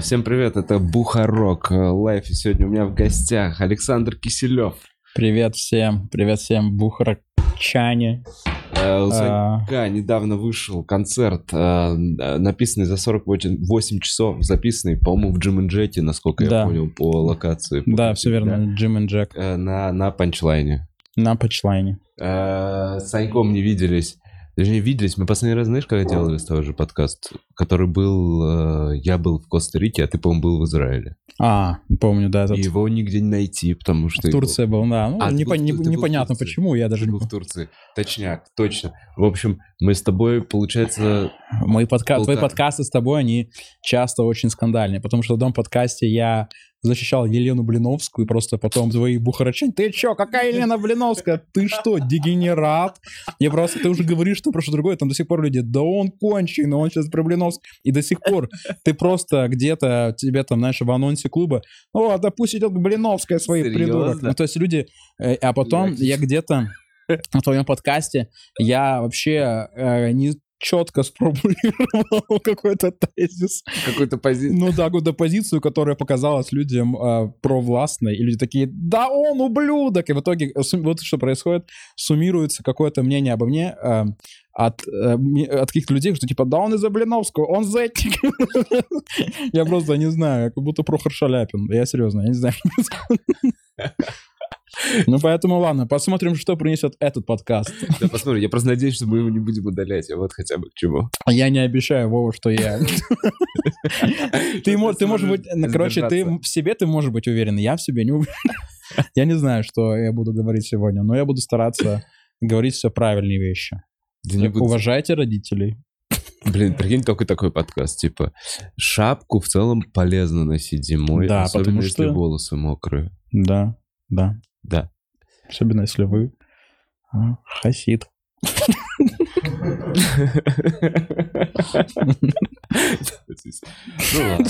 Всем привет, это Бухарог Live. И сегодня у меня в гостях Александр Киселев. Привет всем, привет всем, бухарчане. Э, У А. Санька недавно вышел концерт, написанный за 48 часов, записанный, по-моему, в Джим Джеке, насколько я Да. понял, по локации. Да, все верно, Джим и Джек На, на панчлайне. на панчлайне. Э, С Саньком не виделись. Точнее, виделись. Мы последний раз, знаешь, когда делали с тобой же подкаст? Который был... э, Я был в Коста-Рике, а ты, по-моему, был в Израиле. А, помню, да, этот И его нигде не найти, потому что... в Турции был, да. Ну, А, был не- был в непонятно почему, я даже Ты не был в. Турции. Точняк, точно. В общем, мы с тобой, получается... Мои подка... Твои подкасты с тобой, они часто очень скандальные, потому что в том подкасте я защищал Елену Блиновскую, и просто потом твои бухарачи, ты чё, какая Елена Блиновская? Ты что, дегенерат? Я просто, ты уже говоришь, что про что другое, там до сих пор люди, да он конченый, он сейчас про Блиновск. И до сих пор ты просто где-то, тебе там, знаешь, в анонсе клуба, о, да пусть идет Блиновская, свои Серьезно? придурок. Ну, то есть люди, э, а потом я где-то на твоем подкасте, я вообще э, не четко сформулировал какой-то тезис. Какой-то позиция. Ну да, какую-то позицию, которая показалась людям э, провластной. И люди такие, да он ублюдок! И в итоге э, вот что происходит, суммируется какое-то мнение обо мне э, от, э, от каких-то людей, что типа, да он из-за Блиновского, он зетник. Я просто не знаю, как будто Прохор Шаляпин. Я серьезно, я не знаю. Ну, поэтому ладно, посмотрим, что принесет этот подкаст. Да посмотри, я просто надеюсь, что мы его не будем удалять. А вот хотя бы к чему. Я не обещаю, Вова, что я... Ты, мо- ты можешь быть... ну, Короче, ты в себе ты можешь быть уверен, я в себе не уверен. Я не знаю, что я буду говорить сегодня, но я буду стараться говорить все правильные вещи. Уважайте родителей. Блин, прикинь, какой такой подкаст. Типа, шапку в целом полезно носить зимой, Да, особенно потому если что- волосы мокрые. Да, да. Да. Особенно если вы а, хасид. Ну ладно.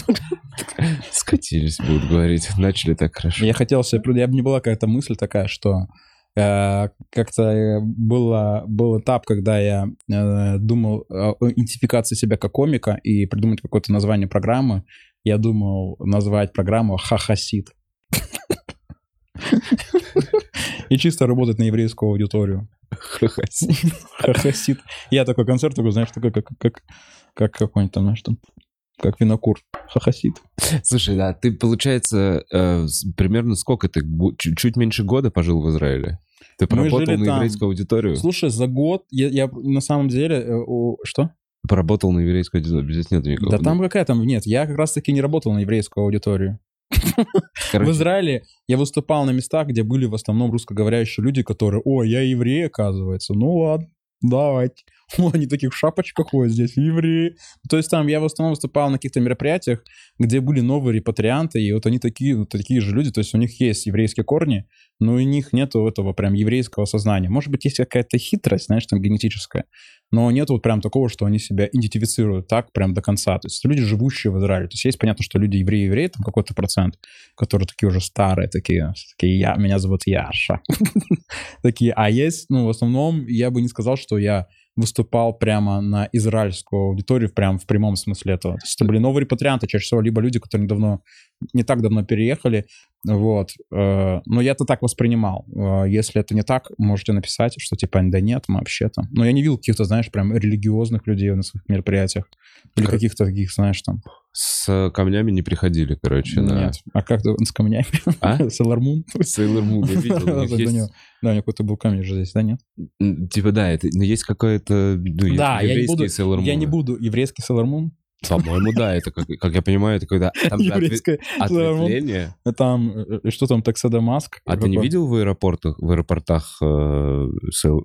Скатились, будут говорить. Начали так хорошо. Я хотел себе... Я бы не была какая-то мысль такая, что э, как-то э, было, был этап, когда я э, думал о идентификации себя как комика и придумать какое-то название программы. Я думал назвать программу «Хахасид». И чисто работать на еврейскую аудиторию. Хахасид. Я такой концерт, такой, знаешь, такой, как, как, как какой-нибудь там, знаешь, там, как винокур. Хахасид. Слушай, да, ты, получается, э, примерно сколько ты? чуть, чуть меньше года пожил в Израиле? Ты поработал на еврейскую аудиторию? Слушай, за год я, я на самом деле... э, у- Что? Поработал на еврейскую аудиторию? Здесь нет никакого. Да там какая там... Нет, я как раз-таки не работал на еврейскую аудиторию. В Израиле я выступал на местах, где были в основном русскоговорящие люди, которые, о, я еврей, оказывается. Ну ладно, давайте. О, они таких в шапочках ходят здесь, евреи. То есть там я в основном выступал на каких-то мероприятиях, где были новые репатрианты, и вот они такие, вот такие же люди, то есть у них есть еврейские корни, но у них нету этого прям еврейского сознания. Может быть, есть какая-то хитрость, знаешь, там генетическая, но нет вот прям такого, что они себя идентифицируют так прям до конца. То есть люди, живущие в Израиле. То есть есть понятно, что люди евреи-евреи, там какой-то процент, которые такие уже старые, такие, такие я, меня зовут Яша. Такие, а есть, ну, в основном, я бы не сказал, что я выступал прямо на израильскую аудиторию, прям в прямом смысле этого. То есть это были новые репатрианты, чаще всего либо люди, которые недавно, не так давно переехали, вот. Э, Но я это так воспринимал. Э, Если это не так, можете написать, что типа, да нет, мы вообще-то... Но я не видел каких-то, знаешь, прям религиозных людей на своих мероприятиях. Или каких-то таких, знаешь, там... с камнями не приходили, короче, на... Нет. А как ты с камнями? А? Sailor Moon? Sailor Moon, я видел, у них Да, у есть- него- Да, у него какой-то был камень же здесь, да, нет? Типа, да, это, но есть какое-то... Ну, Да, я не буду- Я не буду еврейский Sailor Moon. По-моему, да, это, как, как я понимаю, это когда там же отве- ответвление. Там, э, что там, Таксада Маск? А ты не видел в аэропортах, в аэропортах, э,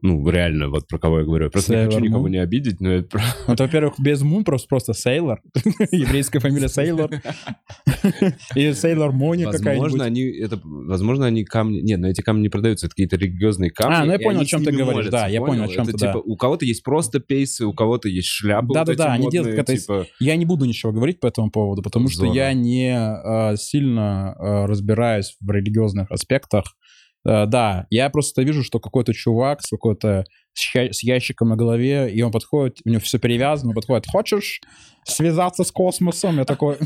ну, реально, вот про кого я говорю. Просто не Sailor хочу никого Moon? не обидеть, но это... про- Ну, во-первых, без Moon, просто, просто Сейлор. Еврейская фамилия Сейлор. И Сейлор Мони Возможно, какая-нибудь. они, это, возможно, они камни... Нет, но эти камни не продаются, это какие-то религиозные камни. А, ну я понял, о чем ты говоришь, да, я понял, о чем ты, да. типа, у кого-то есть просто пейсы, у кого-то есть шляпы вот Да-да-да, они делают. Я не буду ничего говорить по этому поводу, потому что Здорово. я не э, сильно э, разбираюсь в религиозных аспектах. Э, да, я просто вижу, что какой-то чувак с какой-то с, ящиком на голове, и он подходит, у него все перевязано, он подходит, хочешь связаться с космосом? Я такой,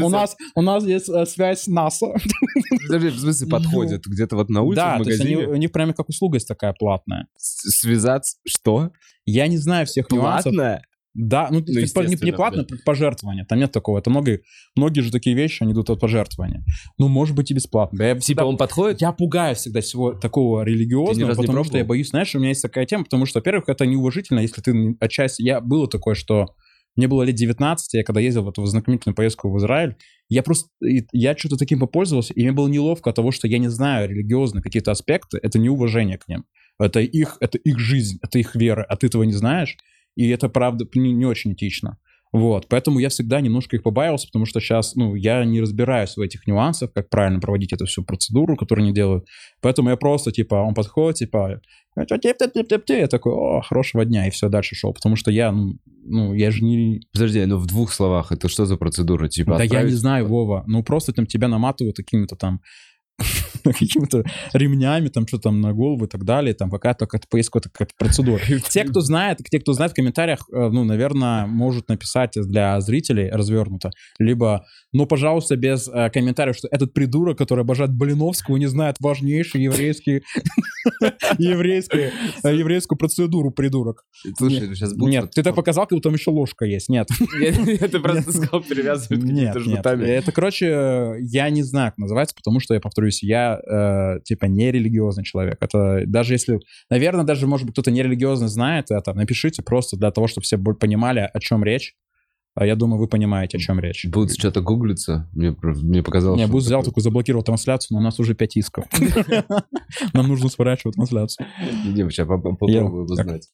у нас, у нас есть э, связь с НАСА. Подожди, в смысле подходят? Где-то вот на улице, Да, то есть у них прямо как услуга есть такая платная. Связаться? Что? Я не знаю всех нюансов. Платно? Да, ну, не, не естественно, платно, пожертвование. Там нет такого. Это много, многие же такие вещи, они идут от пожертвования. Ну, может быть, и бесплатно. Да я Типа всегда- он подходит? я пугаюсь всегда всего такого религиозного, не потому что я боюсь, знаешь, у меня есть такая тема, потому что, во-первых, это неуважительно, если ты не- отчасти... Я было такое, что мне было лет 19, я когда ездил в эту знакомительную поездку в Израиль, я просто... Я что-то таким попользовался, и мне было неловко от того, что я не знаю религиозные какие-то аспекты, это неуважение к ним. Это их, это их жизнь, это их вера, а ты этого не знаешь, и это, правда, не, не очень этично. Вот, поэтому я всегда немножко их побаивался, потому что сейчас, ну, я не разбираюсь в этих нюансах, как правильно проводить эту всю процедуру, которую они делают. Поэтому я просто, типа, он подходит, типа, тип-тип-тип-тип-тип, я такой, о, хорошего дня, и все, дальше шел. Потому что я, ну, ну, я же не... Подожди, ну в двух словах, это что за процедура? Типа да я отправить- не знаю, Вова. Ну, просто там тебя наматывают какими-то там какими-то ремнями, там что там на голову и так далее, там какая-то какая-то есть какая-то процедура. Те, кто знает, те, кто знает в комментариях, э, ну, наверное, может написать для зрителей развернуто, либо, ну, пожалуйста, без э, комментариев, что этот придурок, который обожает Блиновского, не знает важнейший еврейский, еврейскую, э, еврейскую процедуру, придурок. Слушай, сейчас будет... Нет, ты так показал, как будто там еще ложка есть. Нет. Ты просто сказал, перевязывают Нет, какими-то жгутами. Это, короче, я не знаю, как называется, потому что, я повторюсь, я, э, типа, не религиозный человек. Это даже если... Наверное, даже, может быть, кто-то нерелигиозный знает это, напишите просто для того, чтобы все понимали, о чем речь. А я думаю, вы понимаете, о чем речь. Будут что-то гуглиться. Мне, мне показалось, Не, Буз взял такое. такую, заблокировал трансляцию, но у нас уже пять исков. Нам нужно сворачивать трансляцию. Не, сейчас поп- попробую узнать.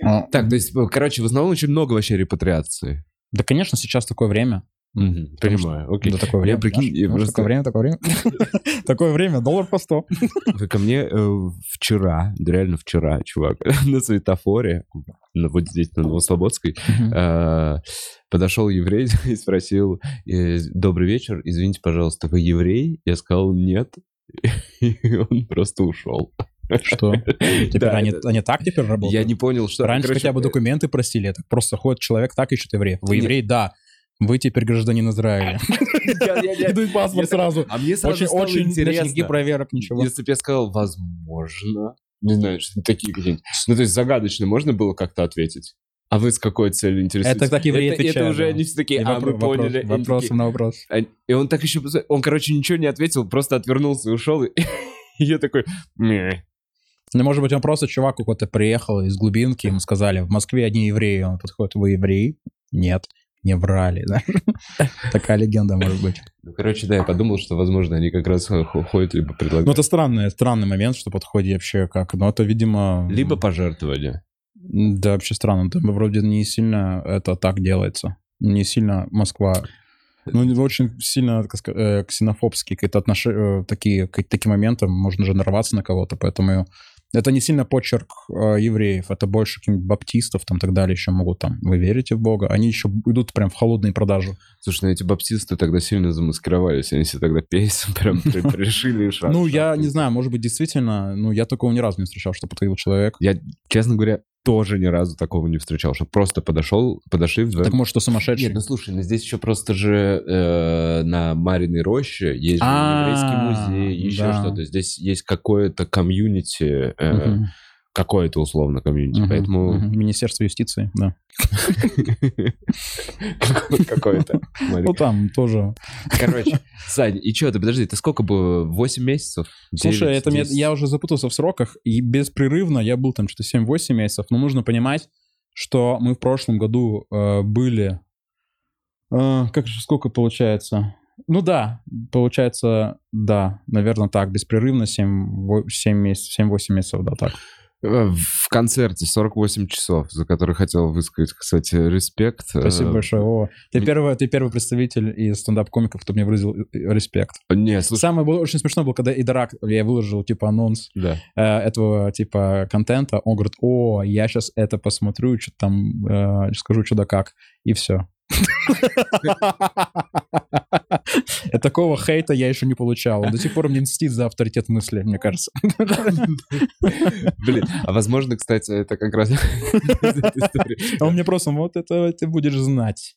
Так, то есть, ну, короче, в основном очень много вообще репатриации. Да, конечно, сейчас такое время. Что- Понимаю, окей. Да, такое Я время. прикинь, знаешь. я просто- Такое время, такое время. Такое время, доллар по 100. Вы ко мне э, вчера, реально вчера, чувак, на светофоре, вот здесь, на Новослободской, э, подошел еврей и спросил, э, добрый вечер, извините, пожалуйста, вы еврей? Я сказал, нет. И он просто ушел. Что? Теперь Да, они, это- они так теперь работают? Я не понял, что... Раньше Короче, хотя бы документы просили, это просто ходит человек, так ищет евреев. Вы еврей? Да. Вы теперь гражданин Израиля. я- дают паспорт сразу. А мне сразу Очень, интересно. проверок, ничего. Если бы я сказал, возможно, не знаю, что такие какие-нибудь. Ну, то есть загадочно можно было как-то ответить? А вы с какой целью интересуетесь? Это так евреи это, это уже они все такие, а, мы вопро- поняли. вопрос- Вопросом на вопрос. а- И он так еще... Он, короче, ничего не ответил, просто отвернулся и ушел. И я такой... Ну, может быть, он просто чувак какой-то приехал из глубинки, ему сказали, в Москве одни евреи. Он подходит, вы евреи? Нет, не врали. да. Такая легенда может быть. Ну, короче, да, я подумал, что, возможно, они как раз ходят, либо предлагают. Ну, это странный, странный момент, что подходит вообще как... Ну, это, видимо... Либо пожертвовали. Да, вообще странно. Там вроде не сильно это так делается. Не сильно Москва... Ну, не очень сильно сказать, э, ксенофобские какие-то отношения, такие, какие-то такие моменты, можно же нарваться на кого-то, поэтому это не сильно почерк э, евреев, это больше каких-нибудь баптистов там так далее еще могут там, вы верите в Бога? Они еще идут прям в холодные продажи. Слушай, ну эти баптисты тогда сильно замаскировались. Они себе тогда пейсом прям при- пришили. Ну, я не знаю, может быть, действительно, ну, я такого ни разу не встречал, что подходил человек. Я, честно говоря, тоже ни разу такого не встречал, что просто подошел, подошли вдвоем. Так может, что сумасшедший? Нет, ну слушай, ну здесь еще просто же э, на Мариной роще есть же А, еврейский музей, еще да. что-то. Здесь есть какое-то комьюнити, э, какое-то условно комьюнити, мгм, поэтому мгм. Министерство юстиции, да. Какое- какое-то. Ну, там тоже Короче, Сань, и что, ты подожди, ты сколько было? 8 месяцев? Слушай, это я уже запутался в сроках, и беспрерывно я был там что-то 7-8 месяцев, но нужно понимать, что мы в прошлом году э, были... э, как же, сколько получается? Ну да, получается, да, наверное, так, беспрерывно 7, 7 месяцев, 7-8 месяцев, да, так. Э, В концерте 48 часов, за которые хотел высказать, кстати, респект. Спасибо Э, большое, Вова. Ты первый, ты первый представитель из стендап-комиков, кто мне выразил э, респект. Не, слушай, Самое было очень смешно было, когда Идарак, я выложил, типа, анонс да. э, этого типа контента, он говорит, о, я сейчас это посмотрю, что там, э, скажу что да как, и все. Такого хейта я еще не получал. Он до сих пор мне мстит за авторитет мысли, мне кажется. Блин, а возможно, кстати, это как раз... А он мне просто, вот это ты будешь знать.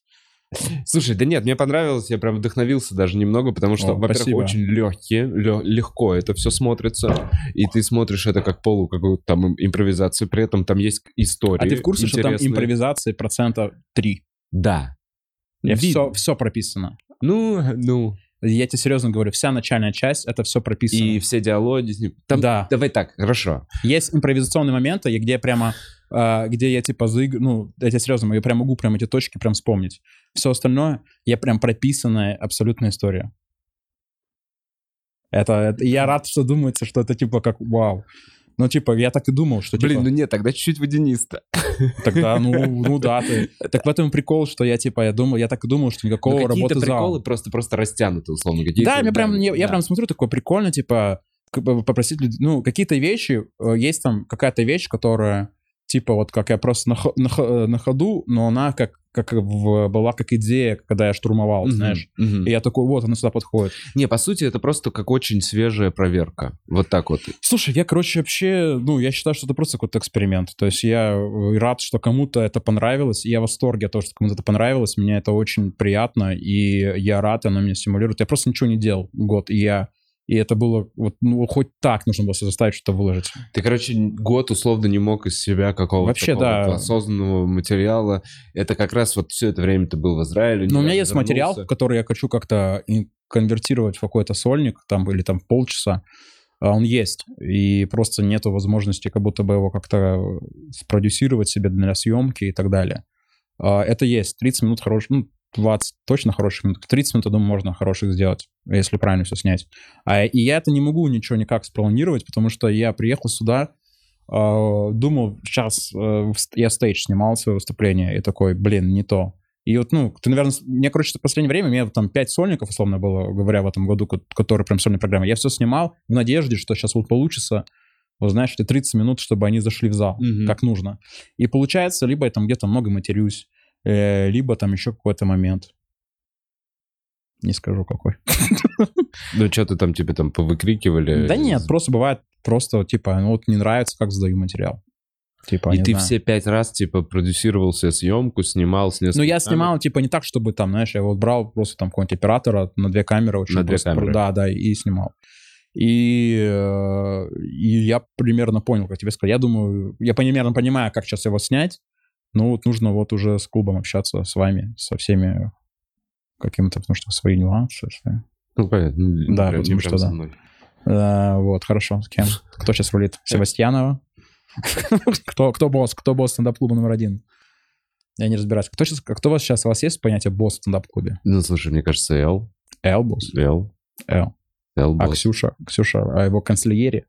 Слушай, да нет, мне понравилось, я прям вдохновился даже немного, потому что, во-первых, очень легкие, лё- легко это все смотрится, и ты смотришь это как полу какую-то там им- импровизацию, при этом там есть история. А ты в курсе, что там интересные. импровизации процента 3? Да. Видно. все, все прописано. Ну, ну, Я тебе серьезно говорю, вся начальная часть, это все прописано. и все диалоги. Там, Да. Давай так, хорошо. Есть импровизационные моменты, где прямо, а, где я типа заиг... ну, я тебе серьезно, я прям могу прям эти точки прям вспомнить. Все остальное, я прям прописанная абсолютная история. Это, это- я рад, что думается, что это типа как вау. Ну, типа, я так и думал, что Блин, типа, ну нет, тогда чуть-чуть водянисто. тогда, ну, ну да, ты. Так в этом и прикол, что я типа, я думал, я так и думал, что никакого Ну, работы зала. приколы просто, просто растянуты, условно. Какие-то, Да, я прям, я, прям смотрю, такое прикольно, типа, попросить людей, ну, какие-то вещи, э, есть там какая-то вещь, которая, типа, вот как я просто на, на, хо- на ходу, но она как, как в- была как идея, когда я штурмовал, Мгм, знаешь. мгм. И я такой, вот, она сюда подходит. Не, по сути, это просто как очень свежая проверка. Вот так вот. Слушай, я, короче, вообще, ну, я считаю, что это просто какой-то эксперимент. То есть я э, рад, что кому-то это понравилось, и я в восторге от того, что кому-то это понравилось. Мне это очень приятно, и я рад, оно меня стимулирует. Я просто ничего не делал год, и я... И это было, вот, ну, хоть так нужно было себя заставить что-то выложить. Ты, короче, год условно не мог из себя какого-то Вообще, да. осознанного материала. Это как раз вот все это время ты был в Израиле. Но у меня есть материал, вернулся. который я хочу как-то конвертировать в какой-то сольник, там, или там полчаса. А Он есть, и просто нету возможности как будто бы его как-то спродюсировать себе для съемки и так далее. А, Это есть. 30 минут хороших, ну, 20 точно хороших минут. 30 минут, я думаю, можно хороших сделать, если правильно все снять. А, и я это не могу ничего никак спланировать, потому что я приехал сюда, а, думал, сейчас я стейдж снимал свое выступление, и такой, блин, не то. И вот, ну, ты, наверное, мне, короче, в последнее время, у меня там 5 сольников, условно было, говоря, в этом году, ко- которые прям сольные программы. Я все снимал в надежде, что сейчас вот получится, вот знаешь, эти 30 минут, чтобы они зашли в зал, Мгм. как нужно. И получается, либо я там где-то много матерюсь, э, либо там еще какой-то момент. Не скажу какой. Ну, что ты там тебе там повыкрикивали? Да нет, просто бывает, просто, типа, ну вот не нравится, как сдаю материал. Типа, И ты знаю. все пять раз, типа, продюсировал себе съемку, снимал с Ну, нескольких я камер? снимал, типа, не так, чтобы там, знаешь, я вот брал просто там какого-нибудь оператора на две камеры. Очень На две камеры. Да, да, и снимал. И, э, и я примерно понял, как тебе сказать. Я думаю, я примерно понимаю, как сейчас его снять. Ну, вот нужно вот уже с клубом общаться, с вами, со всеми какими-то, потому что свои нюансы. свои. Ну, понятно. Ну, Да, прям- потому что да. Э, вот, хорошо. С кем? Кто сейчас рулит? Севастьянова? Кто, кто босс? Кто босс стендап-клуба номер один? Я не разбираюсь. Кто, сейчас, кто у вас сейчас? У вас есть понятие босс в стендап-клубе? Ну, слушай, мне кажется, Эл. Эл босс? Эл. Эл. Эл А босс. Ксюша? Ксюша, а его канцельери?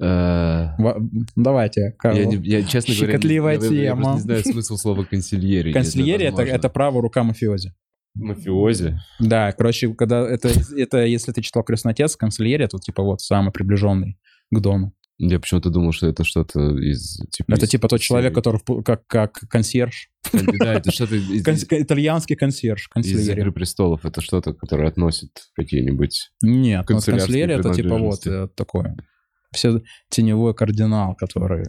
Э, Ва- Давайте. Я, не- я, честно говоря, не- Щекотливая я, я тема. просто не знаю смысл слова консильери. Канцельери это, это правая рука мафиози. мафиози. Да, короче, когда это, это если ты читал «Крестный отец», канцельери это типа вот самый приближенный к Дону. Я почему-то думал, что это что-то из... Типа, Это из типа тот человек, который как, как консьерж. Да, это что-то из, Конс- итальянский консьерж, из канцельери. «Игры престолов». Это что-то, которое относит какие-нибудь... Нет, ну, канцелярия это типа вот э, такое. Все теневой кардинал, который...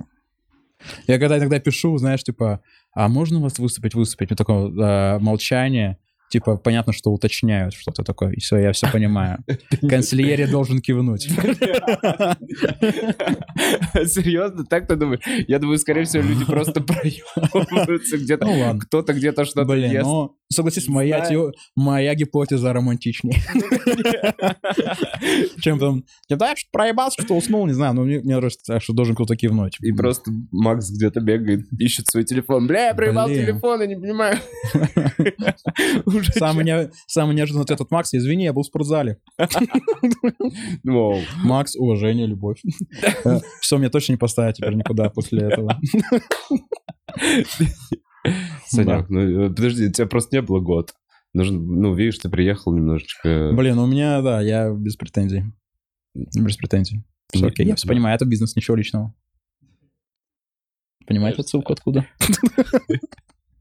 Я когда иногда пишу, знаешь, типа, а можно у вас выступить, выступить? У такое э, молчание, типа, понятно, что уточняют что-то такое. И все, я все понимаю. Канцелярия должен кивнуть. Серьезно? Так ты думаешь? Я думаю, скорее всего, люди просто проебываются где-то. Ну. Кто-то где-то что-то ест. Согласись, моя, тео- моя гипотеза романтичнее. Чем там, я что-то проебался, что уснул, не знаю, но мне, кажется, что должен кто-то кивнуть. И просто Макс где-то бегает, ищет свой телефон. Бля, я проебал телефон, я не понимаю. Самый, не- самый неожиданный ответ от Макса, извини, я был в спортзале. Макс, уважение, любовь. Все, мне точно не поставят теперь никуда после этого. Санек, ну э, подожди, у тебя просто не было год. Нужно, ну, видишь, ты приехал немножечко... Блин, у меня, да, я без претензий. Без претензий. Все окей, я все понимаю, это бизнес, ничего личного. Понимаете отсылку откуда?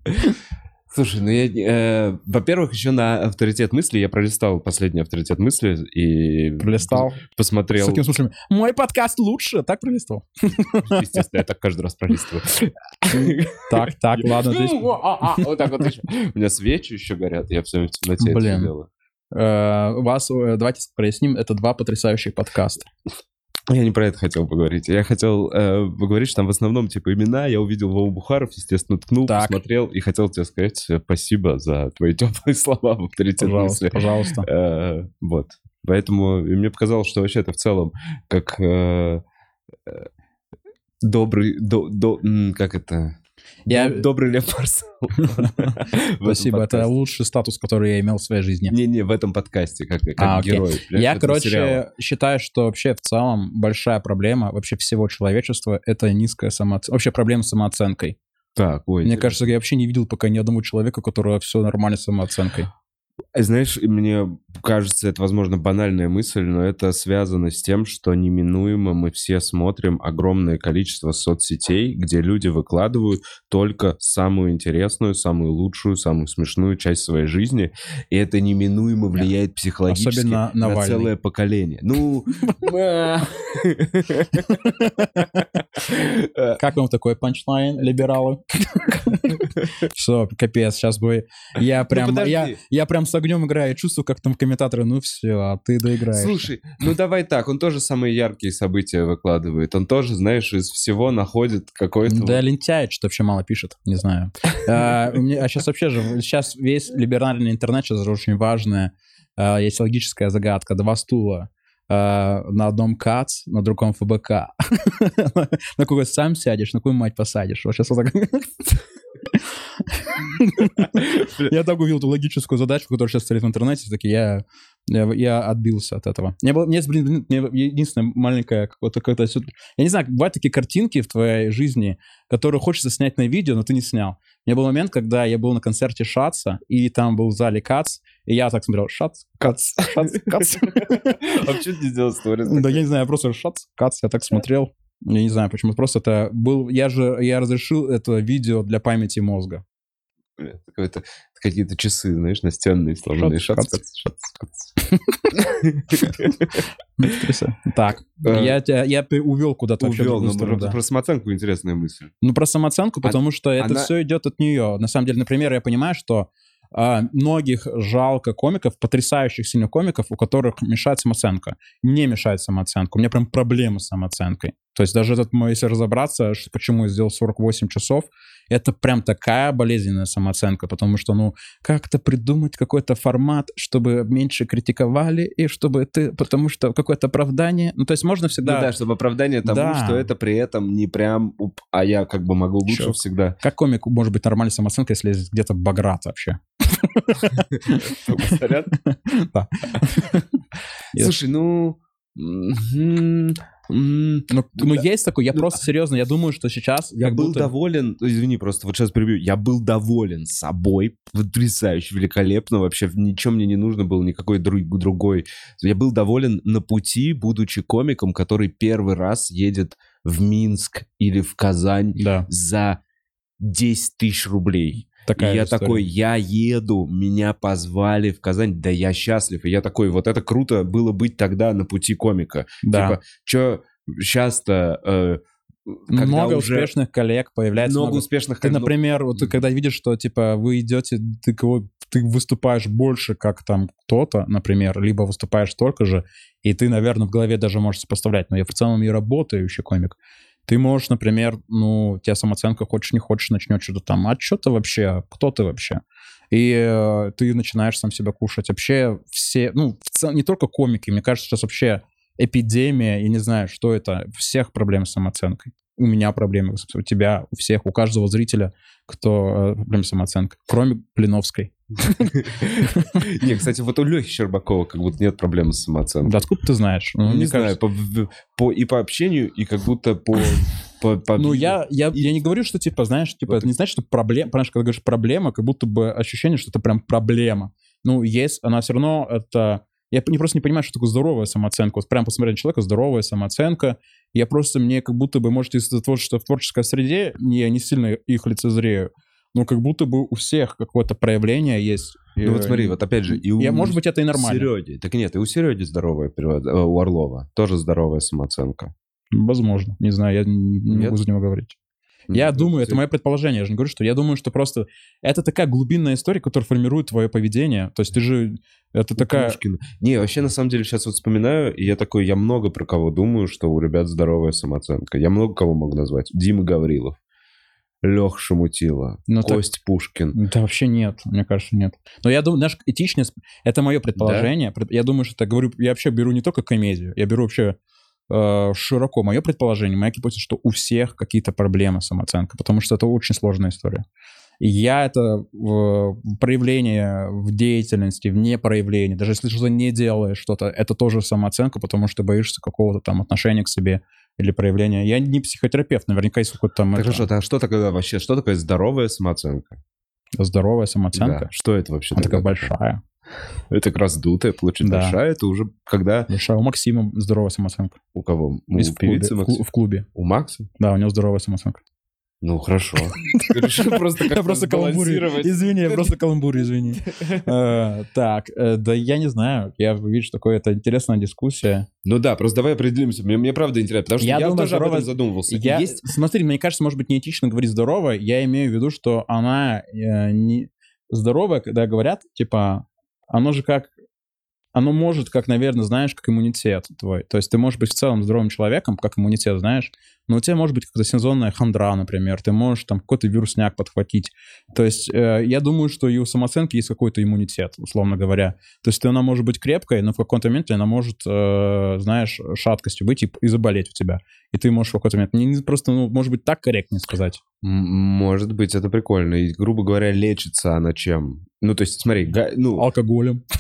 Слушай, ну я, э, во-первых, еще на авторитет мысли я пролистал последний авторитет мысли и Пролистал. посмотрел. С такими смыслами. Мой подкаст лучше. Так пролистывал. Естественно, я так каждый раз пролистываю. Так, так, ладно. а, а, Вот так вот. У меня свечи еще горят, я все в темноте это делаю. э, вас, э, давайте проясним, это два потрясающих подкаста. Я не про это хотел поговорить. Я хотел э, поговорить, что там в основном типа имена. Я увидел Вову Бухаров, естественно, ткнул, Так. посмотрел и хотел тебе сказать э, спасибо за твои теплые слова в авторитет Пожалуйста, мысли. пожалуйста. Э, вот. Поэтому и мне показалось, что вообще это в целом как э, э, добрый, до, до- как это? Я- Доб- Добрый Лев Арсенал. Спасибо, это лучший статус, который я имел в своей жизни. Не-не, в этом подкасте, как, как А, герой. Я, короче, сериала. считаю, что вообще в целом большая проблема вообще всего человечества — это низкая самооценка. Вообще проблема с самооценкой. Так, ой. Мне кажется, я вообще не видел пока ни одного человека, у которого все нормально с самооценкой. Знаешь, мне кажется, это, возможно, банальная мысль, но это связано с тем, что неминуемо мы все смотрим огромное количество соцсетей, где люди выкладывают только самую интересную, самую лучшую, самую смешную часть своей жизни, и это неминуемо влияет психологически Особенно на Навальный. целое поколение. Ну, Как вам такой панчлайн, либералы? Все, капец, сейчас бы... Я прям, Ну, подожди. я, прям с огнем играю, чувствую, как там комментаторы, ну все, а ты доиграешь. Слушай, ну давай так, он тоже самые яркие события выкладывает. Он тоже, знаешь, из всего находит какой-то... Да, вот- лентяй, что вообще мало пишет, не знаю. А сейчас вообще же, сейчас весь либеральный интернет сейчас очень важная. А, Есть логическая загадка, два стула. А, На одном КАЦ, на другом ФБК. На какой сам сядешь, на какую мать посадишь. Вот сейчас вот так. Я так увидел эту логическую задачу, которая сейчас стоит в интернете, таки я, я, я отбился от этого. Мне, было, мне, блин, мне единственное маленькое какое-то, какое-то... Я не знаю, бывают такие картинки в твоей жизни, которые хочется снять на видео, но ты не снял. У меня был момент, когда я был на концерте Шаца, и там был в зале Кац, и я так смотрел, Шац, Кац, Шац, Кац. А почему ты не сделал сторис? Да я не знаю, я просто Шац, Кац, я так смотрел. Я не знаю, почему. Просто это был... Я же... Я разрешил это видео для памяти мозга. Бля, Какое-то какие-то часы, знаешь, настенные сломанные. Шац. Так, я тебя увел куда-то Увел, но сторону, про самооценку интересная мысль. Ну, про самооценку, потому что это все идет от нее. На самом деле, например, я понимаю, что а, многих жалко комиков, потрясающих сильных комиков, у которых мешает самооценка. Мне мешает самооценка. У меня прям проблемы с самооценкой. То есть даже этот мой, если разобраться, почему я сделал 48 часов, это прям такая болезненная самооценка, потому что, ну, как-то придумать какой-то формат, чтобы меньше критиковали, и чтобы ты, потому что какое-то оправдание, ну, то есть можно Ну всегда... да, чтобы оправдание тому, Да. что это при этом не прям, уп, а я как бы могу лучше Чё? всегда. Как комик может быть нормальной самооценкой, если где-то баграт вообще? Слушай, ну... Ну, ну, Да. есть такой, я Ну, просто серьезно, я думаю, что сейчас Я был будто- доволен, извини, просто вот сейчас прибью, я был доволен собой, потрясающе, великолепно, вообще ничем мне не нужно было, никакой друг, другой. Я был доволен на пути, будучи комиком, который первый раз едет в Минск или в Казань Да, за 10 тысяч рублей. Такая и я история. такой, я еду, меня позвали в Казань, да я счастлив. И я такой, вот это круто было быть тогда на пути комика. Да. Типа, что сейчас-то... э, когда много уже успешных коллег появляется. много много- успешных... Ты, ну, например, вот ты когда видишь, что типа вы идете, ты, ты выступаешь больше, как там кто-то, например, либо выступаешь столько же, и ты, наверное, в голове даже можешь сопоставлять, но я в целом и работающий комик. Ты можешь, например, ну, у тебя самооценка, хочешь не хочешь, начнет что-то там, а что ты вообще, кто ты вообще? И э, ты начинаешь сам себя кушать. Вообще все, ну, в целом, не только комики, мне кажется, сейчас вообще эпидемия, я не знаю, что это, всех проблем с самооценкой. У меня проблемы, у тебя, у всех, у каждого зрителя, кто э, проблемы с самооценкой, кроме Блиновской. Не, кстати, вот у Лехи Щербакова как будто нет проблем с самооценкой. Да откуда ты знаешь? Ну, не знаю, и по общению, и как будто по... по- по Ну, я, я, И- я не говорю, что, типа, знаешь, типа, Вот это не значит, что проблема, понимаешь, когда говоришь проблема, как будто бы ощущение, что это прям проблема. Ну, есть, она все равно это... Я не просто не понимаю, что такое здоровая самооценка. Вот прям посмотреть на человека, здоровая самооценка. Я просто, мне как будто бы, может, из-за того, что в творческой среде, я не сильно их лицезрею, но как будто бы у всех какое-то проявление есть. Ну вот Э, смотри, вот опять же, и у я, может быть, это и нормально. Сереги. Так нет, и у Сереги здоровая природа, э, у Орлова тоже здоровая самооценка. Возможно. Не знаю, я не, не Нет? могу за него говорить. Я Ну, думаю, это мое предположение, я же не говорю, что я думаю, что просто это такая глубинная история, которая формирует твое поведение. То есть ты же... Это у такая... Пушкина. Не, вообще, на самом деле, сейчас вот вспоминаю, и я такой, я много про кого думаю, что у ребят здоровая самооценка. Я много кого могу назвать. Дима Гаврилов, Лех Шамутила, Ну, так- Кость Пушкин. Да вообще нет, мне кажется, нет. Но я думаю, знаешь, этичность, это мое предположение. Пред- Я думаю, что это говорю, я вообще беру не только комедию, я беру вообще э, широко. Мое предположение, моя гипотеза, что у всех какие-то проблемы с самооценкой, потому что это очень сложная история. И я это в проявление в деятельности, в непроявлении, даже если что-то не делаешь что-то, это тоже самооценка, потому что боишься какого-то там отношения к себе или проявления. Я не психотерапевт, наверняка есть какой-то там Так это, хорошо, так что такое вообще, что такое здоровая самооценка? здоровая самооценка. Да, Что это вообще? Она такая большая. Это как раздутая, получается, Да. большая. Это уже когда Большая. У Максима здоровая самооценка. у кого? У клубе, певицы в, Максим? в клубе. У Макса? Да, у него здоровая самооценка. Ну, хорошо. Просто Я просто каламбурю. Извини, я просто каламбурю, извини. Э, Так, э, да я не знаю. Я вижу, что такое это интересная дискуссия. Ну да, просто давай определимся. Мне, мне правда интересно, потому что Я тоже об здоровая- этом задумывался. И Я, Есть... смотри, мне кажется, может быть, неэтично говорить здорово. Я имею в виду, что она э, не здоровая, когда говорят, типа, оно же как оно может, как, наверное, знаешь, как иммунитет твой. То есть ты можешь быть в целом здоровым человеком, как иммунитет, знаешь, но у тебя может быть какая-то сезонная хандра, например, ты можешь там какой-то вирусняк подхватить. То есть э, я думаю, что и у самооценки есть какой-то иммунитет, условно говоря. То есть она может быть крепкой, но в каком-то моменте она может, э, знаешь, шаткостью быть и, и заболеть у тебя. И ты можешь в какой-то момент... Не, не просто, ну, может быть, так корректнее сказать. Может быть, это прикольно. И, грубо говоря, лечится она чем? Ну, то есть, смотри, га- ну... Алкоголем.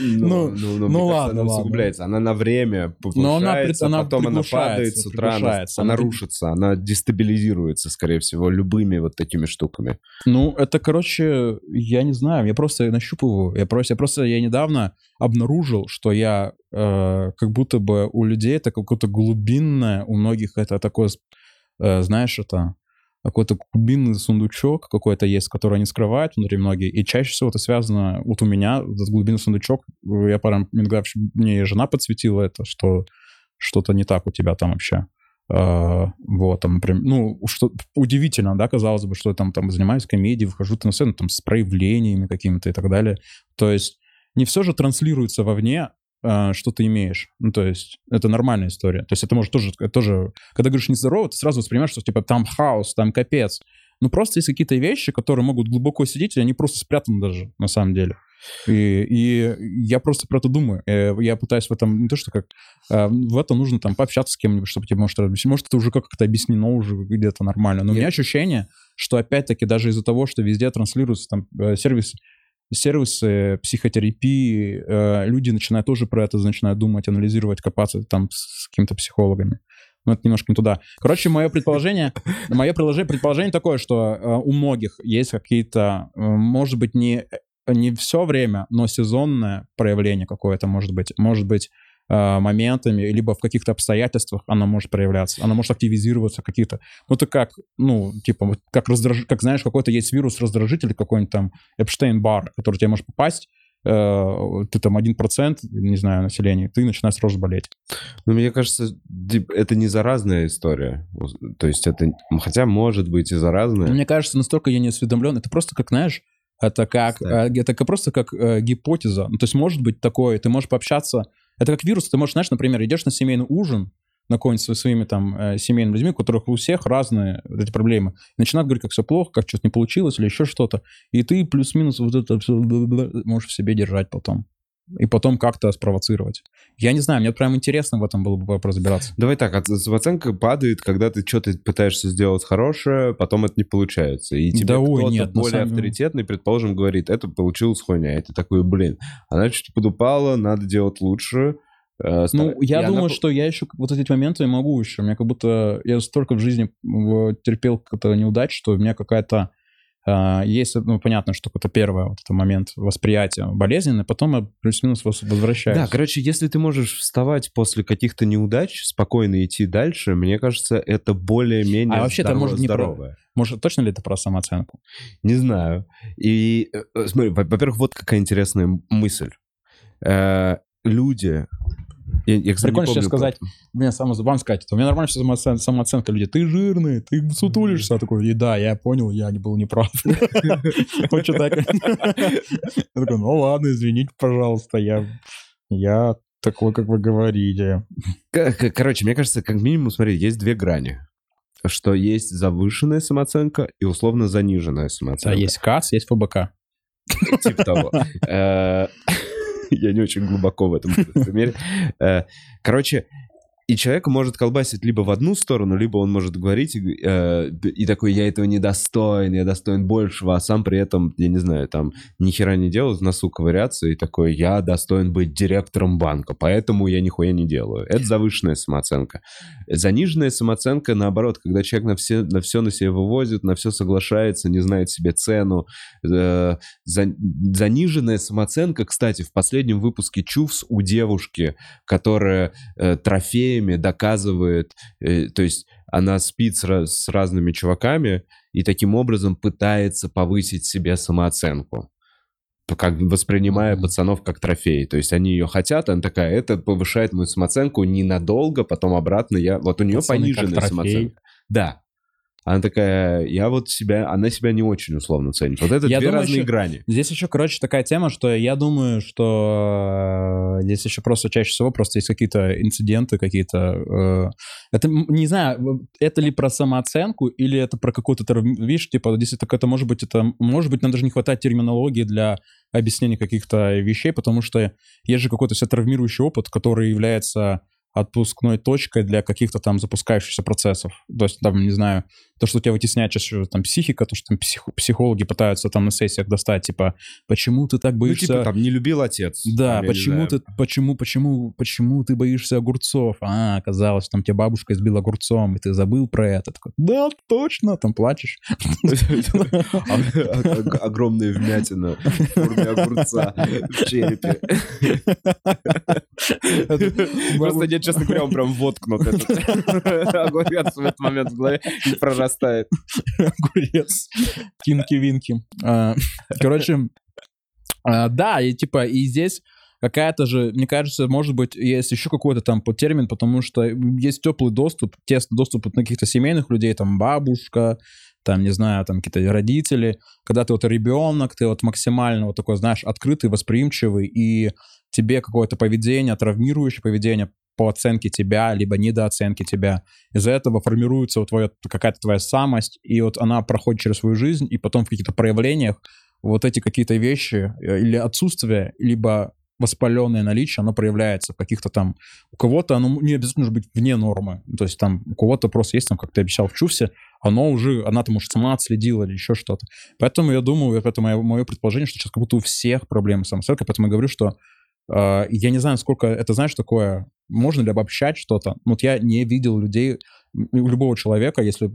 Ну, ну, ну, ну кажется, ладно, она ладно. усугуляется. Она на время повышается, она потом она падает с утра, она, приглушается. она Она- рушится, она дестабилизируется, скорее всего, любыми вот такими штуками. Ну, это, короче, я не знаю, я просто нащупываю. Я просто, я просто, я недавно обнаружил, что я э, как будто бы у людей это какое-то глубинное, у многих это такое, э, знаешь, это какой-то глубинный сундучок какой-то есть, который они скрывают внутри многие, и чаще всего это связано, вот у меня этот глубинный сундучок, я прям, иногда мне жена подсветила это, что что-то не так у тебя там вообще. Э, вот, там, например, ну, что удивительно, да, казалось бы, что я там, там занимаюсь комедией, выхожу на сцену там с проявлениями какими-то и так далее. То есть не все же транслируется вовне, э, что ты имеешь. Ну, то есть это нормальная история. То есть это может тоже, тоже когда говоришь нездорово, ты сразу воспринимаешь, что типа там хаос, там капец. Ну, просто есть какие-то вещи, которые могут глубоко сидеть, и они просто спрятаны даже, на самом деле. И, и я просто про это думаю. Э, Я пытаюсь в этом, не то что как, э, в это нужно там пообщаться с кем-нибудь, чтобы тебе, может, объяснить. Может, это уже как-то объяснено уже где-то нормально. Но у Я- меня ощущение, что опять-таки даже из-за того, что везде транслируется там э, сервис, сервисы психотерапии, люди начинают тоже про это, начинают думать, анализировать, копаться там с какими-то психологами. Ну, это немножко не туда. Короче, мое предположение, мое предположение, такое, что э, у многих есть какие-то, э, может быть, не, не все время, но сезонное проявление какое-то может быть. Может быть, э, моментами, либо в каких-то обстоятельствах она может проявляться, она может активизироваться какие-то. Ну, это как, ну, типа, как раздраж... как знаешь, какой-то есть вирус раздражитель, какой-нибудь там Эпштейн-бар, который тебе может попасть, э, ты там 1%, не знаю, населения, ты начинаешь сразу болеть. Ну, мне кажется, это не заразная история. То есть это, хотя может быть и заразная. Мне кажется, настолько я не осведомлен, это просто как, знаешь, это как, Кстати. э, это просто как э, гипотеза. Ну, то есть может быть такое, ты можешь пообщаться, это как вирус, ты можешь, знаешь, например, идешь на семейный ужин, на какой-нибудь со своими там э, семейными людьми, у которых у всех разные вот эти проблемы. Начинают говорить, как все плохо, как что-то не получилось или еще что-то. И ты плюс-минус вот это все можешь в себе держать потом. И потом как-то спровоцировать. Я не знаю, мне прям интересно в этом было бы разбираться. Давай так, самооценка падает, когда ты что-то пытаешься сделать хорошее, потом это не получается. И тебе Да кто-то нет, более самом авторитетный, предположим, говорит, это получилось хуйня. И ты такой, блин, она чуть подупала, надо делать лучше. Э, Ну, я и она думаю, по- что я еще вот эти моменты могу еще. У меня как будто я столько в жизни терпел какую-то неудач, что у меня какая-то э, есть, ну, понятно, что это первое, вот это момент восприятия болезненный, потом я плюс-минус возвращаюсь. Да, короче, если ты можешь вставать после каких-то неудач, спокойно идти дальше, мне кажется, это более-менее а вообще это может не здоровое. Про... Может, точно ли это про самооценку? Не знаю. И, э, э, смотри, во-первых, вот какая интересная мысль. Э, люди я, я кстати, Прикольно сейчас сказать, мне самое вам сказать, у меня нормально самооценка, самооценка людей, ты жирный, ты сутулишься, а такой, и да, я понял, я не был неправ. Хочешь так? Я такой, ну ладно, извините, пожалуйста, я, я такой, как вы говорите. Короче, мне кажется, как минимум, смотри, есть две грани что есть завышенная самооценка и условно заниженная самооценка. Да, есть КАС, есть ФБК. Типа того. Я не очень глубоко в этом примере. Э, короче, и человек может колбасить либо в одну сторону, либо он может говорить э, и такой, я этого не достоин, я достоин большего, а сам при этом, я не знаю, там, ни хера не делает, в носу ковыряться, и такой, я достоин быть директором банка, поэтому я нихуя не делаю. Это завышенная самооценка. Заниженная самооценка, наоборот, когда человек на все на, все на себя вывозит, на все соглашается, не знает себе цену. Э, за, заниженная самооценка, кстати, в последнем выпуске Чувс у девушки, которая э, трофей идеями, доказывает, э, то есть она спит с, разными чуваками и таким образом пытается повысить себе самооценку как воспринимая пацанов как трофей. То есть они ее хотят, она такая, это повышает мою самооценку ненадолго, потом обратно я... Вот у нее Пацаны пониженная самооценка. Да, она такая, я вот себя, она себя не очень условно ценит. Вот это я две думаю, разные еще, грани. Здесь еще, короче, такая тема, что я думаю, что э, здесь еще просто чаще всего просто есть какие-то инциденты, какие-то... Э, это, не знаю, это ли про самооценку или это про какую-то, видишь, типа, если так это может быть, это, может быть, нам даже не хватает терминологии для объяснения каких-то вещей, потому что есть же какой-то все травмирующий опыт, который является отпускной точкой для каких-то там запускающихся процессов. То есть, там, не знаю, то, что у тебя вытесняет чаще там психика, то, что там псих, психологи пытаются там на сессиях достать, типа, почему ты так боишься... Ну, типа, там, не любил отец. Да, там, почему ты, почему, почему, почему ты боишься огурцов? А, оказалось, там тебя бабушка избила огурцом, и ты забыл про это. Такой, да, точно, там плачешь. Огромная вмятина в форме огурца в черепе. Просто нет честно говоря, он прям воткнут этот огурец в этот момент в голове и прорастает. Огурец. Кинки-винки. А, короче, а, да, и типа, и здесь какая-то же, мне кажется, может быть, есть еще какой-то там термин, потому что есть теплый доступ, тесный доступ на каких-то семейных людей, там бабушка, там, не знаю, там какие-то родители, когда ты вот ребенок, ты вот максимально вот такой, знаешь, открытый, восприимчивый, и тебе какое-то поведение, травмирующее поведение по оценке тебя, либо недооценке тебя. Из-за этого формируется вот твоя, какая-то твоя самость, и вот она проходит через свою жизнь, и потом в каких-то проявлениях вот эти какие-то вещи э, или отсутствие, либо воспаленное наличие, оно проявляется в каких-то там... У кого-то оно не обязательно быть вне нормы. То есть там у кого-то просто есть, там, как ты обещал в Чувсе, оно уже, она там может сама отследила или еще что-то. Поэтому я думаю, это мое, мое предположение, что сейчас как будто у всех проблемы с самооценкой, поэтому я говорю, что э, я не знаю, сколько это, знаешь, такое можно ли обобщать что-то? Вот я не видел людей, у любого человека, если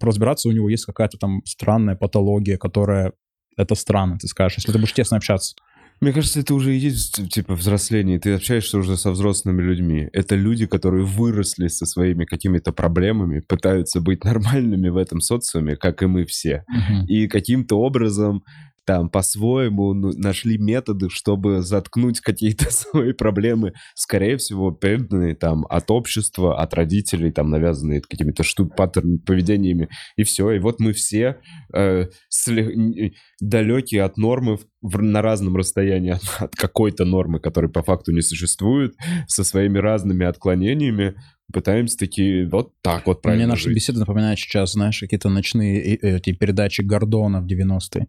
разбираться, у него есть какая-то там странная патология, которая это странно, ты скажешь, если ты будешь тесно общаться. Мне кажется, это уже и есть, типа, взросление. Ты общаешься уже со взрослыми людьми. Это люди, которые выросли со своими какими-то проблемами, пытаются быть нормальными в этом социуме, как и мы все. Uh-huh. И каким-то образом там по-своему ну, нашли методы, чтобы заткнуть какие-то свои проблемы, скорее всего, переданные там от общества, от родителей, там навязанные какими-то штук, паттернами, поведениями, и все. И вот мы все э, сли- далекие от нормы в, на разном расстоянии от, от какой-то нормы, которой по факту не существует, со своими разными отклонениями, пытаемся такие вот так вот правильно Мне наша жить. беседа напоминает сейчас, знаешь, какие-то ночные эти передачи Гордона в 90-е.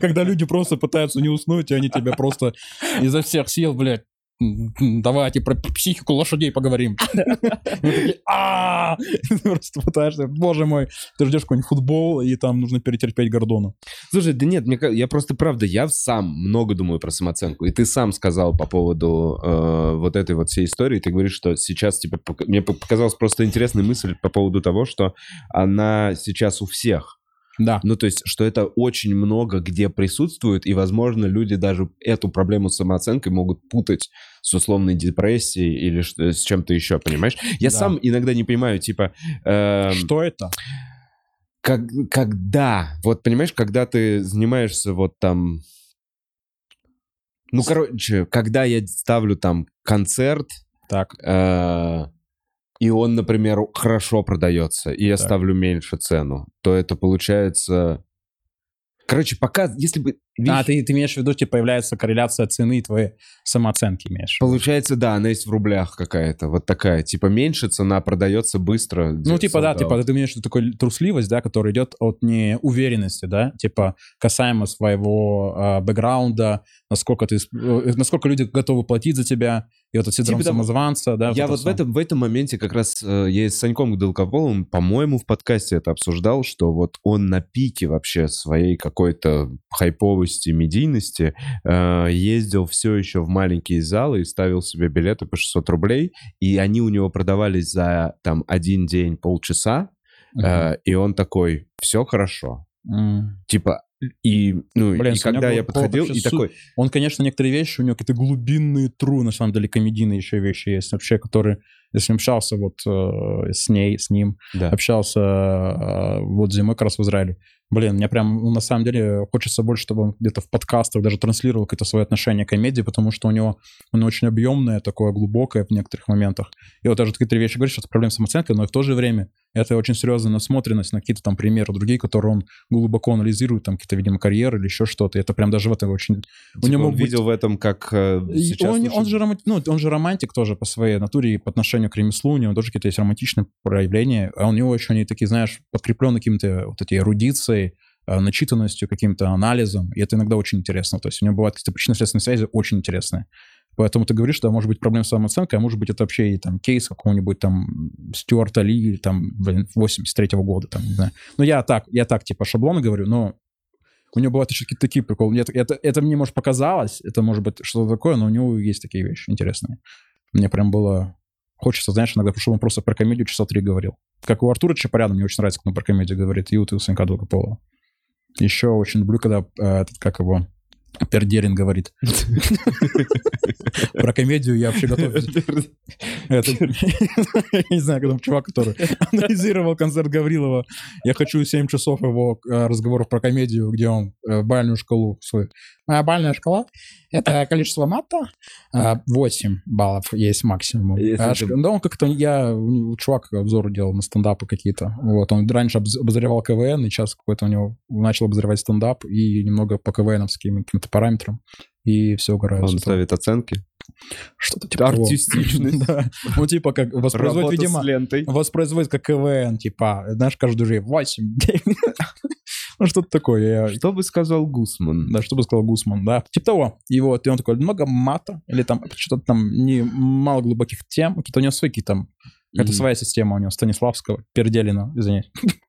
Когда люди просто пытаются не уснуть, и они тебя просто изо всех сил, блядь, давайте про психику лошадей поговорим. Просто пытаешься, боже мой, ты ждешь какой-нибудь футбол, и там нужно перетерпеть Гордона. Слушай, да нет, я просто, правда, я сам много думаю про самооценку, и ты сам сказал по поводу э, вот этой вот всей истории, ты говоришь, что сейчас, типа, мне показалась просто интересная мысль по поводу того, что она сейчас у всех, Да. Ну, то есть, что это очень много где присутствует, и, возможно, люди даже эту проблему с самооценкой могут путать с условной депрессией или что, с чем-то еще, понимаешь? Я Да. сам иногда не понимаю, типа... эм, Что это? как, когда, вот понимаешь, когда ты занимаешься вот там, ну, короче, когда я ставлю там концерт, Так. э, и он, например, хорошо продается, и я Так. ставлю меньше цену, то это получается... Короче, пока, если бы... А, видишь, ты, ты имеешь в виду, типа, появляется корреляция цены и твоей самооценки имеешь? Получается, да, она есть в рублях какая-то, вот такая. Типа меньше цена продается быстро. Ну, типа, да, типа, ты имеешь в виду такую трусливость, да, которая идет от неуверенности, да, типа, касаемо своего а, бэкграунда, насколько ты, э, насколько люди готовы платить за тебя, и вот этот синдром Типа самозванца, да. Я это вот в этом, в этом моменте как раз э, я с Саньком Долгополовым, по-моему, в подкасте это обсуждал, что вот он на пике вообще своей какой-то хайповости, медийности э, ездил все еще в маленькие залы и ставил себе билеты по 600 рублей, и они у него продавались за там один день, полчаса, э, и он такой, все хорошо. М. Типа, и, ну, Блин, и когда я подходил, и су- такой, Он, конечно, некоторые вещи, у него какие-то глубинные тру, на самом деле, комедийные еще вещи есть вообще, которые, если общался вот э, с ней, с ним, да. общался э, вот зимой как раз в Израиле. Блин, мне прям, ну, на самом деле, хочется больше, чтобы он где-то в подкастах даже транслировал какое-то свое отношение к комедии, потому что у него оно очень объемное, такое глубокое в некоторых моментах. И вот даже какие-то вещи говоришь, что это проблема с самооценкой, но и в то же время это очень серьезная насмотренность на какие-то там примеры другие, которые он глубоко анализирует, там какие-то, видимо, карьеры или еще что-то. Это прям даже в этом очень... у Типа него он быть- видел в этом как э, сейчас он, лучше- он, же роман- ну, он же романтик тоже по своей натуре и по отношению к ремеслу, у него тоже какие-то есть романтичные проявления, а у него еще они такие, знаешь, подкреплены каким-то вот этой эрудицией, э, начитанностью, каким-то анализом, и это иногда очень интересно. То есть у него бывают какие-то причинно-следственные связи очень интересные. Поэтому ты говоришь, что может быть проблема с самооценкой, а может быть это вообще и там кейс какого-нибудь там Стюарта Ли, там, блин, 83-го года, там, не знаю. Ну, я так, я так, типа, шаблоны говорю, но у него бывают еще какие-то такие приколы. Это, это, это мне, может, показалось, это может быть что-то такое, но у него есть такие вещи интересные. Мне прям было... Хочется, знаешь, иногда, чтобы он просто про комедию часа три говорил. Как у Артура Чапаряна, мне очень нравится, как он про комедию говорит, и у Санька Долгополова. Еще очень люблю, когда э, этот, как его, Пердерин говорит. Про комедию я вообще готов. Я не знаю, когда чувак, который анализировал концерт Гаврилова. Я хочу 7 часов его э, разговоров про комедию, где он э, бальную шкалу свою. Моя бальная шкала — это количество мата. э, 8 баллов есть максимум. Если А ты- Да он как-то... Я... у него Чувак обзоры делал на стендапы какие-то. Вот. Он раньше обозревал КВН, и сейчас какой-то у него начал обозревать стендап и немного по КВНовским каким-то параметрам. И все угорает. Он ставит оценки. Что-то типа того. Артистичность. Да. Ну, типа, как воспроизводит, Работа видимо, воспроизводит как КВН, типа, знаешь, каждый же 8, 9. Ну, что-то такое. Я- Что бы сказал Гусман? Да, что бы сказал Гусман, да. Типа того. И вот, и он такой, много мата, или там что-то там не мало глубоких тем, какие-то у него свои какие-то там, это Мгм. своя система у него, Станиславского, Перделина, извини.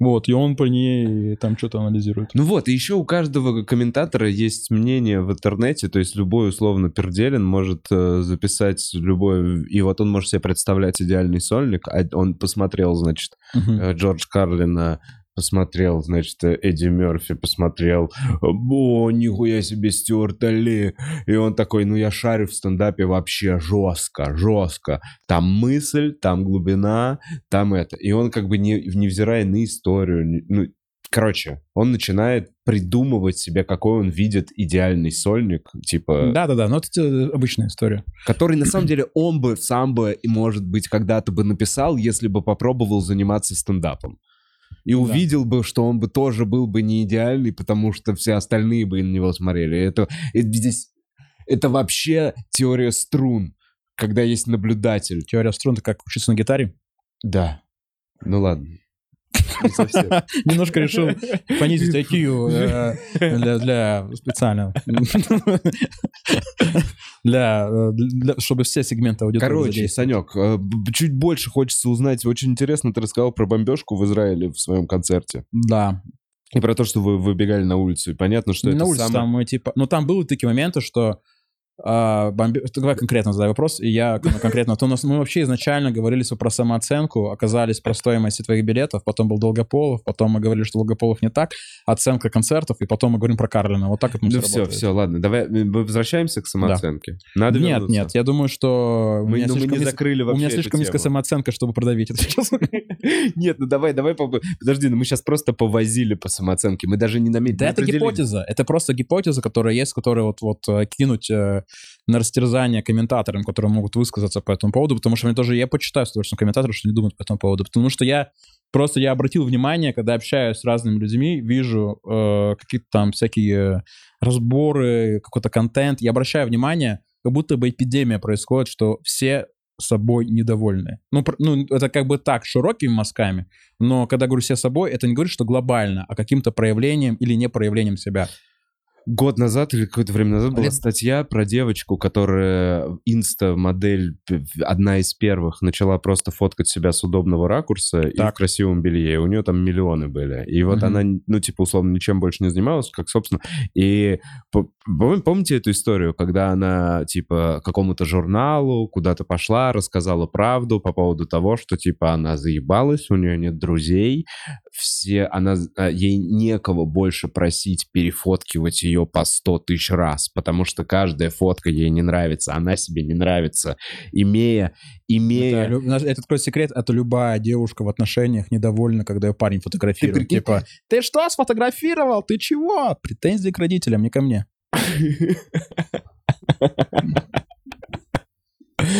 Вот, и он по ней там что-то анализирует. Ну вот, и еще у каждого комментатора есть мнение в интернете, то есть любой условно перделин может э, записать любой, и вот он может себе представлять идеальный сольник, а он посмотрел, значит, э, Джордж Карлина, посмотрел, значит, э, Эдди Мерфи, посмотрел, о, нихуя себе Стюарта Ли, и он такой, ну я шарю в стендапе вообще жестко, жестко, там мысль, там глубина, там это, и он как бы не, невзирая на историю, ну, короче, он начинает придумывать себе, какой он видит идеальный сольник, типа, Да-да-да, но это э, обычная история. который на самом деле он бы сам бы, и может быть, когда-то бы написал, если бы попробовал заниматься стендапом. И увидел бы, что он бы тоже был бы не идеальный, потому что все остальные бы на него смотрели. Это, это здесь, это вообще теория струн, когда есть наблюдатель. Теория струн, это как учиться на гитаре. Да. Ну ладно. Немножко решил понизить IQ э, для, для специально. Для, э, для- чтобы все сегменты аудитории Короче. Санек, э, чуть больше хочется узнать. Очень интересно, ты рассказал про бомбежку в Израиле в своем концерте. Да. И про то, что вы выбегали на улицу. И понятно, что Не это на улице самое... там мы типа... Ну, там были такие моменты, что а, бомби... Давай конкретно задай вопрос, и я конкретно. То у нас мы вообще изначально говорили про самооценку, оказались про стоимость твоих билетов, потом был Долгополов, потом мы говорили, что Долгополов не так, оценка концертов, и потом мы говорим про Карлина. Вот так вот мы Ну все, все, ладно, давай мы возвращаемся к самооценке. Надо Нет, вернуться. нет, я думаю, что у Мы, меня ну, мы не закрыли у вообще меня эту слишком низкая самооценка, чтобы продавить это сейчас. Нет, ну давай, давай, подожди, ну мы сейчас просто повозили по самооценке, мы даже не наметили. Да это гипотеза, это просто гипотеза, которая есть, которую вот, вот э, кинуть на растерзание комментаторам, которые могут высказаться по этому поводу, потому что мне тоже, я почитаю с удовольствием комментаторов, что они думают по этому поводу, потому что я просто, я обратил внимание, когда общаюсь с разными людьми, вижу э, какие-то там всякие разборы, какой-то контент, я обращаю внимание, как будто бы эпидемия происходит, что все собой недовольны. Ну, ну, это как бы так, широкими мазками, но когда говорю все собой, это не говорит, что глобально, а каким-то проявлением или не проявлением себя. Год назад или какое-то время назад была Лет- статья про девочку, которая инста-модель, одна из первых, начала просто фоткать себя с удобного ракурса и в Так. красивом белье. И у нее там миллионы были. И вот Мгм. она, ну, типа, условно, ничем больше не занималась, как, собственно. И по- пом- помните эту историю, когда она, типа, какому-то журналу куда-то пошла, рассказала правду по поводу того, что, типа, она заебалась, у нее нет друзей, все, она, а, ей некого больше просить перефоткивать ее по 100 тысяч раз, потому что каждая фотка ей не нравится, она себе не нравится. Имея, имея... Это, это такой секрет, это любая девушка в отношениях недовольна, когда ее парень фотографирует. прикинь- Типа, ты что, сфотографировал? Ты чего? Претензии к родителям, не ко мне.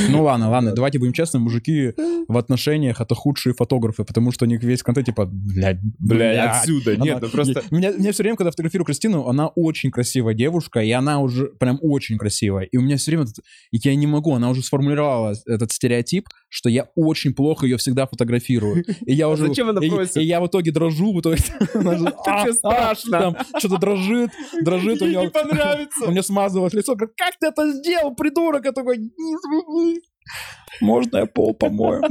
Ну ладно, ладно, давайте будем честны, мужики в отношениях это худшие фотографы, потому что у них весь контент типа, блядь, Блядь, отсюда. Она- Нет, ну просто... Меня, меня все время, когда фотографирую Кристину, она очень красивая девушка, и она уже прям очень красивая. И у меня все время... я не могу, она уже сформулировала этот стереотип, что я очень плохо ее всегда фотографирую. И я уже... А зачем она просит? и я в итоге дрожу, в итоге... Тебе «А, а», страшно. Что-то дрожит, дрожит у Ей не понравится. У меня смазывает лицо. Как, как ты это сделал, придурок? Я такой... «Не, Можно я пол помою?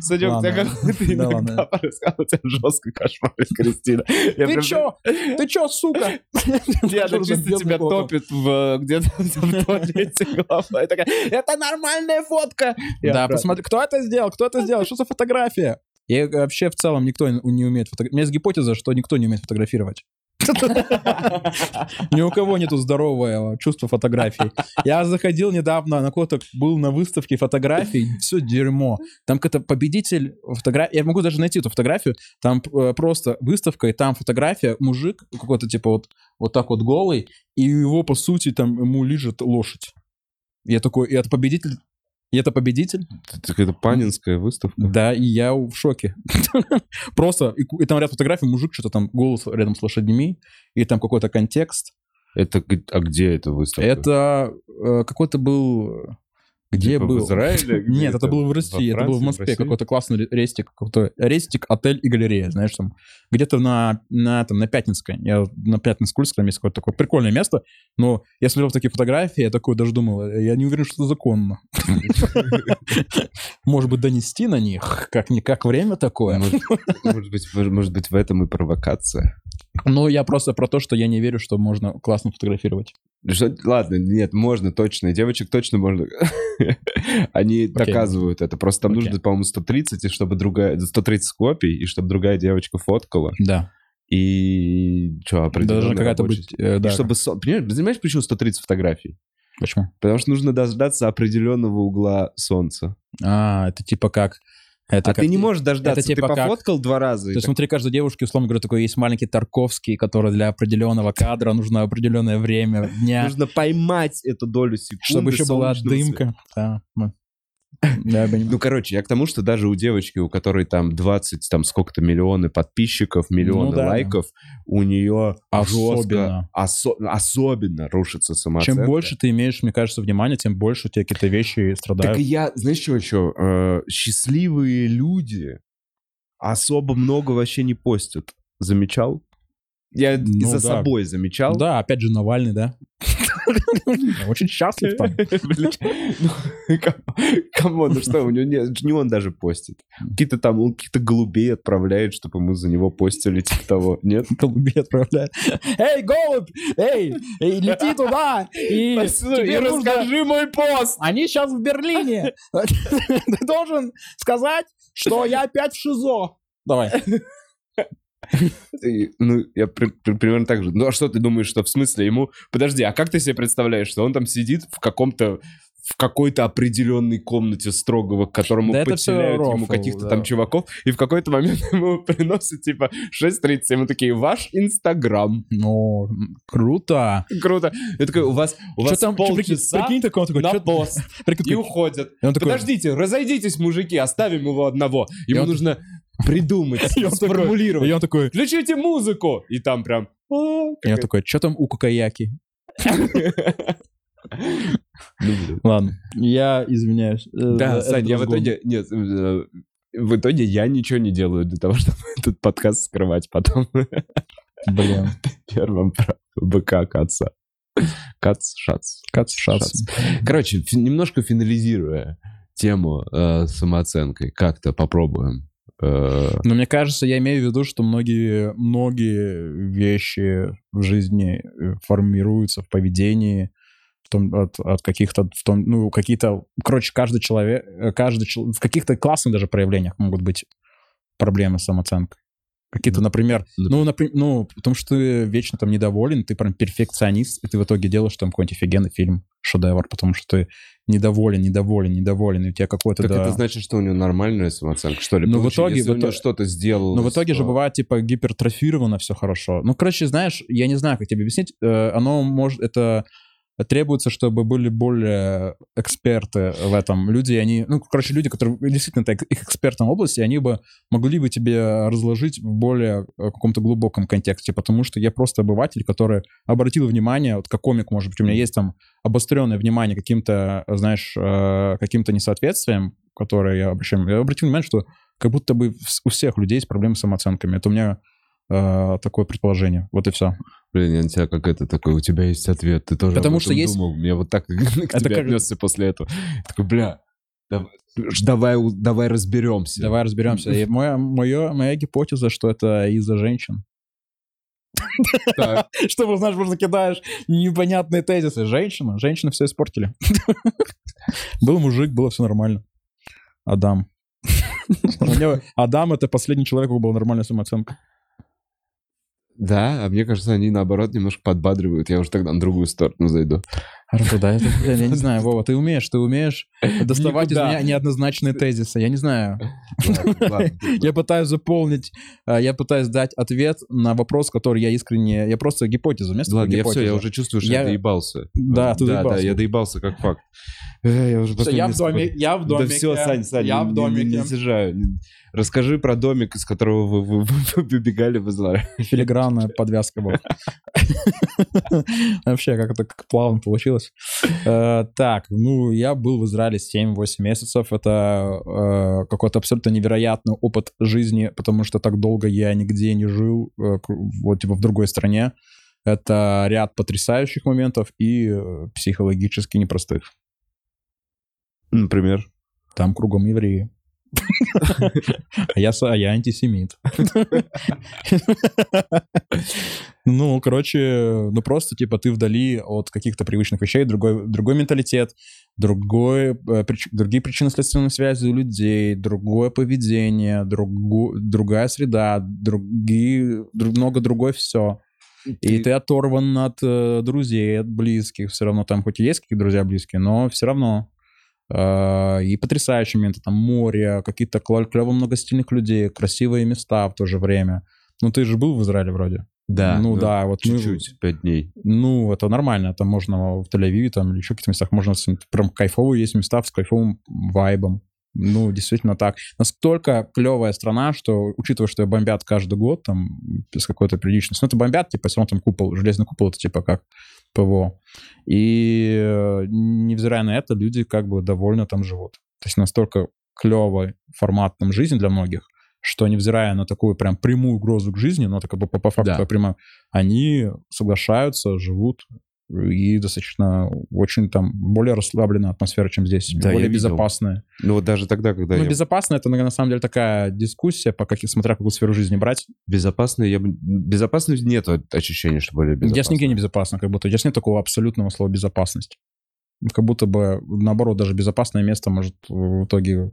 Санек, Ладно. какой-то Да иногда происходит, у тебя жестко кошмарит, Кристина. Я Ты чё? Ты чё, сука? Я чисто тебя топит в, где-то в туалете голова. И такая, это нормальная фотка. Я Да, посмотри, кто это сделал, кто это сделал, что за фотография? И вообще в целом никто не не умеет фотографировать. У меня есть гипотеза, что никто не умеет фотографировать. Ни у кого нету здорового чувства фотографий. Я заходил недавно на какой-то, был на выставке фотографий, все дерьмо. Там какой-то победитель фотографии, я могу даже найти эту фотографию, там э, просто выставка, и там фотография, мужик какой-то типа вот, вот так вот голый, и его, по сути, там ему лежит лошадь. Я такой, и это победитель, и это победитель? Это панинская выставка. Да, и я в шоке. Просто, и, там ряд фотографий, мужик что-то там, голос рядом с лошадьми, и там какой-то контекст. Это, а где эта выставка? Это э, какой-то был... Где Типа в был? Израиле? Где Нет, это было в России, это было в в Москве, какой-то классный ре- рестик, какой-то рестик, отель и галерея, знаешь, там, где-то на, на, там, на Пятницкой, я на Пятницкой там есть какое-то такое прикольное место, но я смотрел такие фотографии, я такой даже думал, я не уверен, что это законно. Может быть, донести на них, как-никак время такое. Может, быть, может быть, в этом и провокация. Ну, я просто про то, что я не верю, что можно классно фотографировать. Что- ладно, нет, можно точно. Девочек точно можно. Они доказывают это. Просто там Окей. нужно, по-моему, 130, и чтобы другая... 130 копий, и чтобы другая девочка фоткала. Да. И что, определенно Должна какая-то быть... э, И да. чтобы... Понимаешь, понимаешь, почему 130 фотографий? Почему? Потому что нужно дождаться определенного угла солнца. А, это типа как... Это а как- ты не можешь дождаться. типа ты как- пофоткал два раза. То есть так- внутри каждой девушки, условно говоря, такой есть маленький Тарковский, который для определенного кадра нужно определенное время дня, Нужно поймать эту долю секунды чтобы еще была дымка. Да, Да. Ну, короче, я к тому, что даже у девочки, у которой там 20, там сколько-то миллионы подписчиков, миллионы Ну да. лайков, у нее Особенно. особенно, особенно рушится самооценка. Чем больше ты имеешь, мне кажется, внимания, тем больше у тебя какие-то вещи Так страдают. и я, знаешь, что еще? Э, счастливые люди особо много вообще не постят. Замечал? Я и Ну за да. собой замечал. Да, опять же, Навальный, да? Очень счастлив там. Ну, come- come on, ну что, у него нет, не он даже постит. Какие-то там, он каких-то голубей отправляет, чтобы ему за него постили, типа того. Нет? Голубей отправляет. Эй, голубь! Эй, эй, лети туда! И тебе нужно- мой пост! Они сейчас в Берлине. Ты должен сказать, что я опять в ШИЗО. Давай. Ну, я при- при- примерно так же. Ну, а что ты думаешь, что в смысле ему... Подожди, а как ты себе представляешь, что он там сидит в каком-то в какой-то определенной комнате строгого, к которому Да подселяют ему каких-то да. там чуваков, и в какой-то момент ему приносят, типа, 6.30, ему такие, ваш Инстаграм. Ну, круто. Круто. Я такой, у вас, у вас там, полчаса прикинь, такой, такой, на пост. И уходят. Подождите, разойдитесь, мужики, оставим его одного. Ему нужно придумать, И он такой- сформулировать. и он такой, Включите музыку! И там прям... «А, и какая-то- такой, что там у Кукаяки? Ладно, я извиняюсь. э, Да, Сань, я в итоге... Нет, э, в итоге я ничего не делаю для того, чтобы этот подкаст скрывать потом. Блин, Первым БК Каца. Кац, шац. кац, шац. Короче, немножко финализируя тему э, самооценкой, как-то попробуем. Э, Но мне кажется, я имею в виду, что многие, многие вещи в жизни э, формируются в поведении, в том, от, от каких-то, в том, ну, какие-то, короче, каждый человек, э, каждый, в каких-то классных даже проявлениях могут быть проблемы с самооценкой. Какие-то, Ну, например, нап- ну, например, ну, потому что ты вечно там недоволен, ты прям перфекционист, и ты в итоге делаешь там какой-нибудь офигенный фильм, шедевр, потому что ты недоволен, недоволен, недоволен, и у тебя какой-то... так да, это значит, что у него нормальная самооценка, что ли? Ну, в итоге- Если в итоге- что-то сделал... Но в итоге же бывает, типа, гипертрофировано все хорошо. Ну, короче, знаешь, я не знаю, как тебе объяснить. э, Оно может... Это требуется, чтобы были более эксперты в этом. Люди, они... Ну, короче, люди, которые действительно так, их экспертом в области, они бы могли бы тебе разложить в более э, каком-то глубоком контексте, потому что я просто обыватель, который обратил внимание, вот как комик, может быть, у меня есть там обостренное внимание каким-то, знаешь, э, каким-то несоответствиям, которые я обращаю. Я обратил внимание, что как будто бы у всех людей есть проблемы с самооценками. Это у меня э, такое предположение. Вот и все. Блин, я на тебя как это такой, у тебя есть ответ, ты тоже Потому что есть- думал. Я вот так к тебе как- отнесся после этого. Такой, бля, давай, давай разберемся. Давай разберемся. И моя, моя, моя гипотеза, что это из-за женщин. Что, знаешь, просто кидаешь непонятные тезисы. Женщина, женщины все испортили. Был мужик, было все нормально. Адам. Адам — это последний человек, у кого была нормальная самооценка. Да, а мне кажется, они наоборот немножко подбадривают. Я уже тогда на другую сторону зайду. Хорошо, да, это, я не знаю, Вова, ты умеешь, ты умеешь доставать из Никуда. меня неоднозначные тезисы. Я не знаю. Я пытаюсь заполнить, а, я пытаюсь дать ответ на вопрос, который я искренне... Я просто гипотезу. Вместо Ладно, я все, я уже чувствую, что Я- доебался. Да, ты доебался. Да, я доебался как факт. Э, Я уже я в доме, я в домике. Да все, Сань, Сань, я в домике. Не, съезжаю. Расскажи про домик, из которого вы, вы- вы выбегали в Израиль. Филигранная подвязка была. Вообще, как это как плавно получилось. Э, Так, ну, я был в Израиле 7-8 месяцев. Это э, какой-то абсолютно невероятный опыт жизни, потому что так долго я нигде не жил, э, вот типа в другой стране. Это ряд потрясающих моментов и психологически непростых. Например. Там кругом евреи. А я, а я антисемит. Ну, короче, ну просто, типа, ты вдали от каких-то привычных вещей, другой, другой менталитет, другой, э, прич- другие причинно-следственные связи у людей, другое поведение, другу- другая среда, другие, друг- много другое все. И ты оторван от э, друзей, от близких. Все равно там хоть и есть какие-то друзья близкие, но все равно. Э, И потрясающие моменты, там море, какие-то клево много стильных людей, красивые места в то же время. Ну, ты же был в Израиле вроде. Да. ну, да, вот мы- Чуть-чуть, пять дней. Ну, это нормально. Там можно в Тель-Авиве там, или еще каких-то местах можно... с- Прям кайфовые есть места с кайфовым вайбом. Ну, действительно так. Настолько клевая страна, что, учитывая, что ее бомбят каждый год, там, без какой-то приличности. Ну, это бомбят, типа, все равно там купол, железный купол, это типа как ПВО. И э, невзирая на это, люди как бы довольно там живут. То есть настолько клевый формат там жизни для многих, что невзирая на такую прям прямую угрозу к жизни, но это как бы по, по факту Да. прямо, они соглашаются, живут и достаточно очень там более расслабленная атмосфера, чем здесь, Да, более безопасная. Ну вот даже тогда, когда Ну, я... безопасно это, на самом деле, такая дискуссия, по каких, смотря какую сферу жизни брать. Безопасно, я. Безопасно нет ощущения, что более безопасно. Здесь нигде не безопасно, как будто. Здесь нет такого абсолютного слова безопасность. Как будто бы, наоборот, даже безопасное место может в итоге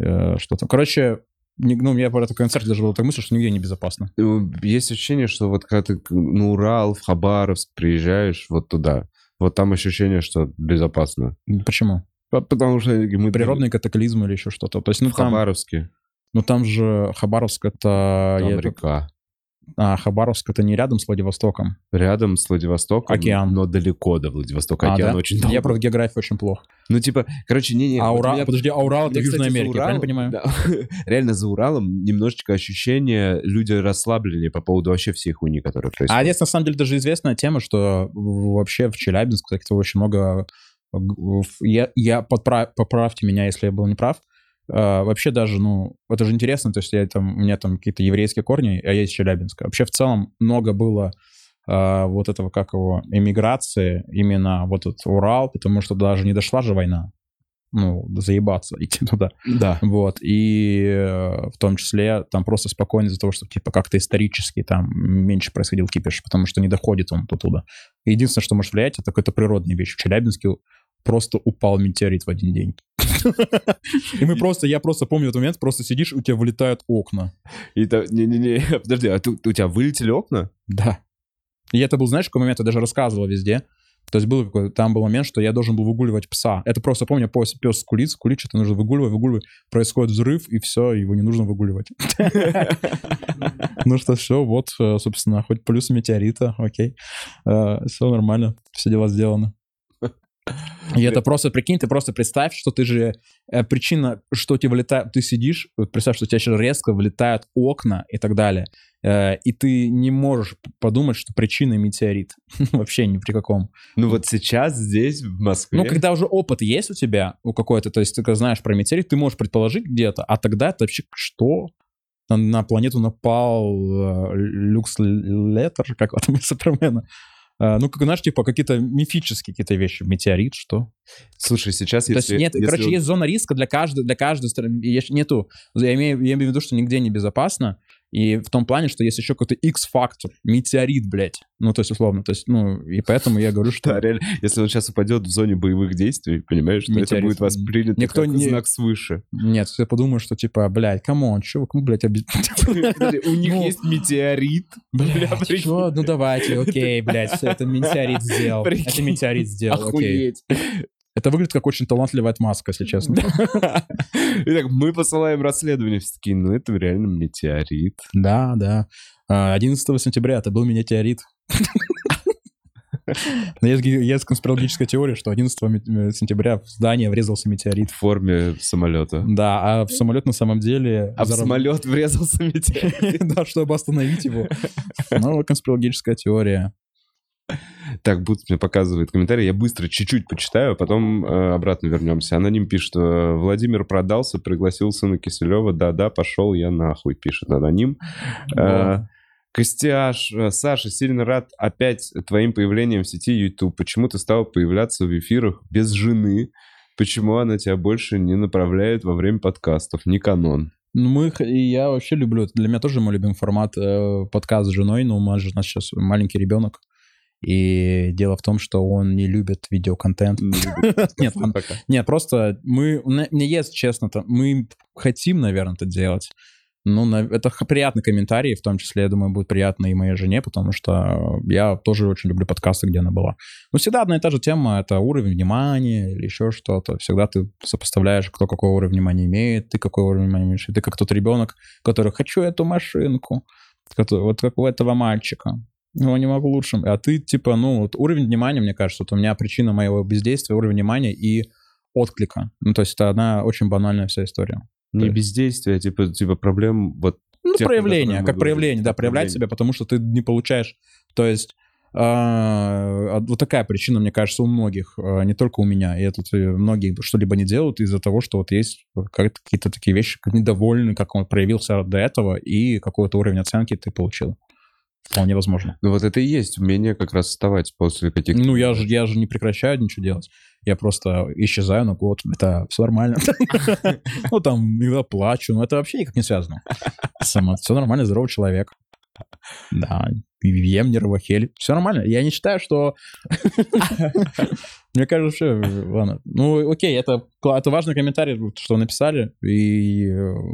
э, что-то... Короче, ну, я про этот концерт даже была такая мысль, что нигде не безопасно. Ну, Есть ощущение, что вот когда ты на Урал, в Хабаровск приезжаешь, вот туда, вот там ощущение, что безопасно. Почему? По- Потому что мы Природный катаклизм или еще что-то. То есть, ну, в там, Хабаровске, ну, там же Хабаровск это... там я- река. А, Хабаровск это не рядом с Владивостоком. Рядом с Владивостоком, Океан. но далеко до Владивостока. А, Океан да? очень Я долго. про географию очень плохо. Ну, типа, короче, не-не. а вот Урал, меня- подожди, а Урал это за Америке, Уралом- правильно понимаю? да, реально за Уралом немножечко ощущение, люди расслабленнее по поводу вообще всей хуйни, которая А происходит. здесь, на самом деле, даже известная тема, что вообще в Челябинске кстати, очень много... э, Я, я подправ- поправьте меня, если я был неправ. Э, Вообще даже, ну, это же интересно, то есть я там, у меня там какие-то еврейские корни, а я из Челябинска. Вообще в целом много было э, вот этого, как его, эмиграции именно вот этот Урал, потому что даже не дошла же война. Ну, заебаться идти туда. Да. Вот, и э, в том числе там просто спокойно из-за того, что типа как-то исторически там меньше происходил кипиш, потому что не доходит он туда. Единственное, что может влиять, это какая-то природная вещь. В Челябинске просто упал метеорит в один день. И мы просто, я просто помню этот момент, просто сидишь, у тебя вылетают окна. И то- Не-не-не, подожди, а у тебя вылетели окна? Да. И это был, знаешь, какой момент, я даже рассказывал везде. То есть был какой там был момент, что я должен был выгуливать пса. Это просто помню, пес, пес скулит, скулит, что-то нужно выгуливать, выгуливать, происходит взрыв, и все, его не нужно выгуливать. Ну что, все, вот, э, собственно, хоть плюс метеорита, окей. Все нормально, все дела сделаны. И это просто, прикинь, ты просто представь, что ты же, э, причина, что тебе вылетает, ты сидишь, представь, что у тебя сейчас резко вылетают окна и так далее, э, и ты не можешь подумать, что причина метеорит. Вообще ни при каком. Ну вот сейчас здесь, в Москве... Ну, когда уже опыт есть у тебя, у какой-то, то есть ты знаешь про метеорит, ты можешь предположить где-то, а тогда это вообще что? На, на планету напал э, Люкс Леттер, как из Супермена. Э, ну, как, знаешь, типа какие-то мифические какие-то вещи. Метеорит, что? Слушай, сейчас То есть если... нет, если короче, есть зона риска для каждой, для каждой страны. Есть- Нету, я имею, я имею в виду, что нигде не безопасно. И в том плане, что есть еще какой-то X-фактор. Метеорит, блядь. Ну, то есть, условно. То есть, ну, и поэтому я говорю, что... Да, реально, если он сейчас упадет в зоне боевых действий, понимаешь, что это Метеорит. будет воспринято Никто как не- знак свыше. Нет, я подумаю, что типа, блядь, come on, вы, ну, блядь, У них Ну, есть метеорит. Бля, Блядь, чё? Ну давайте, окей, блядь, всё, это метеорит сделал. Это метеорит сделал, окей. Это выглядит как очень талантливая отмазка, если честно. Итак, мы посылаем расследование. Все таки ну это реально метеорит. Да, да. А, 11 сентября это был метеорит. Но есть, есть конспирологическая теория, что 11 ме- сентября в здание врезался метеорит. В форме самолета. Да, а в самолет на самом деле... А в зараб- самолет врезался метеорит. Да, чтобы остановить его. Ну, конспирологическая теория. Так, Бутс мне показывает комментарий. Я быстро чуть-чуть почитаю, а потом э, обратно вернемся. Аноним пишет, э, Владимир продался, пригласил сына Киселева. Да-да, пошел я нахуй, пишет аноним. Э, Костяш, э, Саша, сильно рад опять твоим появлением в сети YouTube. Почему ты стал появляться в эфирах без жены? Почему она тебя больше не направляет во время подкастов? Не канон. Ну, мы, и я вообще люблю, это для меня тоже мой любимый формат э, подкаст с женой, но у нас же у нас сейчас маленький ребенок, и дело в том, что он не любит видеоконтент. Нет. Нет, просто мы, мне есть, честно, мы хотим, наверное, это делать. Ну, это приятный комментарий, в том числе, я думаю, будет приятно и моей жене, потому что я тоже очень люблю подкасты, где она была. Но всегда одна и та же тема — это уровень внимания или еще что-то. Всегда ты сопоставляешь, кто какой уровень внимания имеет, ты какой уровень внимания имеешь. И ты как тот ребенок, который «хочу эту машинку», вот как у этого мальчика. Ну, не могу лучше. А ты, типа, ну, вот уровень внимания, мне кажется, вот у меня причина моего бездействия, уровень внимания и отклика. Ну, то есть это одна очень банальная вся история. Не есть- бездействие, а типа, типа проблем вот Ну, Тех, проявление, как говорили. проявление, да, проявлять Проявление. себя, потому что ты не получаешь, то есть а, вот такая причина, мне кажется, у многих, а, не только у меня, и это многие что-либо не делают из-за того, что вот есть как- какие-то такие вещи, как недовольны, как он проявился до этого, и какой-то уровень оценки ты получил. Вполне возможно. Ну вот это и есть умение как раз вставать после каких-то... Ну, я же, я же не прекращаю ничего делать. Я просто исчезаю на год. Это все нормально. Ну, там, иногда плачу. Но это вообще никак не связано. Все нормально, здоровый человек. Да, ем нервохель. Все нормально. Я не считаю, что... Мне кажется, вообще, ладно. Ну, окей, это, это важный комментарий, что написали. И,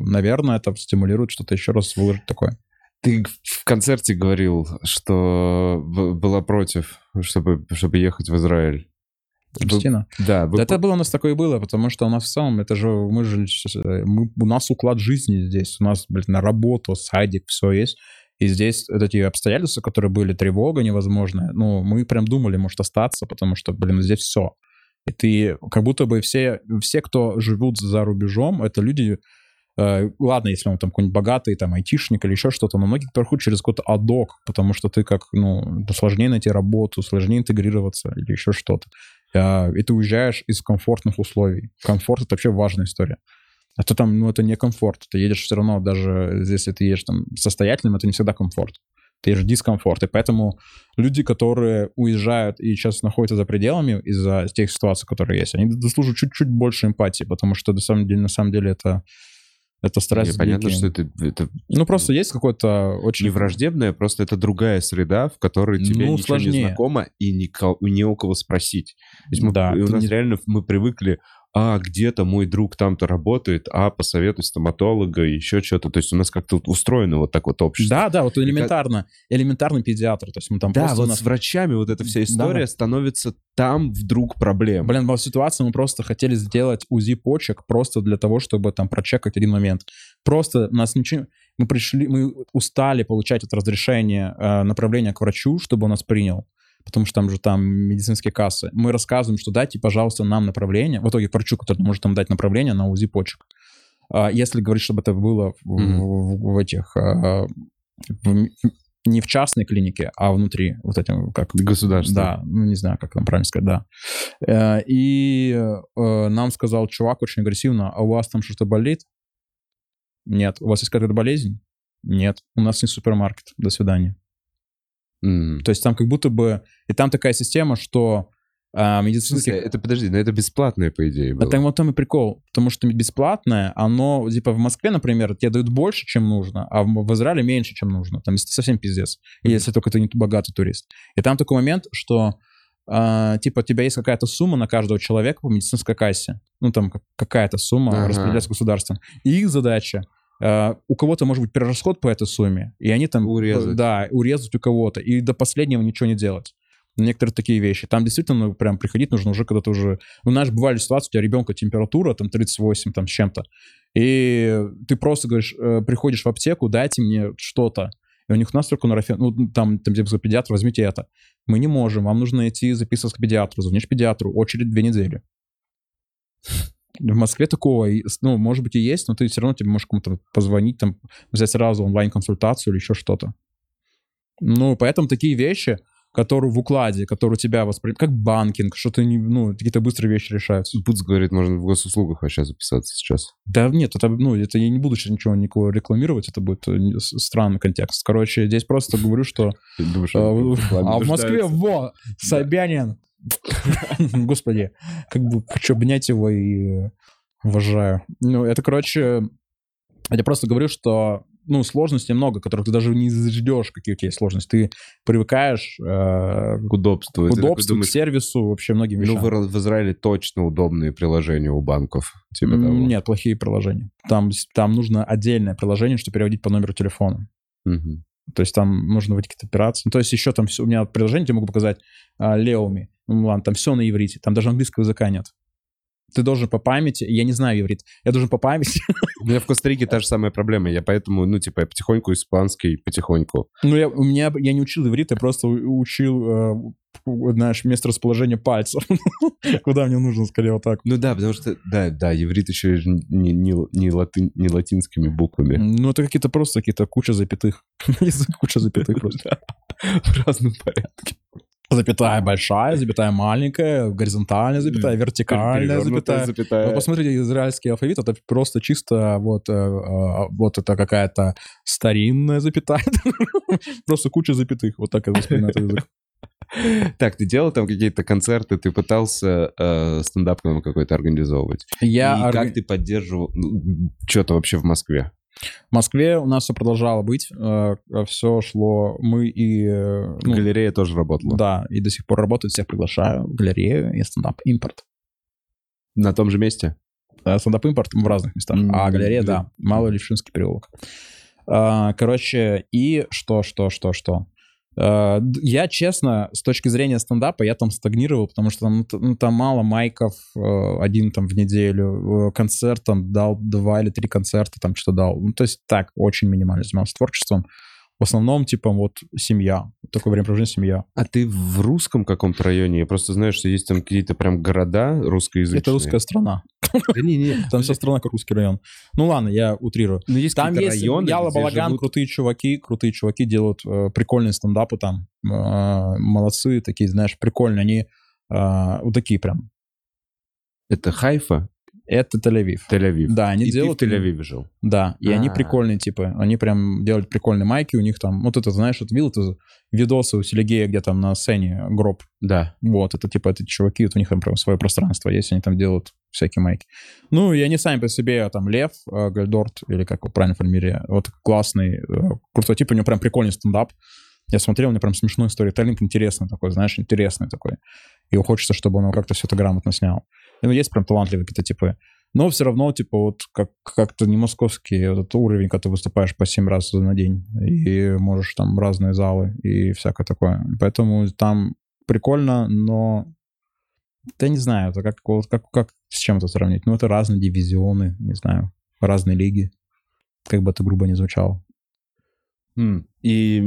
наверное, это стимулирует что-то еще раз выложить такое. Ты в концерте говорил, что была против, чтобы, чтобы ехать в Израиль. Кристина? Вы, да. Вы... да это было у нас такое и было, потому что у нас в целом, это же, мы же, мы, у нас уклад жизни здесь, у нас, блин, на работу, садик, все есть. И здесь вот эти обстоятельства, которые были, тревога невозможная, ну, мы прям думали, может, остаться, потому что, блин, здесь все. И ты, как будто бы все, все, кто живут за рубежом, это люди, Э, ладно, если он там какой-нибудь богатый, там, айтишник или еще что-то, но многие проходят через какой-то адок, потому что ты как, ну, сложнее найти работу, сложнее интегрироваться или еще что-то. Э, и ты уезжаешь из комфортных условий. Комфорт — это вообще важная история. А то там, ну, это не комфорт. Ты едешь все равно, даже если ты едешь там состоятельным, это не всегда комфорт. Ты едешь дискомфорт. И поэтому люди, которые уезжают и сейчас находятся за пределами из-за тех ситуаций, которые есть, они заслуживают чуть-чуть больше эмпатии, потому что на самом деле, на самом деле это это стресс. Не, понятно, что это, это... Ну, просто есть какое-то очень... Не враждебное, просто это другая среда, в которой тебе ну, ничего сложнее. не знакомо и ни, не у кого спросить. То есть мы, да, у нас не... реально мы привыкли а где-то мой друг там-то работает, а посоветуй стоматолога, еще что-то. То есть у нас как-то устроено вот так вот общество. Да, да, вот элементарно, как... элементарный педиатр. То есть мы там да, вот нас... с врачами вот эта вся история да. становится там вдруг проблем. Блин, в ситуации мы просто хотели сделать УЗИ почек просто для того, чтобы там прочекать один момент. Просто нас ничего... Мы пришли, мы устали получать это разрешение э, направления к врачу, чтобы он нас принял потому что там же там медицинские кассы. Мы рассказываем, что дайте, пожалуйста, нам направление, в итоге врачу, который может нам дать направление на УЗИ почек. А если говорить, чтобы это было в, mm-hmm. в, в этих... А, в, не в частной клинике, а внутри вот этим как государство. Да, ну не знаю, как там правильно сказать, да. Э, и э, нам сказал чувак очень агрессивно, а у вас там что-то болит? Нет. У вас есть какая-то болезнь? Нет. У нас не супермаркет. До свидания. Mm. То есть там как будто бы... И там такая система, что а, медицинских... Слушай, это, подожди, но это бесплатное, по идее, было. А там вот там и прикол, потому что бесплатное, оно, типа, в Москве, например, тебе дают больше, чем нужно, а в, в Израиле меньше, чем нужно. Там совсем пиздец, mm-hmm. если только ты не богатый турист. И там такой момент, что Uh, типа, у тебя есть какая-то сумма на каждого человека по медицинской кассе. Ну, там какая-то сумма uh-huh. распределяется государством. И их задача Uh, у кого-то может быть перерасход по этой сумме, и они там... Урезать. Да, урезать у кого-то, и до последнего ничего не делать. Некоторые такие вещи. Там действительно ну, прям приходить нужно уже, когда ты уже... Ну, знаешь, бывали ситуации, у тебя ребенка температура там 38 там с чем-то, и ты просто говоришь, э, приходишь в аптеку, дайте мне что-то. И у них у нас только на ну, там, там, где педиатр, возьмите это. Мы не можем, вам нужно идти записываться к педиатру, звонишь педиатру, очередь две недели. В Москве такого, ну, может быть, и есть, но ты все равно тебе можешь кому-то позвонить, там, взять сразу онлайн-консультацию или еще что-то. Ну, поэтому такие вещи, которые в укладе, которые у тебя воспринимают, как банкинг, что-то, не, ну, какие-то быстрые вещи решаются. Пуц говорит, можно в госуслугах вообще записаться сейчас. Да нет, это, ну, это я не буду сейчас ничего никого рекламировать, это будет э, странный контекст. Короче, здесь просто говорю, что... А в Москве, во, Собянин, Господи, как бы хочу обнять его и уважаю. Ну, это, короче, я просто говорю, что ну, сложностей много, которых ты даже не ждешь, какие у тебя есть сложности. Ты привыкаешь э, к удобству. К удобству, думаешь, к сервису, вообще многим вещам. Ну, в, в Израиле точно удобные приложения у банков. Типа того. Нет, плохие приложения. Там, там нужно отдельное приложение, чтобы переводить по номеру телефона. Угу. То есть там нужно вводить какие-то операции. Ну, то есть еще там все, у меня приложение, где могу показать а, Леоми. Ну ладно, там все на иврите, там даже английского языка нет. Ты должен по памяти, я не знаю иврит, я должен по памяти. У меня в Коста-Рике та же самая проблема, я поэтому, ну, типа, я потихоньку испанский, потихоньку. Ну, я, у меня, я не учил иврит, я просто учил, э, знаешь, место расположения пальцев. Куда мне нужно, скорее, вот так. Ну да, потому что, да, да, иврит еще не, не, не, латы, не латинскими буквами. Ну, это какие-то просто какие-то куча запятых. куча запятых просто. В разном порядке. Запятая большая, запятая маленькая, горизонтальная запятая, вертикальная запятая. запятая. Вы посмотрите израильский алфавит, это просто чисто вот, э, э, вот это какая-то старинная запятая. Просто куча запятых. Вот так я воспринимаю этот язык. Так, ты делал там какие-то концерты, ты пытался э, стендап какой-то организовывать? Я И орг- как ты поддерживал что-то вообще в Москве? В Москве у нас все продолжало быть, все шло, мы и... э, ну, Галерея тоже работала? Да, и до сих пор работает, всех приглашаю в галерею и стендап-импорт. На том же месте? Э, Стендап-импорт в разных местах, а М, галерея, да. да, Малый Левшинский переулок. А, Короче, и что, что, что, что? Д- Я, честно, с точки зрения стендапа, я там стагнировал, потому что там, ну, ну, там мало майков, э, один там в неделю, э, концерт там дал два или три концерта, там что-то дал. Ну, то есть так, очень минимально занимался творчеством. В основном, типа, вот семья. Такое времяпровождение семья. А ты в русском каком-то районе? Я просто знаю, что есть там какие-то прям города русскоязычные. Это русская страна. Да не, не. Там вся страна как русский район. Ну ладно, я утрирую. Ну, есть Там есть районы, Яла Балаган, живут- крутые чуваки, крутые чуваки делают э, прикольные стендапы там. Э, молодцы такие, знаешь, прикольные. Они э, вот такие прям. Это Хайфа, Это Тель-Авив. Тель-Авив. Да, они И ты в делают... Тель-Авиве жил? Да, и они А. прикольные, типа, они прям делают прикольные майки, у них там, вот это, знаешь, вот видел ты видосы у Селигея, где там на сцене гроб, Да. вот, это типа эти чуваки, вот у них там прям свое пространство есть, они там делают всякие майки. Ну, и они сами по себе, там, Лев, э, Гальдорт, или как его правильно фамилия, вот классный, э, крутой тип, у него прям прикольный стендап. Я смотрел, у него прям смешной сторителлинг, интересный такой, знаешь, интересный такой. И хочется, чтобы он его как-то все это грамотно снял. Ну, есть прям талантливые какие-то типы. Но все равно, типа, вот как- как-то не московский вот этот уровень, когда ты выступаешь по 7 раз на день, и можешь там разные залы и всякое такое. Поэтому там прикольно, но да не знаю, это как, вот как, как с чем это сравнить? Ну, это разные дивизионы, не знаю, разные лиги. Как бы это грубо не звучало. М. И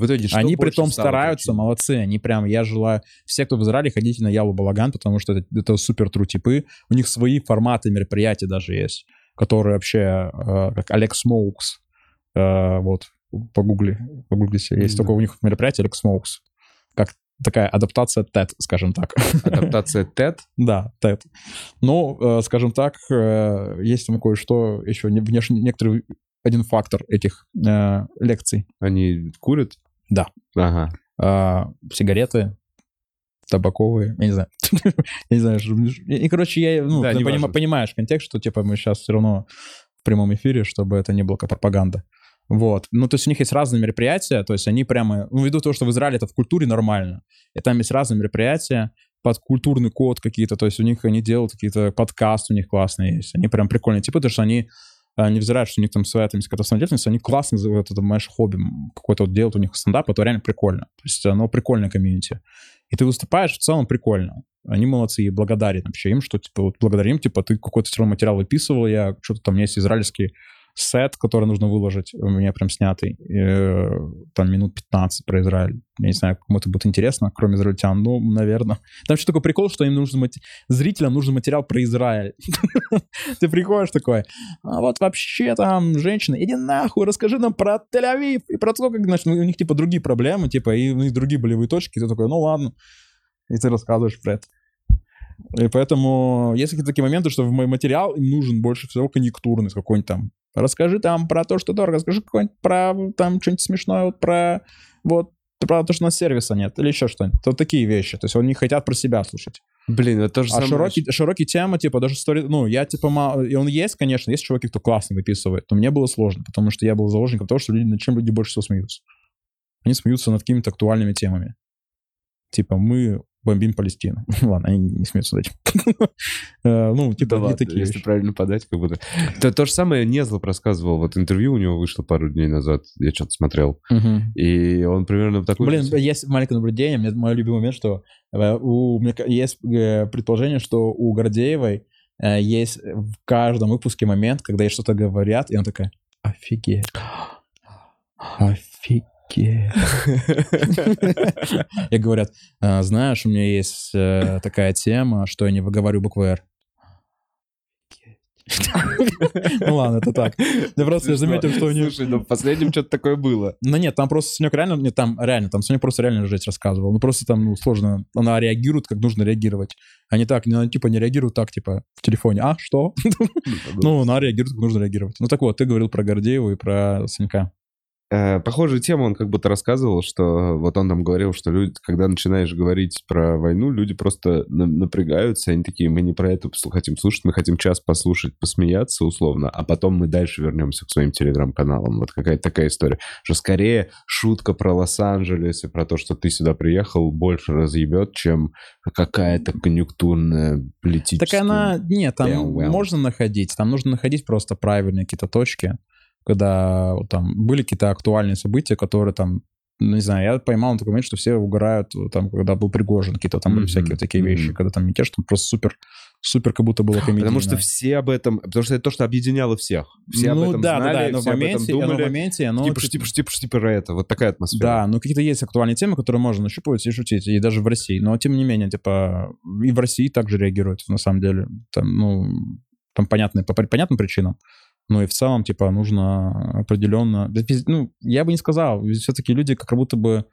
в итоге что они при больше том стало стараются, причиной? молодцы. Они прям, я желаю... Все, кто в Израиле, ходите на Яллу Балаган, потому что это, это супер true типы. У них свои форматы мероприятий даже есть, которые вообще, э, как Олег Smokes, э, вот, погугли, погуглите. Есть Да. только у них мероприятие Олег Smokes. Как такая адаптация TED, скажем так. Адаптация TED? Да, TED. Ну, э, скажем так, э, есть там кое-что еще, не- внешне некоторый один фактор этих э, лекций. Они курят? Да. Ага. А, сигареты, табаковые, я не знаю. Я не знаю, что- и, короче, я, ну, Да, ты понима- понимаешь контекст, что, типа, мы сейчас все равно в прямом эфире, чтобы это не было как пропаганда. Вот. Ну, то есть у них есть разные мероприятия, то есть они прямо, ну, ввиду того, что в Израиле это в культуре нормально, и там есть разные мероприятия, под культурный код какие-то, то есть у них они делают какие-то подкасты у них классные есть, они прям прикольные типы, потому что они невзирая, что у них там своя там, какая-то самодеятельность, они классно называют это, знаешь, хобби какое-то вот делают у них стендап, это реально прикольно. То есть оно прикольное комьюнити. И ты выступаешь, в целом прикольно. Они молодцы, и благодарен вообще им, что, типа, вот благодарим, типа, ты какой-то все равно материал выписывал, я что-то там, есть израильский сет, который нужно выложить, у меня прям снятый, э, там минут 15 про Израиль. Я не знаю, кому это будет интересно, кроме израильтян, ну, наверное. Там еще такой прикол, что им нужен мати- зрителям нужен материал про Израиль. Ты приходишь такой, а вот вообще там женщина, иди нахуй, расскажи нам про Тель-Авив и про то, как, значит, у них типа другие проблемы, типа, и у них другие болевые точки, ты такой, ну ладно, и ты рассказываешь про это. И поэтому есть какие-то такие моменты, что в мой материал им нужен больше всего конъюнктурный какой-нибудь там. Расскажи там про то, что дорого, расскажи какой-нибудь про там что-нибудь смешное, вот про вот про то, что у нас сервиса нет, или еще что-нибудь. Вот такие вещи. То есть они хотят про себя слушать. Блин, это то же А самое. широкий, широкий тема, типа, даже стори... Ну, я, типа, мало... И он есть, конечно, есть чуваки, кто классно выписывает, но мне было сложно, потому что я был заложником того, что люди, над чем люди больше всего смеются. Они смеются над какими-то актуальными темами. Типа, мы бомбим Палестину. Ладно, они не смеются над этим. Ну, типа, не такие если правильно подать, как будто... То, то же самое Незлоб рассказывал, вот интервью у него вышло пару дней назад, я что-то смотрел, и он примерно такой... Блин, есть маленькое наблюдение, мой любимый момент, что э, у, ка- есть э, предположение, что у Гордеевой э, есть в каждом выпуске момент, когда ей что-то говорят, и он такая, офигеть, офигеть. И говорят, «А, знаешь, у меня есть э, такая тема, что я не выговариваю букву «Р». Ну ладно, это так. Я просто заметил, что у них... Слушай, ну в последнем что-то такое было. Ну нет, там просто Санек реально, нет, там реально, там Санек просто реально жесть рассказывал. Ну просто там ну, сложно, она реагирует, как нужно реагировать. А не так, она типа не реагирует так, типа в телефоне. А, что? Ну, она реагирует, как нужно реагировать. Ну так вот, ты говорил про Гордееву и про Санька. Э, похожую тему он как будто рассказывал, что вот он там говорил, что люди, когда начинаешь говорить про войну, люди просто на- напрягаются, они такие, мы не про это хотим слушать, мы хотим час послушать, посмеяться условно, а потом мы дальше вернемся к своим телеграм-каналам. Вот какая-то такая история. Что скорее шутка про Лос-Анджелес и про то, что ты сюда приехал, больше разъебет, чем какая-то конъюнктурная политическая... Так она, нет, там well. можно находить, там нужно находить просто правильные какие-то точки, когда вот там были какие-то актуальные события, которые там, ну, не знаю, я поймал на такой момент, что все угорают, вот там, когда был Пригожин, какие-то там были Мгм, всякие вот такие вещи, мгм. когда там мятеж, там просто супер, супер как будто было комедийно. Потому что все об этом... Потому что это то, что объединяло всех. Все ну, об этом да, знали, да, да, но в все об этом моменте, оно в думали. моменте, оно... типа, типа- типа, типа, типа, про это. Вот такая атмосфера. Да, ну какие-то есть актуальные темы, которые можно нащупывать и шутить, и даже в России. Но тем не менее, типа, и в России также реагируют, на самом деле. Там, ну, там понятно, по понятным причинам. Но и в целом, типа, нужно определенно... Ну, я бы не сказал. Все-таки люди как будто бы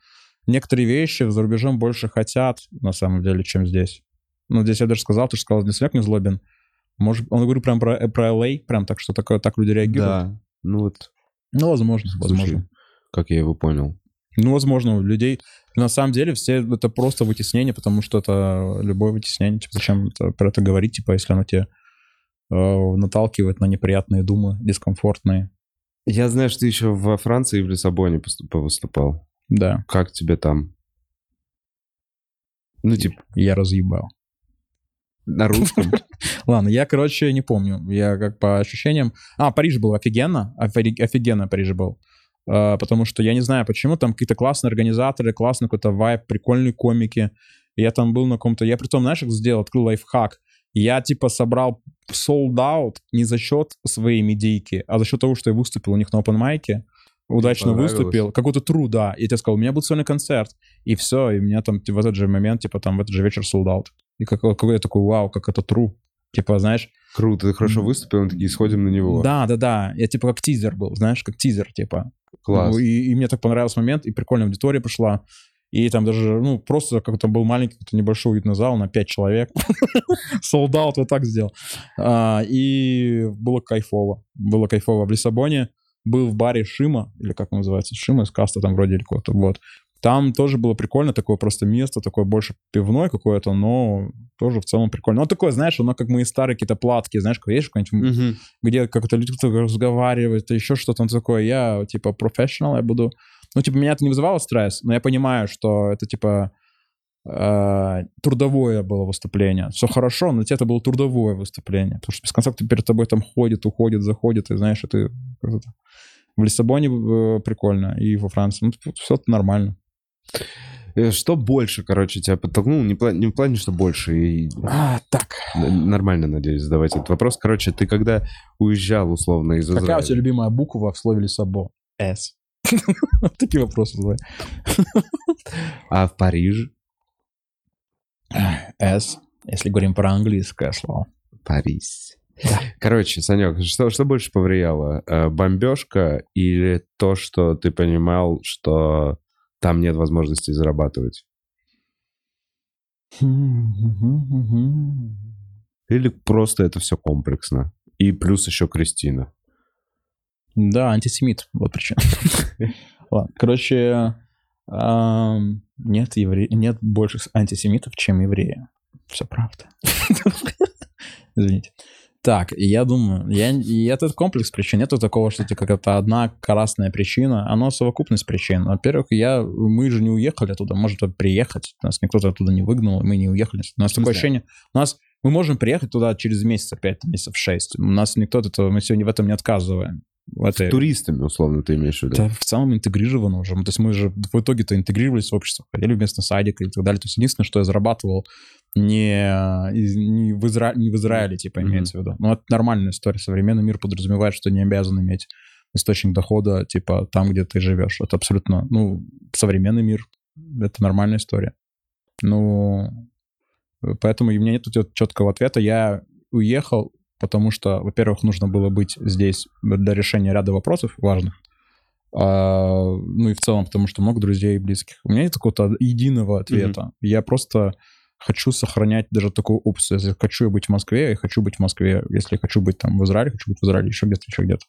некоторые вещи за рубежом больше хотят, на самом деле, чем здесь. Ну, здесь я даже сказал, ты же сказал, не Слек, не злобен. Может, он говорит прям про, про LA, прям так, что такое, так люди реагируют. Да. Ну вот, Ну, возможно, возможно. слушай, как я его понял. Ну, возможно, у людей... На самом деле все это просто вытеснение, потому что это любое вытеснение. Типа, зачем это- про это говорить, типа, если оно тебе э, наталкивает на неприятные думы, дискомфортные. Я знаю, что ты еще во Франции и в Лиссабоне выступал. Да, Как тебе там? Ну, типа, я разъебал. на русском? Ладно, я, короче, не помню. Я как по ощущениям... А, Париж был офигенно. Офи- Офигенно Париж был. Э, Потому что я не знаю, почему там какие-то классные организаторы, классный какой-то вайб, прикольные комики. Я там был на каком-то... Я при том, знаешь, как сделал? Открыл лайфхак. Я, типа, собрал sold out не за счет своей медийки, а за счет того, что я выступил у них на open майке, удачно выступил, какой-то true, да. И я тебе сказал, у меня будет сольный концерт. И все, и у меня там в этот же момент, типа, там в этот же вечер sold out. И какой, какой я такой, вау, как это true. Типа, знаешь, Круто, ты хорошо выступил, мы такие, сходим на него. да, да, да. Я типа как тизер был, знаешь, как тизер, типа. Класс. Ну, И, и мне так понравился момент, и прикольная аудитория пришла. И там даже, ну, просто как-то был маленький, какой-то небольшой уютный зал на 5 человек. Солдат вот так сделал. А, и было кайфово. Было кайфово. В Лиссабоне был в баре Шима, или как он называется, Шима из Каста там вроде или какой-то, вот. Там тоже было прикольно, такое просто место, такое больше пивное какое-то, но тоже в целом прикольно. Ну, такое, знаешь, оно как мои старые какие-то платки, знаешь, как есть какой-нибудь Мгм. где как-то люди кто-то разговаривают, еще что-то ну, такое. Я, типа, профессионал, я буду... Ну, типа, меня это не вызывало стресс, но я понимаю, что это, типа, э, трудовое было выступление. Все хорошо, но тебе это было трудовое выступление. Потому что без конца кто перед тобой там ходит, уходит, заходит, и знаешь, и ты... В Лиссабоне э, прикольно, и во Франции. Ну, все нормально. Э, Что больше, короче, тебя подтолкнуло? Не, пла- не в плане, что больше. И А, так. нормально, надеюсь, задавать этот вопрос. Короче, ты когда уезжал, условно, из Какая у Израиля... тебя любимая буква в слове Лиссабон? С. Такие вопросы задавай. А в Париже? S, если говорим про английское слово. Париж. Короче, Санек, что, что больше повлияло? Э, Бомбежка или то, что ты понимал, что там нет возможности зарабатывать? Или просто это все комплексно? И плюс еще Кристина. Да, антисемит, вот причина. Ладно, короче, нет, евре... нет больше антисемитов, чем евреи. Все правда. Извините. Так, я думаю, я, и этот комплекс причин, нету такого, что типа какая-то одна красная причина, оно совокупность причин. Во-первых, я, мы же не уехали оттуда, может приехать, нас никто оттуда не выгнал, мы не уехали. У нас такое смысле? ощущение, у нас, мы можем приехать туда через месяц, опять месяцев шесть. У нас никто от этого, мы сегодня в этом не отказываем. В этой- Туристами, условно, ты имеешь в виду? да, в целом интегрировано уже. То есть мы же в итоге-то интегрировались в общество, ходили в местный садик и так далее. То есть единственное, что я зарабатывал не, не, в, Изра... не в Израиле, типа, имеется в виду. Ну, это нормальная история. Современный мир подразумевает, что не обязан иметь источник дохода, типа, там, где ты живешь. Это абсолютно, ну, современный мир. Это нормальная история. Ну, поэтому у меня нет четкого ответа. Я уехал потому что, во-первых, нужно было быть здесь для решения ряда вопросов важных, а, ну и в целом, потому что много друзей и близких. У меня нет какого-то единого ответа. Mm-hmm. Я просто хочу сохранять даже такую опцию. Если хочу я быть в Москве, я хочу быть в Москве. Если я хочу быть там в Израиле, хочу быть в Израиле, еще где-то, еще где-то.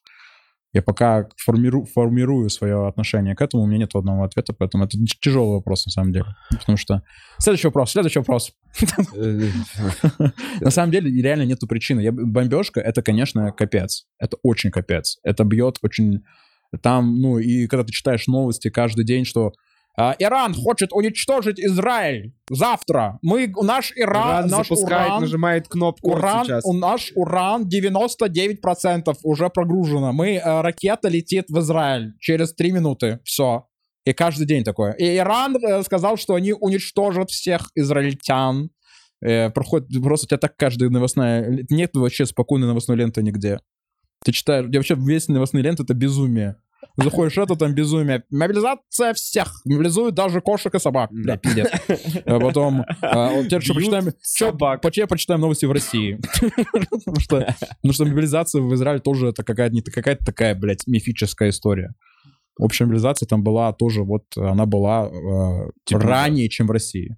Я пока формирую, формирую свое отношение к этому, у меня нет одного ответа, поэтому это тяжелый вопрос на самом деле. Потому что... Следующий вопрос, следующий вопрос. На самом деле реально нету причины. Бомбежка — это, конечно, капец. Это очень капец. Это бьет очень... Там, ну, и когда ты читаешь новости каждый день, что Иран хочет уничтожить Израиль завтра. Мы, наш Иран, Иран наш запускает, уран, нажимает кнопку уран, сейчас. у наш уран 99% уже прогружено. Мы, э, ракета летит в Израиль через 3 минуты. Все. И каждый день такое. И Иран э, сказал, что они уничтожат всех израильтян. Э, проходит просто у тебя так каждая новостная... Нет вообще спокойной новостной ленты нигде. Ты читаешь... Вообще весь новостные ленты — это безумие. Заходишь, это там безумие. Мобилизация всех. Мобилизуют даже кошек и собак. Бля, пиздец. А потом, а, вот теперь что почитаем, почему почитаем новости в России. потому, что, потому что мобилизация в Израиле тоже это какая-то не какая-то такая, блядь, мифическая история. Общая мобилизация там была тоже, вот она была э, Типа, ранее, чем в России.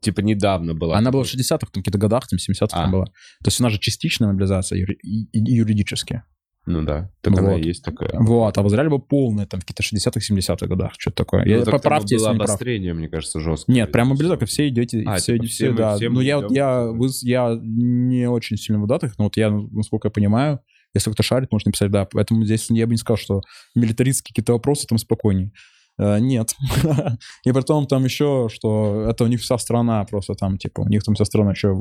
Типа недавно была. Она была в 60-х, там, каких-то годах, там, 70-х А. там была. То есть она же частичная мобилизация юри- юридически. Ну да, так она Вот. и есть такая. Вот, а в Израиле была полная, там, в каких-то 60-х, 70-х годах, что-то такое. Ну, Я, так поправьте, если было не прав. мне кажется, жесткое. Нет, прям мобилизация, все идете, А, все, типа все, все да. все ну, я, вот, я, вы- я не очень сильно в датах, но вот я, насколько я понимаю, если кто-то шарит, может написать, да. Поэтому здесь я бы не сказал, что милитаристские какие-то вопросы там спокойней. Э, Нет. И потом там еще, что это у них вся страна просто там, типа, у них там вся страна еще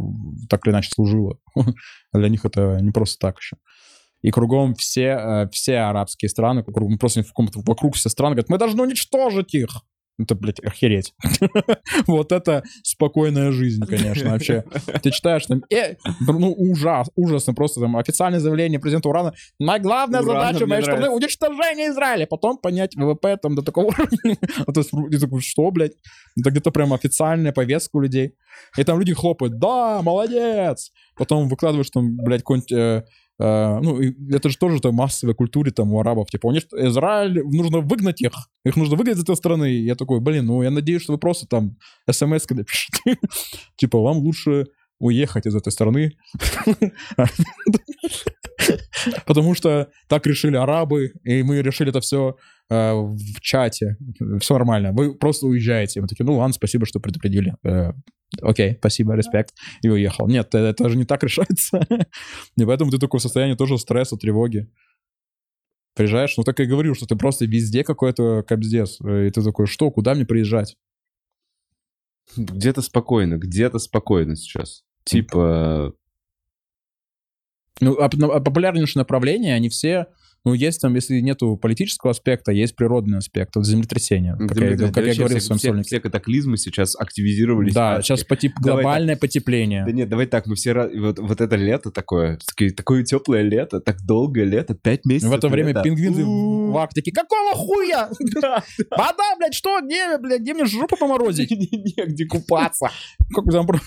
так или иначе служила. Для них это не просто так еще. И кругом все, э, все арабские страны, кругом, просто в каком-то вокруг все страны говорят, мы должны уничтожить их. Это, блядь, охереть. Вот это спокойная жизнь, конечно, вообще. Ты читаешь там, э, ну, ужас, ужасно, просто там официальное заявление президента Урана. Моя главная Урана задача моей страны — уничтожение Израиля. Потом понять ВВП там до такого уровня. А То есть ты такой, что, блядь? Это где-то прям официальная повестка у людей. И там люди хлопают, да, молодец. Потом выкладываешь там, блядь, какой-нибудь... э, э, ну, это же тоже там массовой культуре там у арабов. Типа, унич- Израиль, нужно выгнать их. Их нужно выгнать из этой страны. Я такой, блин, ну, я надеюсь, что вы просто там смс напишите. Типа, вам лучше уехать из этой страны. Потому что так решили арабы, и мы решили это все в чате. Все нормально. Вы просто уезжаете. Мы такие, ну ладно, спасибо, что предупредили. Э, Окей, спасибо, респект. И уехал. Нет, это, это же не так решается. И поэтому ты такое состояние тоже стресса, тревоги. Приезжаешь, ну так и говорю, что ты просто везде какой-то капздец. И ты такой, что, куда мне приезжать? Где-то спокойно, где-то спокойно сейчас. Типа, Ну, а, п- а направления, они все, ну, есть там, если нету политического аспекта, есть природный аспект, вот землетрясение, как, я, как я говорил в своем все- сольнике. все катаклизмы сейчас активизировались. Да, сейчас потеп- Давай глобальное потепление. Да нет, давай так, мы все вот, вот это лето такое, такое, такое теплое лето, так долгое лето, пять месяцев. В это время лета. пингвины У-у-у. в Арктике. Какого хуя? Вода, блядь, что? Где, блядь, где мне жопу поморозить? Негде купаться. Как там про-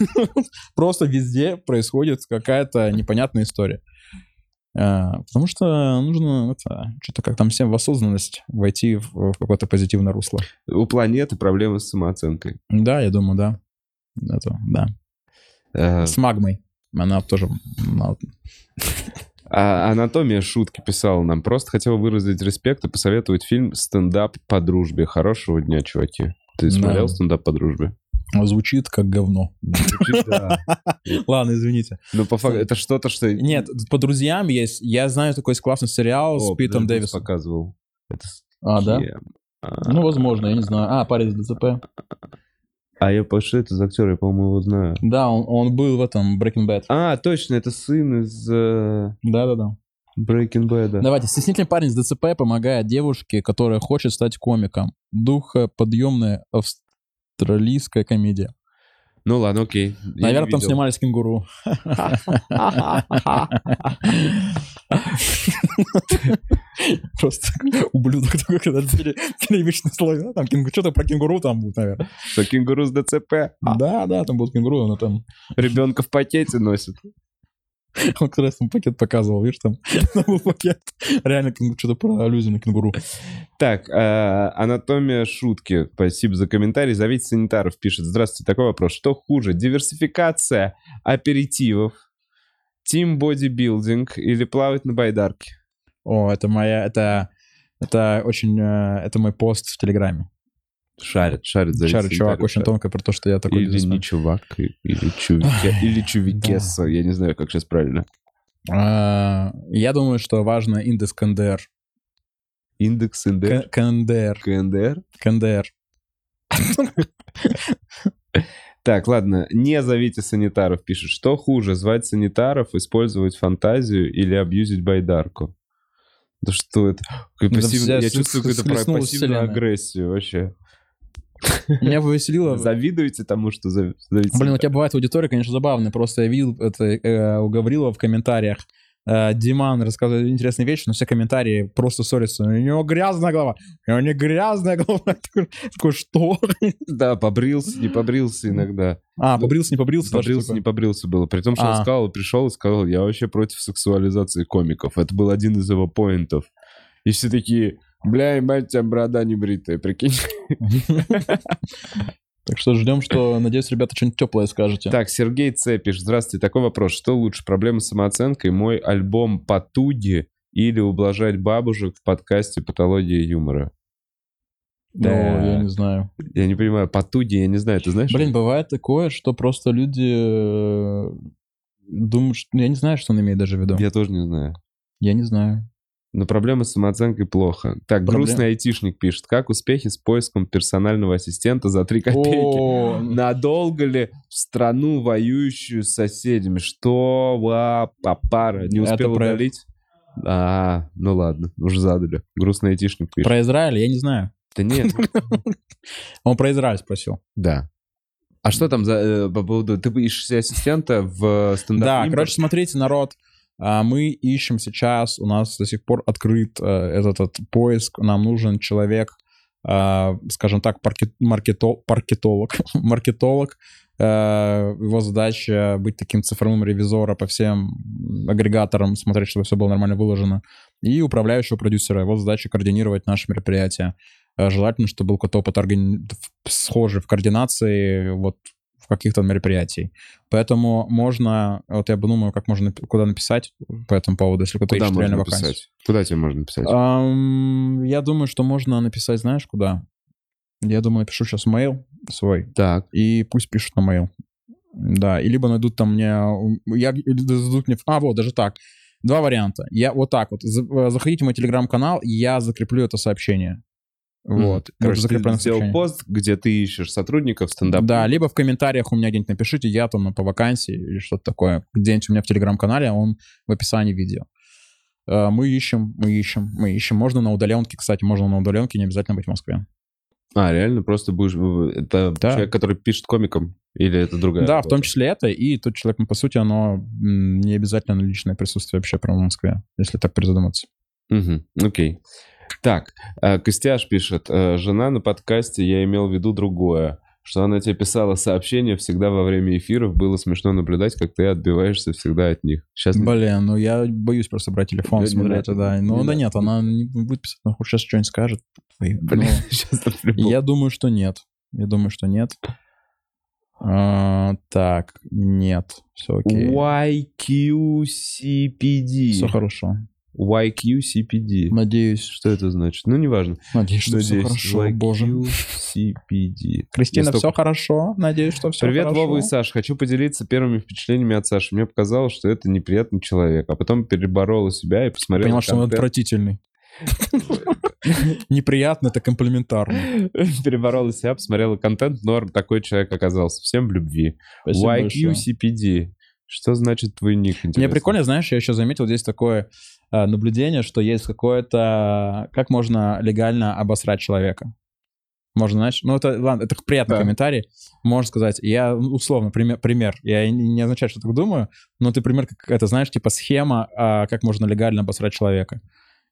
просто везде происходит какая-то непонятная история. А, Потому что нужно это, что-то как там всем в осознанность войти в, в какое-то позитивное русло. У планеты проблемы с самооценкой. Да, я думаю, да. Это, да. Э, С магмой. Она тоже... А анатомия шутки писала нам. Просто хотел выразить респект и посоветовать фильм «Стендап по дружбе». Хорошего дня, чуваки. Ты Да. смотрел «Стендап по дружбе»? Звучит как говно. Да. Ладно, извините. Ну, по факту, это что-то, что... Нет, по друзьям есть. Я знаю такой классный сериал О, с Питом Дэвисом. показывал. Это А, да? А, Ну, возможно, я не знаю. А, парень из ДЦП. А я по- что это за актер? Я, по-моему, его знаю. Да, он, он был в этом Breaking Bad. А, точно, это сын из э, Да-да-да. Breaking Bad. Давайте, стеснительный парень с ДЦП помогает девушке, которая хочет стать комиком. Духоподъемная австралийская комедия. Ну ладно, окей. Я Наверное, там снимались кенгуру. Просто ублюдок такой, когда пере- перемешанный слой. Там что-то про кенгуру там будет, наверное. Что кенгуру с ДЦП Да, да, там будет кенгуру, но там... ребенка в пакете носит. Он как раз там пакет показывал, видишь, там, там был пакет. Реально что-то про аллюзию на кенгуру. Так, э, анатомия шутки. Спасибо за комментарий. Зовите санитаров, пишет. Здравствуйте, такой вопрос. Что хуже, диверсификация аперитивов, тим бодибилдинг или плавать на байдарке? О, это моя, это, это очень, э, это мой пост в Телеграме. Шарит, шарит. зовите Шарит чувак санитаров, очень шарит. тонко про то, что я такой Или бизнесмен. не чувак, или чувике, или чувикеса. Я не знаю, как сейчас правильно. А, Я думаю, что важно индекс КНДР. Индекс НДР. КНДР. КНДР. КНДР. Так, ладно, не зовите санитаров, пишет. Что хуже, звать санитаров, использовать фантазию или абьюзить байдарку? Да что это? Ну, да я чувствую какую-то пассивную агрессию вообще. Меня повеселило... Завидуете тому, что зовите Блин, у тебя бывает аудитория, конечно, забавная. Просто я видел это э, у Гаврилова в комментариях. Э, Диман рассказывает интересные вещи, но все комментарии просто ссорятся. У него грязная голова. У него не грязная голова. Такой, что? Да, побрился, не побрился иногда. А, побрился, не побрился? Побрился, такое? не побрился было. При том, что он А. сказал, пришел и сказал, я вообще против сексуализации комиков. Это был один из его поинтов. И все такие, бля, ебать, тебя борода не бритая, прикинь. Так что ждем, что, надеюсь, ребята что-нибудь теплое скажете. Так, Сергей Ц. пишет. Здравствуйте, такой вопрос. Что лучше, проблема с самооценкой, мой альбом «Потуги» или ублажать бабушек в подкасте «Патология юмора»? Ну, я не знаю. Я не понимаю, «Потуги», я не знаю, ты знаешь? Блин, бывает такое, что просто люди э, думают, что... ну, Я не знаю, что он имеет даже в виду. Я тоже не знаю. Я не знаю. Но проблема с самооценкой плохо. Так, Проблем- грустный айтишник пишет. Как успехи с поиском персонального ассистента за 3 копейки? О, Надолго ли в страну, воюющую с соседями? Что? Ва, папара. Не Это успел про- удалить? А, ну ладно, уже задали. Грустный айтишник пишет. Про Израиль я не знаю. Да нет, Он про Израиль спросил. да. А что там за... э, по поводу... Ты ищешь ассистента в стендап Да, короче, смотрите, народ, а, мы ищем сейчас, у нас до сих пор открыт э, этот, этот поиск, нам нужен человек, а, скажем так, паркет- маркето- паркетолог, маркетолог, Э, его задача быть таким цифровым ревизором по всем агрегаторам, смотреть, чтобы все было нормально выложено, и управляющего продюсера, его задача координировать наши мероприятия. Э, Желательно, чтобы был какой-то опыт органи- схожий в координации вот каких-то мероприятий. Поэтому можно, вот я бы думаю, как можно, куда написать по этому поводу, если кто-то Куда ищет реально вакансию. Куда тебе можно написать? Ам, я думаю, что можно написать, знаешь, куда? Я думаю, напишу сейчас mail свой, Так, и пусть пишут на mail. Да, и либо найдут там мне... Я, зададут мне... А, вот, даже так. Два варианта. Я вот так вот. Э, Заходите в мой телеграм-канал, я закреплю это сообщение. Вот. Короче, Будет ты сделал пост, где ты ищешь сотрудников стендап Да, либо в комментариях у меня где-нибудь напишите, я там по вакансии или что-то такое. Где-нибудь у меня в телеграм-канале, он в описании видео. Э, Мы ищем, мы ищем, мы ищем. Можно на удаленке, кстати, можно на удаленке, не обязательно быть в Москве. А, реально? Просто будешь... Это Да. человек, который пишет комиком? Или это другая Да, в работа? том числе это, и тот человек, ну, по сути, оно не обязательно личное присутствие вообще прямо в Москве, если так перезадуматься. Мгм, окей. Так, э, Костяш пишет, э, жена на подкасте, я имел в виду другое, что она тебе писала сообщения всегда во время эфиров, было смешно наблюдать, как ты отбиваешься всегда от них. Сейчас Блин, ну я боюсь просто брать телефон, Да, не смотреть надо, туда. не Ну да надо. нет, она не будет писать, она сейчас что-нибудь скажет. Блин, Ну, сейчас Я думаю, что нет. Я думаю, что нет. А, так, нет. Все окей. YQCPD. Все хорошо. YQCPD. Надеюсь, Что это значит? Ну, неважно. надеюсь, что все Надеюсь, хорошо, боже. YQCPD. Кристина, столько- все хорошо? Надеюсь, что все Привет, хорошо. Вова и Саша. Хочу поделиться первыми впечатлениями от Саши. Мне показалось, что это неприятный человек. А потом переборола себя и посмотрела Понял, что он отвратительный. Неприятно, это комплиментарно. Переборола себя, посмотрела контент, норм, такой человек оказался. Всем в любви. YQCPD. Что значит твой ник? Мне прикольно, знаешь, я еще заметил здесь такое наблюдение, что есть какое-то... Как можно легально обосрать человека? Можно, знаешь, ну это, ладно, это приятный Да. комментарий. Можно сказать, я, ну, условно, пример, пример. я не, означает, что так думаю, но ты пример, как это, знаешь, типа схема, а, как можно легально обосрать человека.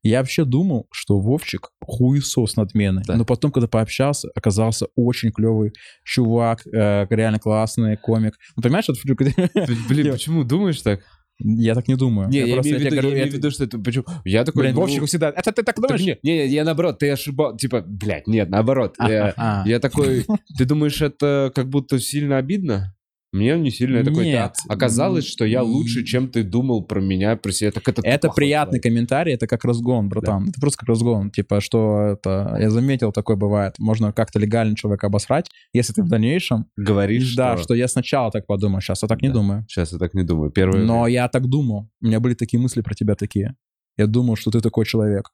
Я вообще думал, что Вовчик хуесос надменный. Да. Но потом, когда пообщался, оказался очень клевый чувак, э, реально классный комик. Ну, понимаешь, вот, Блин, почему думаешь так? Я так не думаю. Не, я, просто имею в виду, говорю, я имею это- в виду, что это... Почему? Я такой... Блин, ну, всегда... Это ты так так думаешь? не, не, я наоборот, ты ошибал. Типа, блядь, нет, наоборот. Я, А. я такой... Ты думаешь, это как будто сильно обидно? Мне не сильно. Нет. «Да, оказалось, что я лучше, чем ты думал про меня, про себя. Так это Это приятный комментарий, это как разгон, братан. Это просто как разгон. Типа, что это... Я заметил, такое бывает. Можно как-то легально человека обосрать, если ты в дальнейшем... Говоришь, да, что... что я сначала так подумал, сейчас я так не Да. думаю. Сейчас я так не думаю. Первое... Но я так думал. У меня были такие мысли про тебя такие. Я думал, что ты такой человек.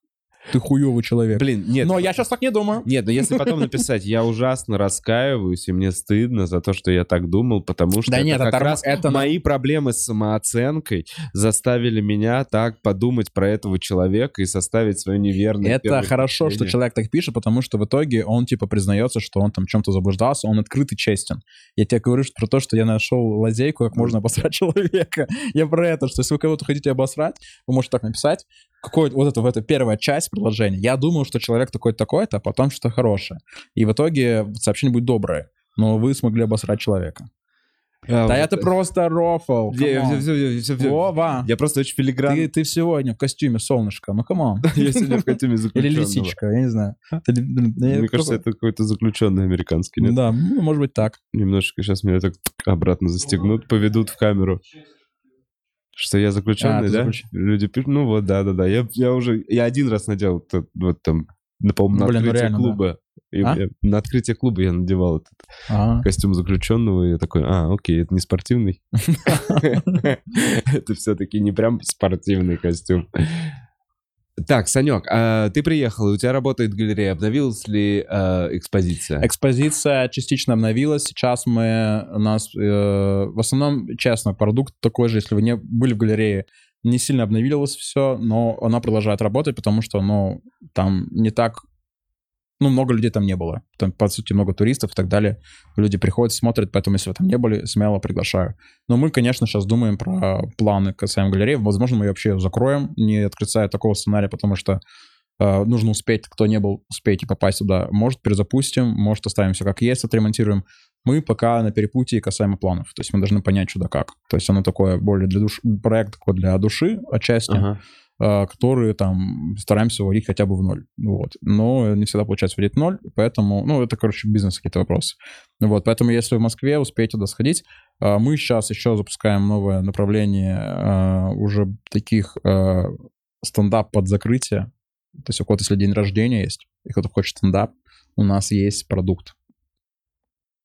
Ты хуёвый человек. Блин, нет. Но я сейчас так не думаю. Нет, но если потом написать, я ужасно раскаиваюсь, и мне стыдно за то, что я так думал, потому что Да это нет, как раз это мои проблемы с самооценкой заставили меня так подумать про этого человека и составить свое неверное Это хорошо, что впечатление. человек так пишет, потому что в итоге он типа признается, что он там чем-то заблуждался, он открыт и честен. Я тебе говорю что- про то, что я нашел лазейку, как можно обосрать человека. Я про это, что если вы кого-то хотите обосрать, вы можете так написать, какой вот это, в это первая часть предложения. Я думаю, что человек такой-то такой-то, а потом что-то хорошее. И в итоге сообщение будет доброе. Но вы смогли обосрать человека. А, Да вот это просто рофл. Вова, Я просто очень филигранно. ты, ты сегодня в костюме солнышко, ну come on. Я сегодня в костюме Или заключенного. лисичка, я не знаю. Мне кажется, это какой-то заключенный американский, нет? Да, ну, может быть так. Немножечко сейчас меня так обратно застегнут, поведут в камеру. Что я заключенный, А, да? заключ- Люди пишут, ну вот, да-да-да. Я, я уже, я один раз надел вот там, на, по-моему, на Блин, ну открытие да. клуба. И А? я- на открытие клуба я надевал этот А, костюм заключенного, и я такой, а, окей, это не спортивный. Это все-таки не прям спортивный костюм. Так, Санек, а ты приехал, и у тебя работает галерея. Обновилась ли э, экспозиция? Экспозиция частично обновилась. Сейчас мы у нас э, в основном, честно, продукт такой же, если вы не были в галерее, не сильно обновилось все, но она продолжает работать, потому что, ну, там не так, ну, много людей там не было. Там, по сути, много туристов и так далее. Люди приходят, смотрят, поэтому, если вы там не были, смело приглашаю. Но мы, конечно, сейчас думаем про планы касаемо галереи. Возможно, мы ее вообще закроем, не отрицая такого сценария, потому что э, нужно успеть, кто не был, успейте попасть туда. Может, перезапустим, может, оставим все как есть, отремонтируем. Мы пока на перепутье касаемо планов. То есть мы должны понять, что да как. То есть оно такое более для души, проект такой для души отчасти, Ага. Э, которые там стараемся вводить хотя бы в ноль. Вот. Но не всегда получается вводить в ноль, поэтому, ну, это, короче, бизнес какие-то вопросы. Вот, поэтому если в Москве успеете туда сходить, э, мы сейчас еще запускаем новое направление э, уже таких стендап под закрытие. То есть у кого-то, если день рождения есть, и кто-то хочет стендап, у нас есть продукт.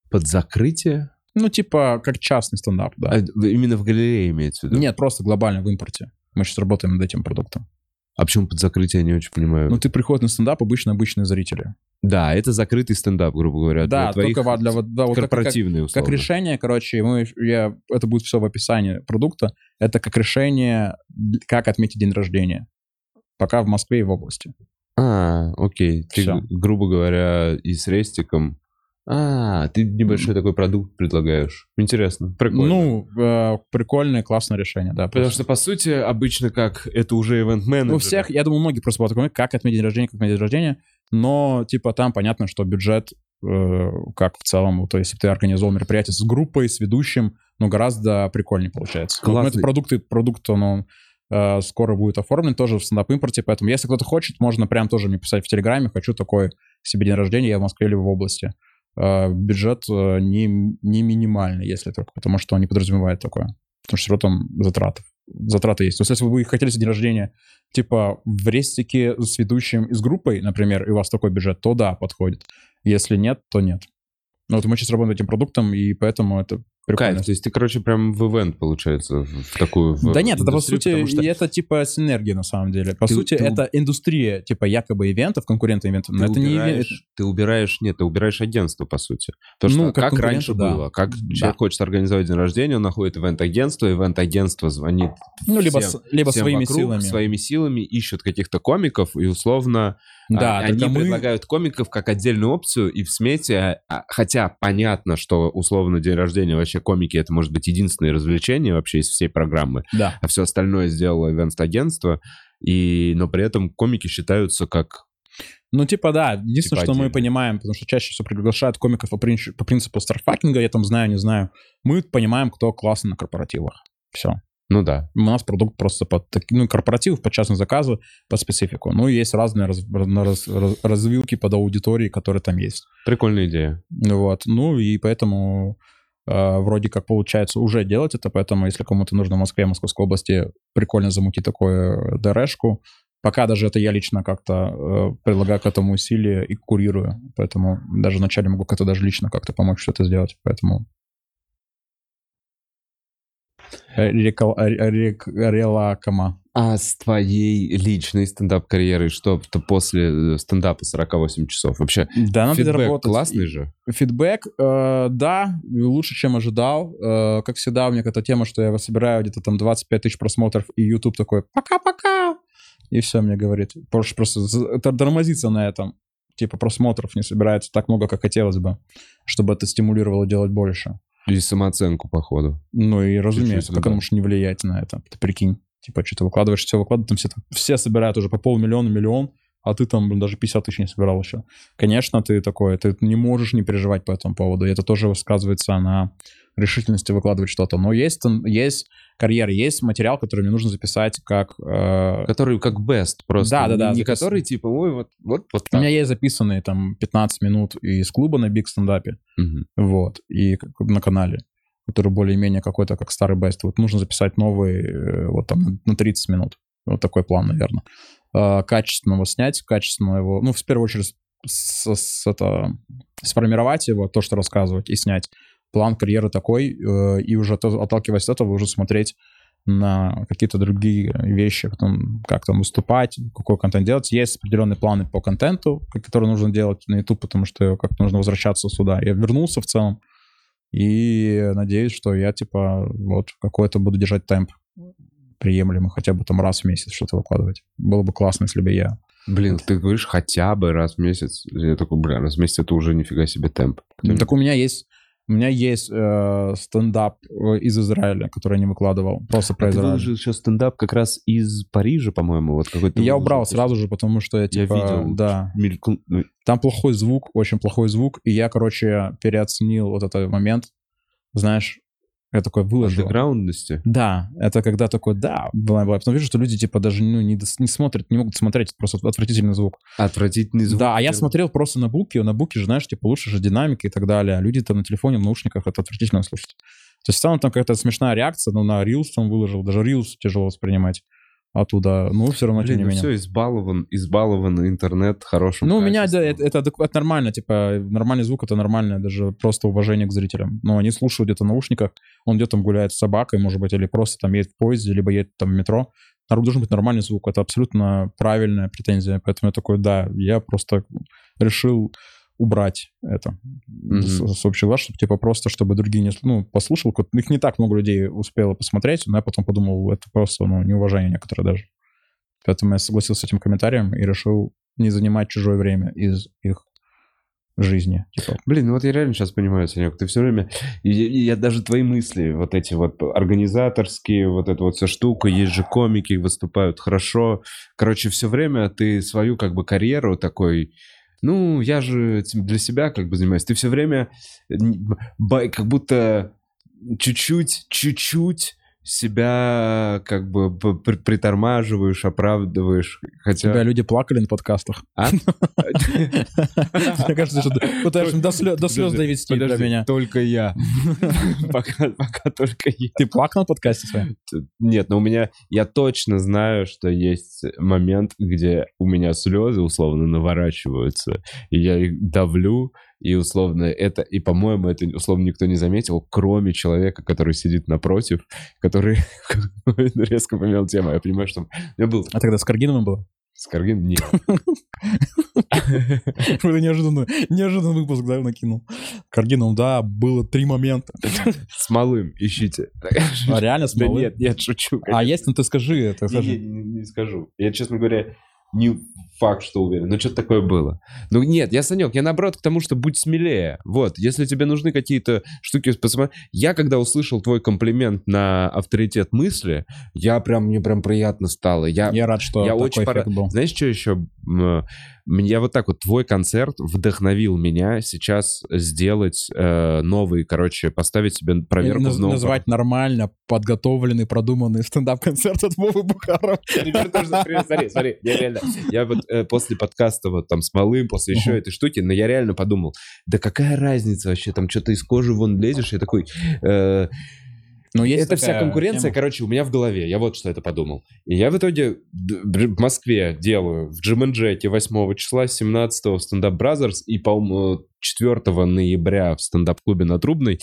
Под закрытие? Ну, типа, как частный стендап, да. А, именно в галерее имеется в виду? Нет, просто глобально в импорте. Мы сейчас работаем над этим продуктом. А почему под закрытие, я не очень понимаю. Ну, ты приходишь на стендап, обычно обычные зрители. да, это закрытый стендап, грубо говоря. Да, для только для вот, да, вот как- как, корпоративные как условно. решение, короче, мы, я, это будет все в описании продукта. Это как решение, как отметить день рождения. Пока в Москве и в области. А, окей. Ты, грубо говоря, и с рестиком... А, ты небольшой такой продукт предлагаешь. Интересно, прикольно. Ну, э, прикольное, классное решение, да. Потому что, по сути, обычно как это уже ивент-менеджер. У всех, я думаю, многие просто такой, как отметить день рождения, как отметить день рождения, но, типа, там понятно, что бюджет, э, как в целом, то есть, если ты организовал мероприятие с группой, с ведущим, ну, гораздо прикольнее получается. Вот, ну, Классный. это продукты, продукт, он, он, э, скоро будет оформлен тоже в стендап-импорте, поэтому, если кто-то хочет, можно прям тоже мне писать в Телеграме, хочу такой себе день рождения, я в Москве или в области. Э, бюджет э, не, не минимальный, если только, потому что он не подразумевает такое. Потому что все равно там затраты. Затраты есть. То есть, если вы хотели день рождения, типа, в рестике с ведущим и с группой, например, и у вас такой бюджет, то да, подходит. Если нет, то нет. Ну, вот мы сейчас работаем этим продуктом, и поэтому это прикольно. Кайф, то есть ты, короче, прям в ивент, получается, в такую... в Да нет, это по сути, что- это типа синергия на самом деле. По Ты- сути, ты- это индустрия, типа якобы ивентов, конкуренты ивентов. Ты Но это не убираешь, ивент. ты убираешь, нет, ты убираешь агентство, по сути. Потому Ну, что как как, раньше да. было, как Да. человек хочет организовать день рождения, он находит ивент-агентство, ивент-агентство звонит Ну, либо, всем- с- либо всем своими вокруг, силами. своими силами, ищут каких-то комиков, и условно Да, а, они мы- предлагают комиков как отдельную опцию, и в смете, а, хотя понятно, что условно день рождения вообще комики, это может быть единственное развлечение вообще из всей программы, Да. а все остальное сделало ивент-агентство, и, но при этом комики считаются как Ну, типа, да. Единственное, Типа что мы отдельно. понимаем, потому что чаще всего приглашают комиков по, принципу- по принципу старфакинга, я там знаю, не знаю. Мы понимаем, кто классно на корпоративах. Все. Ну да. У нас продукт просто под ну, корпоратив, под частные заказы, под специфику. Ну, есть разные раз- раз- раз- развилки под аудитории, которые там есть. Прикольная идея. Вот. Ну, и поэтому вроде как получается уже делать это, поэтому если кому-то нужно в Москве, Московской области прикольно замутить такую ДРшку, пока даже это я лично как-то э, предлагаю к этому усилия и курирую, поэтому даже вначале могу как-то даже лично как-то помочь что-то сделать, поэтому Э, э, релакома. А с твоей личной стендап-карьерой что то после э, стендапа 48 часов? Вообще, Да, надо фидбэк классный же. Фидбэк, э, да, лучше, чем ожидал. Э, как всегда, у меня какая-то тема, что я собираю где-то там 25 тысяч просмотров, и YouTube такой «пока-пока», и все мне говорит. Просто, просто тормозится на этом. Типа просмотров не собирается так много, как хотелось бы, чтобы это стимулировало делать больше. И самооценку, походу. Ну и разумеется, Чуть-чуть, как да. не влиять на это? Ты прикинь. Типа, что ты выкладываешь, все выкладывают, там все, там, все собирают уже по полмиллиона, миллион, а ты там блин, даже 50 тысяч не собирал еще. Конечно, ты такой, ты не можешь не переживать по этому поводу, и это тоже сказывается на решительности выкладывать что-то. Но есть, есть карьера, есть материал, который мне нужно записать как... э, Который как best просто. Да, да, да, Не запис- который типа, ой, вот, вот, вот У так. меня есть записанные там 15 минут из клуба на биг стендапе, Мгм. вот, и на канале, который более-менее какой-то как старый бест. Вот нужно записать новый э, вот там на 30 минут. Вот такой план, наверное. А, Качественно его снять, качественно его, ну, в первую очередь, с, с- это, сформировать его, то, что рассказывать, и снять. План карьеры такой, э, и уже отталкиваясь от этого, уже смотреть на какие-то другие вещи, потом, как там выступать, какой контент делать. Есть определенные планы по контенту, которые нужно делать на YouTube, потому что как-то нужно возвращаться сюда. Я вернулся в целом, и надеюсь, что я, типа, вот какой-то буду держать темп приемлемый, хотя бы там раз в месяц что-то выкладывать. Было бы классно, если бы я... Блин, ты говоришь хотя бы раз в месяц. Я такой, бля, раз в месяц это уже нифига себе темп. Так у меня есть... У меня есть э, стендап э, из Израиля, который я не выкладывал. Просто про А ты Израиль. выложил еще стендап как раз из Парижа, по-моему, вот какой-то. Я выложил. убрал сразу же, потому что я, Я типа, видел. да, Мелькнул- ну, Там плохой звук, очень плохой звук, и я, короче, переоценил вот этот момент. Знаешь, я такой выложил. андеграундности. Да, это когда такой, да, бла бла. Потом вижу, что люди, типа, даже ну, не, дос- не смотрят, не могут смотреть, это просто отвратительный звук. Отвратительный звук. Да, а я смотрел просто на буке, на буке же, знаешь, типа, лучше же динамика и так далее, а люди там на телефоне, в наушниках, это отвратительно слушать. То есть в целом там какая-то смешная реакция, но на Reels там выложил, даже Reels тяжело воспринимать оттуда, ну, все равно, Блин, тем не ну менее. все, избалован, избалован интернет хорошим Ну, у меня это, это, это нормально, типа, нормальный звук — это нормально, даже просто уважение к зрителям. Но они слушают где-то в наушниках, он где-то там гуляет с собакой, может быть, или просто там едет в поезде, либо едет там в метро. Должен быть нормальный звук, это абсолютно правильная претензия. Поэтому я такой, да, я просто решил убрать это Мгм. с, с общего глаз, чтобы, типа, просто, чтобы другие не... Ну, послушал, их не так много людей успело посмотреть, но я потом подумал, это просто, ну, неуважение некоторое даже. Поэтому я согласился с этим комментарием и решил не занимать чужое время из их жизни. Типа, Блин, ну вот я реально сейчас понимаю, Санек, ты все время... и- и я даже твои мысли, вот эти вот организаторские, вот эта вот вся штука, есть же комики, выступают хорошо. Короче, все время ты свою как бы карьеру такой... Ну, я же для себя как бы занимаюсь. Ты все время бай- как будто чуть-чуть, чуть-чуть себя как бы притормаживаешь, оправдываешь. Хотя... тебя люди плакали на подкастах. А? Мне кажется, что пытаешься до слез, довести для меня. Только я. Пока только я. Ты плакал на подкасте своем? Нет, но у меня... Я точно знаю, что есть момент, где у меня слезы условно наворачиваются, и я их давлю, и условно это... И, по-моему, это условно никто не заметил, кроме человека, который сидит напротив, который резко поменял тему. Я понимаю, что... Меня был А тогда с Каргиновым было? Скоргин? Нет. Это неожиданный, неожиданный выпуск, да, накинул. Каргиновым, да, было три момента. С малым ищите. А реально с малым? нет, нет, шучу. А есть, ну ты скажи это. Не- не скажу. Я, честно говоря, не факт, что уверен. Но что-то такое было. Ну нет, я, Санек, я наоборот к тому, что будь смелее. Вот, если тебе нужны какие-то штуки, посмотри. Я когда услышал твой комплимент на авторитет мысли, я прям, мне прям приятно стало. Я, Я рад, что я такой очень пора... был. Знаешь, что еще? М, Я вот так вот, твой концерт вдохновил меня сейчас сделать э, новый, короче, поставить себе проверку Наз- в новом Назвать нормально подготовленный, продуманный стендап-концерт от Вовы Бухарова. Смотри, смотри, я реально, я вот э, после подкаста вот там с малым, после еще этой штуки, но я реально подумал, да какая разница вообще, там что-то из кожи вон лезешь, я такой, э, Но есть это вся конкуренция, тема. короче, у меня в голове, я вот что это подумал. И я в итоге в Москве делаю в Jim and Jack'е 8 числа, 17 в Стендап Brothers и, по-моему, 4 ноября в стендап-клубе на Трубной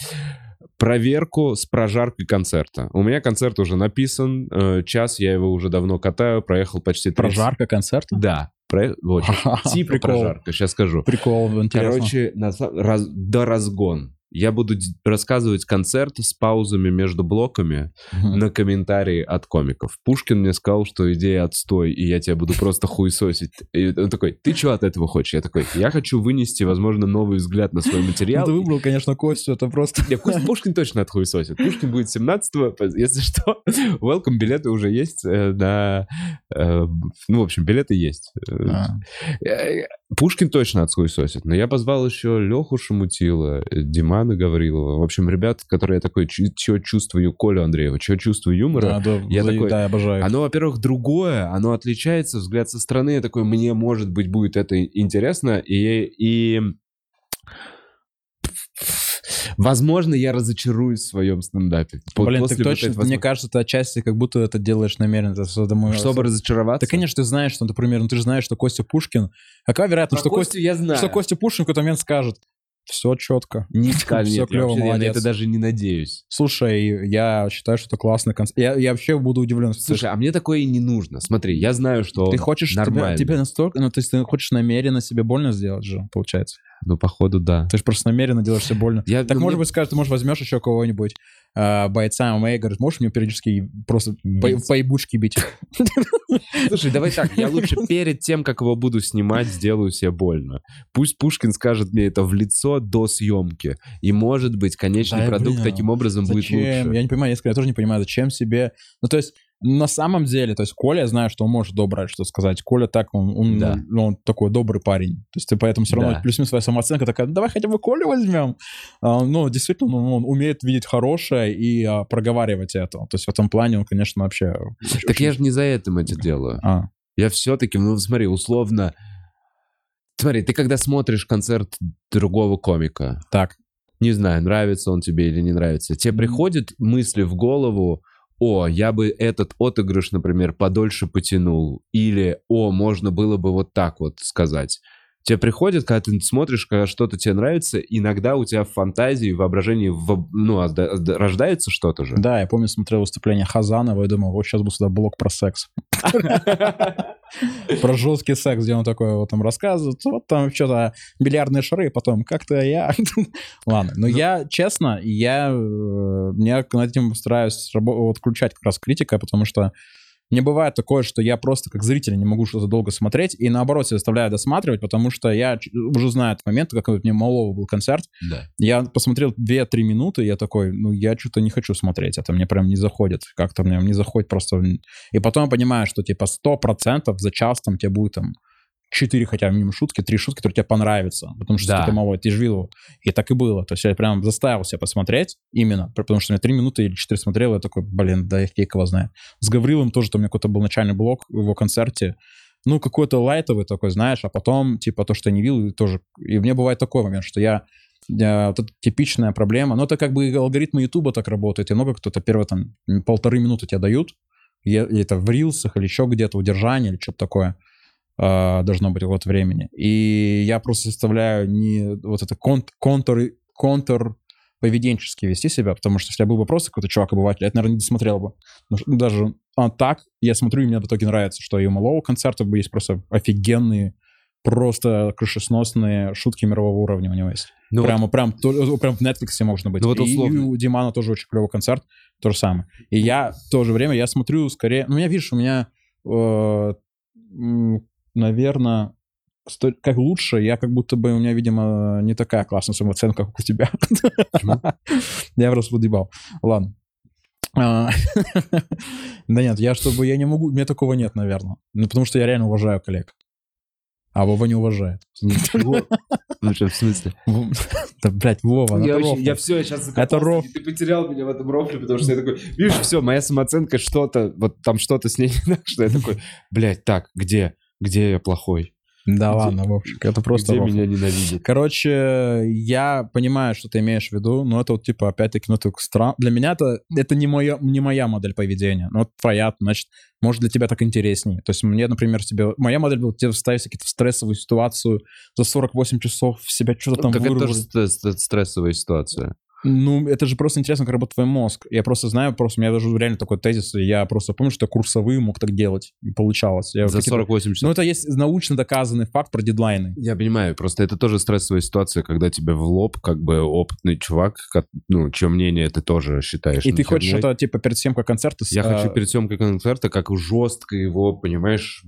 проверку с прожаркой концерта. У меня концерт уже написан, э, час я его уже давно катаю, проехал почти 30. Прожарка концерта? Да, про... вот, типа Прикол. прожарка, сейчас скажу. Прикол, интересно. Короче, на раз- до разгон. Я буду рассказывать концерт с паузами между блоками на комментарии от комиков. Пушкин мне сказал, что идея отстой, и я тебя буду просто хуесосить. И он такой, ты что от этого хочешь? Я такой, я хочу вынести, возможно, новый взгляд на свой Ну, материал. Ты выбрал, конечно, Костю, это просто... Не, Пусть Пушкин точно отхуесосит. Пушкин будет 17-го. Если что, welcome, билеты уже есть э, на... э, Ну, в общем, билеты есть. Э, А. Пушкин точно отхуесосит. Но я позвал еще Леху Шамутила, э, Димана Гаврилова. В общем, ребят, которые я такой, чье чувствую Колю Андреева, чье чувство юмора. Да, да, Я за- такой, да, обожаю. Оно, во-первых, другое, оно отличается, взгляд со стороны, я такой, мне, может быть, будет это интересно, и, и возможно, я разочаруюсь в своем стендапе. Блин, после ты вот точно, мне кажется, ты отчасти как будто это делаешь намеренно. Думаю, Чтобы разочароваться? Да, конечно, ты знаешь, что, например, ну ты же знаешь, что Костя Пушкин. Какая вероятность, Про что Костя, Костю я знаю. что Костя Пушкин в какой-то момент скажет, все четко. Не Всё нет, я клёво, вообще- я на молодец. это даже не надеюсь. Слушай, я считаю, что это классный концерт. Я, я вообще буду удивлен. Слушай, а мне такое и не нужно. Смотри, я знаю, что ты хочешь нормально. тебе настолько, ну то есть ты хочешь намеренно себе больно сделать же, получается. Ну, походу, да. Ты же просто намеренно делаешь себе больно. Я, Так, ну, может мне- быть, скажешь, ты, может, возьмешь еще кого-нибудь э, бойца ММА и говоришь, можешь мне периодически просто по, Бить. Слушай, давай так, я лучше перед тем, как его буду снимать, сделаю себе больно. Пусть Пушкин скажет мне это в лицо до съемки. И, может быть, конечный Да, продукт блин, таким образом будет лучше. Я не понимаю, если я тоже не понимаю, зачем себе... Ну, то есть, на самом деле, то есть, Коля, я знаю, что он может доброе что сказать. Коля так, он, он, Да. ну, он такой добрый парень. То есть, ты поэтому все равно Да. плюс-минус своя самооценка такая, «Ну, давай хотя бы Колю возьмем. А, ну, действительно, ну, он умеет видеть хорошее и а, проговаривать это. То есть, в этом плане он, конечно, вообще... Так я же не за этим это делаю. А, Я все-таки, ну смотри, условно... Смотри, ты когда смотришь концерт другого комика, так. не знаю, нравится он тебе или не нравится, тебе приходят мысли в голову, о, я бы этот отыгрыш, например, подольше потянул, или, о, можно было бы вот так вот сказать. Тебе приходит, когда ты смотришь, когда что-то тебе нравится, иногда у тебя в фантазии, в воображении в- ну, рождается что-то же. Да, я помню, смотрел выступление Хазанова и думал, вот сейчас будет сюда блок про секс. Про жесткий секс, где он такой вот там рассказывает, вот там что-то бильярдные шары, потом как-то я... Ладно, но я, честно, я, э, я над этим стараюсь вот включать как раз критика, потому что не бывает такое, что я просто как зритель не могу что-то долго смотреть, и наоборот себя заставляю досматривать, потому что я уже знаю этот момент, как вот мне Малого был концерт, Да. я посмотрел 2-3 минуты, и я такой, ну, я что-то не хочу смотреть, это мне прям не заходит, как-то мне не заходит просто. И потом я понимаю, что, типа, 100% за час там тебе будет там 4 хотя бы минимум шутки, 3 шутки, которые тебе понравятся, потому что Да. ты малой, ты же видел. И так и было. То есть я прям заставил себя посмотреть именно, потому что я 3 минуты или 4 смотрел, и я такой, блин, да я фиг его знаю. С Гаврилом тоже там у меня какой-то был начальный блок в его концерте, ну, какой-то лайтовый такой, знаешь, а потом, типа, то, что я не видел, тоже... И мне бывает такой момент, что я я- вот это типичная проблема. Но это как бы алгоритмы Ютуба так работают. И много кто-то первые там полторы минуты тебе дают, или это в рилсах, или еще где-то удержание, или что-то такое а, должно быть вот времени. И я просто составляю не вот это кон- контур, контур поведенчески вести себя, потому что если я был бы просто какой-то чувак-обыватель, я, это, наверное, не досмотрел бы. Ну, Даже а, так я смотрю, и мне в итоге нравится, что и у малого концерта есть просто офигенные, просто крышесносные шутки мирового уровня у него есть. Ну вот прямо, прям, то- прям в Netflix можно быть. Ну вот условно. И, у Димана тоже очень клевый концерт, то же самое. И я в то же время, я смотрю скорее... Ну, у меня, видишь, у меня, наверное, как лучше, я как будто бы, у меня, видимо, не такая классная самооценка, как у тебя. Я просто подъебал. Ладно. А, Да нет, я чтобы, я не могу, у меня такого нет, наверное. Ну, потому что я реально уважаю коллег. А Вова не уважает. Ничего. Ну что, в смысле? В- Да, блядь, Вова, ну Я, я все, я сейчас Это роф. Ты потерял меня в этом рофле, потому что я такой, видишь, все, моя самооценка что-то, вот там что-то с ней не так, что я такой, блядь, так, где? Где я плохой? Да Где- ладно, Вовчик, это просто Где рофл. меня ненавидят? Короче, я понимаю, что ты имеешь в виду, но это вот, типа, опять-таки, ну, это странно. Для меня это, это не, моя, не моя модель поведения. Ну, вот твоя, значит, может, для тебя так интереснее. То есть мне, например, тебе... Моя модель была тебе вставить в какую-то стрессовую ситуацию, за 48 часов в себя что-то там так это тоже вырвать. ст- ст- стрессовая ситуация. Ну, это же просто интересно, как работает твой мозг. Я просто знаю, просто у меня даже реально такой тезис, я просто помню, что я курсовые мог так делать, и получалось. Я За какие-то- 48 часов. Ну, это есть научно доказанный факт про дедлайны. Я понимаю, просто это тоже стрессовая ситуация, когда тебе в лоб как бы опытный чувак, ко- ну, чье мнение ты тоже считаешь. И ты хочешь херней. это, типа, перед съемкой концерта... Я а, хочу перед съемкой концерта, как жестко его, понимаешь,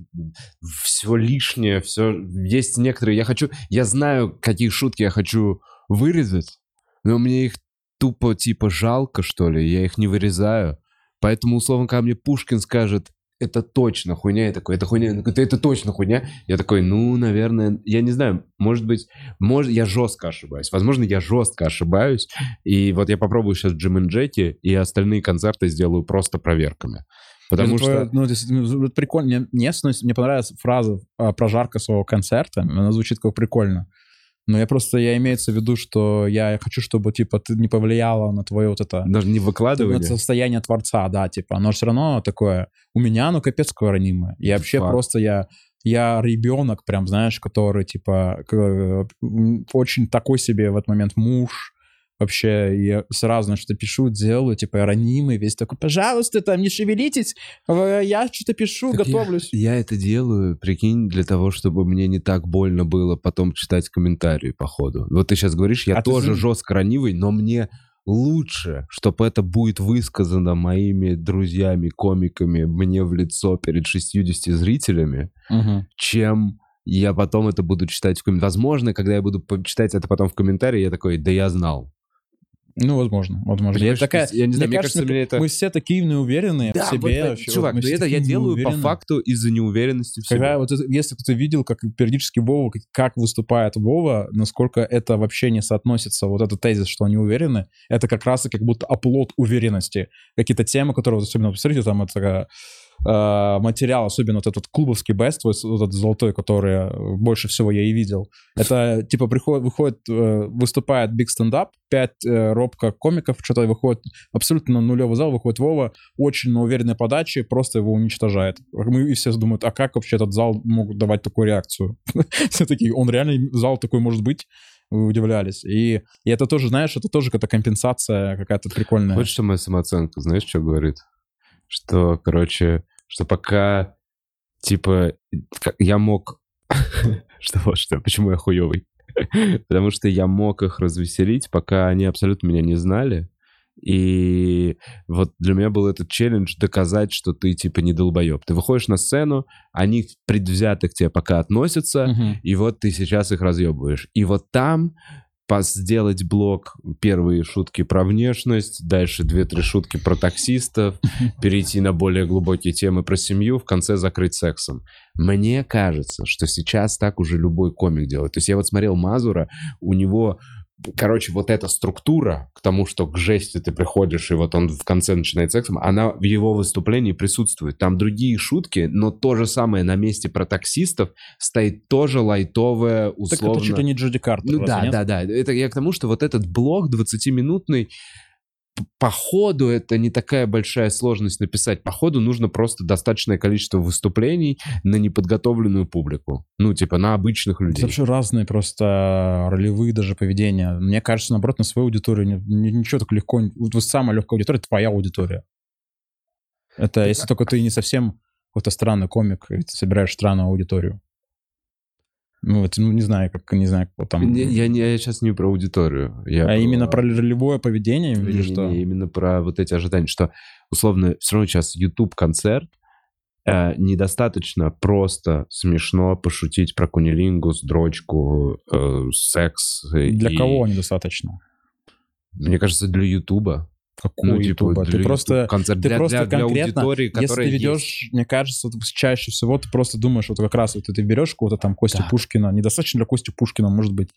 все лишнее, все... Есть некоторые... Я хочу... Я знаю, какие шутки я хочу вырезать, но мне их тупо, типа, жалко, что ли, я их не вырезаю. Поэтому, условно, когда мне Пушкин скажет, это точно хуйня, я такой, это хуйня, «Да это точно хуйня. Я такой, ну, наверное, я не знаю, может быть, может, я жестко ошибаюсь. Возможно, я жестко ошибаюсь, и вот я попробую сейчас Джим и Джеки, и остальные концерты сделаю просто проверками. Потому Это что... Ну, то есть, ну, это прикольно. Мне, мне, мне понравилась фраза а, про жарко своего концерта. Она звучит как прикольно. Но я просто, я имеется в виду, что я хочу, чтобы, типа, ты не повлияло на твое вот это... Даже не на выкладывание. состояние творца, да, типа, оно все равно такое, у меня оно капец какое ранимое. Я вообще Факт. просто, я, я ребенок прям, знаешь, который, типа, м, очень такой себе в этот момент муж, вообще, я сразу, что-то пишу, делаю, типа, я ранимый, весь такой, пожалуйста, там, не шевелитесь, я что-то пишу, Так готовлюсь. Я это делаю, прикинь, для того, чтобы мне не так больно было потом читать комментарии по ходу. Вот ты сейчас говоришь, я А ты тоже за- жестко ранивый, но мне лучше, чтобы это будет высказано моими друзьями, комиками, мне в лицо перед 60 зрителями, Мгм. чем я потом это буду читать в комментариях. Возможно, когда я буду читать это потом в комментарии, я такой, да я знал. Ну, возможно, возможно. Я такая, я не знаю, мне кажется, мне это- мы все такие неуверенные в себе. вот, вообще, чувак, мы но все это я делаю по неуверенные. факту из-за неуверенности в себе. Когда вот если кто-то видел, как периодически Вова, как, выступает Вова, насколько это вообще не соотносится, вот этот тезис, что они уверены, это как раз и как будто оплот уверенности. Какие-то темы, которые, вот особенно, посмотрите, там это материал, особенно вот этот клубовский бест, вот этот золотой, который э, больше всего я и видел. Это типа приходит, выходит, э, выступает биг стендап, пять э, робко комиков, что-то выходит абсолютно нулевый зал, выходит Вова, очень на уверенной подаче, просто его уничтожает. Мы и все думают, а как вообще этот зал мог давать такую реакцию? Все такие, он реально, зал такой может быть? Вы удивлялись. И, и это тоже, знаешь, это тоже какая-то компенсация какая-то прикольная. Вот что моя самооценка, знаешь, что говорит? Что, короче, что пока, типа, я мог... Что, вот что, почему я хуёвый? Потому что я мог их развеселить, пока они абсолютно меня не знали. И вот для меня был этот челлендж доказать, что ты, типа, не долбоеб. Ты выходишь на сцену, они предвзято к тебе пока относятся, Мгм. и вот ты сейчас их разъебываешь. И вот там сделать блок, первые шутки про внешность, дальше две-три шутки про таксистов, перейти на более глубокие темы про семью, в конце закрыть сексом. Мне кажется, что сейчас так уже любой комик делает. То есть я вот смотрел Мазура, у него короче, вот эта структура к тому, что к жести ты приходишь, и вот он в конце начинает сексом, она в его выступлении присутствует. Там другие шутки, но то же самое на месте про таксистов стоит тоже лайтовая, Так условно... это чуть ли не Джуди Картер. Ну да, нет? да, да. Это я к тому, что вот этот блок 20-минутный, п- по ходу это не такая большая сложность написать. По ходу нужно просто достаточное количество выступлений на неподготовленную публику. Ну, типа на обычных Это людей. вообще разные просто ролевые даже поведения. Мне кажется, наоборот, на свою аудиторию ни- ни- ничего так легко... Вот самая легкая аудитория — это твоя аудитория. Это если только ты не совсем какой-то странный комик, и ты собираешь странную аудиторию. Ну, это, ну, не знаю, как, не знаю, как там... Не- я, не, я сейчас не про аудиторию. Я а именно про ролевое поведение или Не-не-не, что? именно про вот эти ожидания, что, условно, все равно сейчас YouTube-концерт, э, недостаточно просто смешно пошутить про кунилингус, дрочку, э, секс. Для и- кого недостаточно? Мне кажется, для Ютуба. Какой Ну, типа, Ютуба? Ты для просто, YouTube концерт ты для, просто для, для конкретно, аудитории, если ты ведешь, есть. мне кажется, вот чаще всего ты просто думаешь, вот как раз вот ты берешь кого-то там Костю Да. Пушкина, недостаточно для Кости Пушкина, может быть,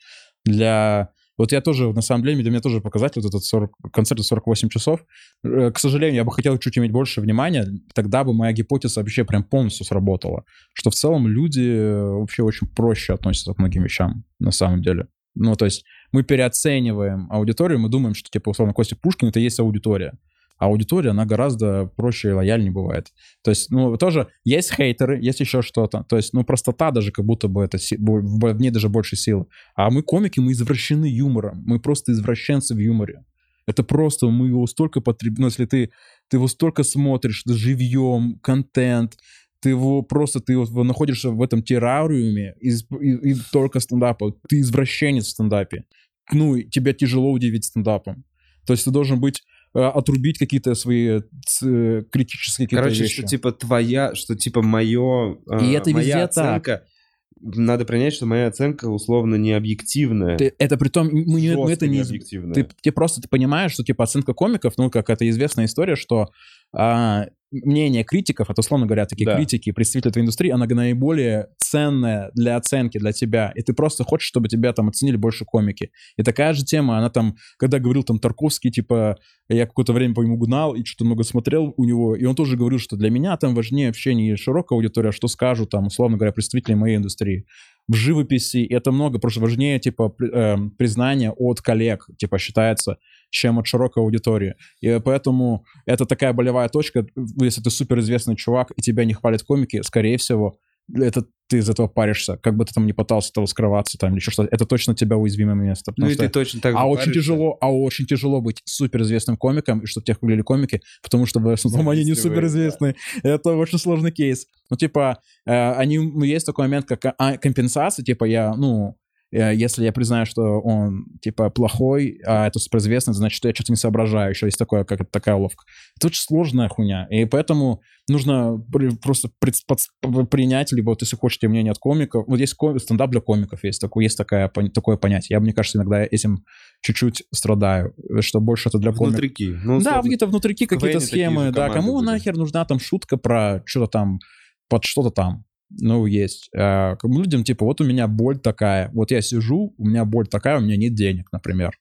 для... Вот я тоже, на самом деле, для меня тоже показатель, вот этот 40, концерт в 48 часов. Э, К сожалению, я бы хотел чуть иметь больше внимания, тогда бы моя гипотеза вообще прям полностью сработала. Что в целом люди э, вообще очень проще относятся к многим вещам, на самом деле. Ну, то есть мы переоцениваем аудиторию, мы думаем, что, типа, условно, Костя Пушкин — это и есть аудитория. А аудитория, она гораздо проще и лояльнее бывает. То есть, ну, тоже есть хейтеры, есть еще что-то. То есть, ну, простота даже как будто бы это, в ней даже больше силы. А мы комики, мы извращены юмором. Мы просто извращенцы в юморе. Это просто, мы его столько потребляем. Ну, если ты, ты его столько смотришь, живьем, контент, ты его просто, ты вот находишься в этом террариуме из, и, и только стендапа. Ты извращенец в стендапе. Ну, и тебя тяжело удивить стендапом. То есть ты должен быть э, отрубить какие-то свои ц- критические какие-то Короче, вещи. что типа твоя, что типа мое, И это моя везде так. оценка, надо принять, что моя оценка условно не объективная. Ты- это при том, мы, не- мы это не, ты, ты просто ты понимаешь, что типа оценка комиков, ну как это известная история, что а, мнение критиков, это условно говоря, такие Да. критики, представители этой индустрии, она наиболее ценная для оценки для тебя, и ты просто хочешь, чтобы тебя там оценили больше комики. И такая же тема, она там, когда говорил там Тарковский, типа, я какое-то время по нему гнал и что-то много смотрел у него, и он тоже говорил, что для меня там важнее вообще не широкая аудитория, а что скажут там, условно говоря, представители моей индустрии в живописи это много, просто важнее, типа, эм, признание от коллег, типа, считается, чем от широкой аудитории. И поэтому это такая болевая точка, если ты суперизвестный чувак, и тебя не хвалят комики, скорее всего, это ты из этого паришься, как бы ты там не пытался этого скрываться там или еще что-то, это точно тебя уязвимое место. ну и что- ты точно так же а очень паришься. тяжело, а очень тяжело быть суперизвестным комиком, и чтобы тебя хвалили комики, потому что в основном они не суперизвестные. Это очень сложный кейс. Ну, типа, э, они, ну, есть такой момент, как а, компенсация, типа, я, ну, если я признаю, что он, типа, плохой, а это суперизвестный, значит, что я что-то не соображаю. Еще есть такое, как такая уловка. Это очень сложная хуйня. И поэтому нужно при- просто под- принять, либо вот если хочете мнение от комиков, вот есть ко- стендап для комиков, есть, такое, есть такая, такое понятие. Я, мне кажется, иногда этим чуть-чуть страдаю, что больше это для комиков. Внутрики. Ну, Да, какие-то внутрики, какие-то схемы, да, кому были. нахер нужна там шутка про что-то там, под что-то там. Ну, есть. Бы людям, типа, вот у меня боль такая, вот я сижу, у меня боль такая, у меня нет денег, например.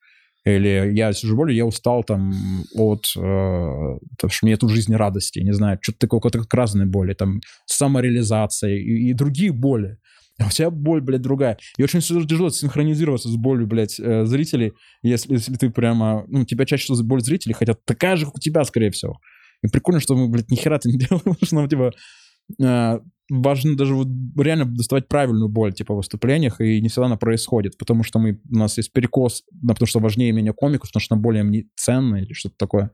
Или я сижу болью, я устал там от, э, потому что мне тут жизни радости, не знаю, что-то такое, какой-то как разные боли, там, самореализация и, и другие боли. А у тебя боль, блядь, другая. И очень тяжело синхронизироваться с болью, блядь, э, зрителей, если, если ты прямо... Ну, тебя чаще всего боль зрителей хотят такая же, как у тебя, скорее всего. И прикольно, что мы, блядь, ни хера ты не делаем, что нам, типа, э, важно даже вот реально доставать правильную боль, типа, в выступлениях, и не всегда она происходит, потому что мы, у нас есть перекос, да, потому что важнее мнение комиков, потому что она более мне ценно или что-то такое.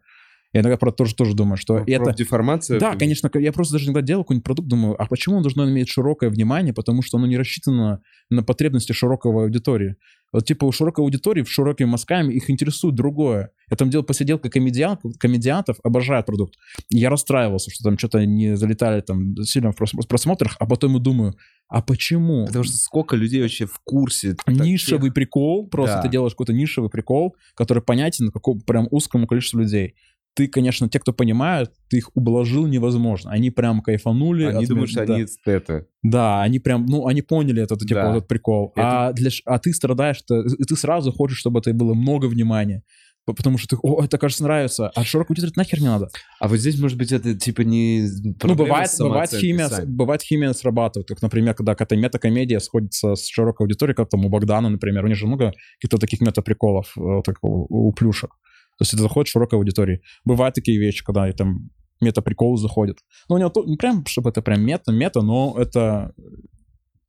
Я иногда про тоже, тоже думаю, что это... профдеформация. Да, конечно, я просто даже иногда делаю какой-нибудь продукт, думаю, а почему он должен иметь широкое внимание, потому что оно не рассчитано на потребности широкого аудитории. Вот типа у широкой аудитории, в широкими мазками их интересует другое. Я там делал посиделка комедиан, комедиантов, обожают продукт. Я расстраивался, что там что-то не залетали там сильно в прос- просмотрах, а потом и думаю, а почему? Потому что сколько людей вообще в курсе. Нишевый прикол, просто Да. ты делаешь какой-то нишевый прикол, который понятен какому прям узкому количеству людей. Ты, конечно, те, кто понимают, ты их ублажил невозможно. Они прям кайфанули. Они от- думают, что да. они эстеты. Да, они прям, ну, они поняли этот, типа, Да. вот этот прикол. А, для, а ты страдаешь, что, и ты сразу хочешь, чтобы это было много внимания. Потому что ты, о, это, кажется, нравится. А широкую аудиторию это нахер не надо. А вот здесь, может быть, это типа не ну, бывает, бывает, химия, сами. бывает химия срабатывает. Как, например, когда какая-то метакомедия сходится с широкой аудиторией, как там у Богдана, например. У них же много каких-то таких метаприколов э, вот так, у, у плюшек. То есть это заходит в широкой аудитории. Бывают такие вещи, когда и там метаприкол заходит. Ну, у него то- не прям, чтобы это прям мета-мета, но это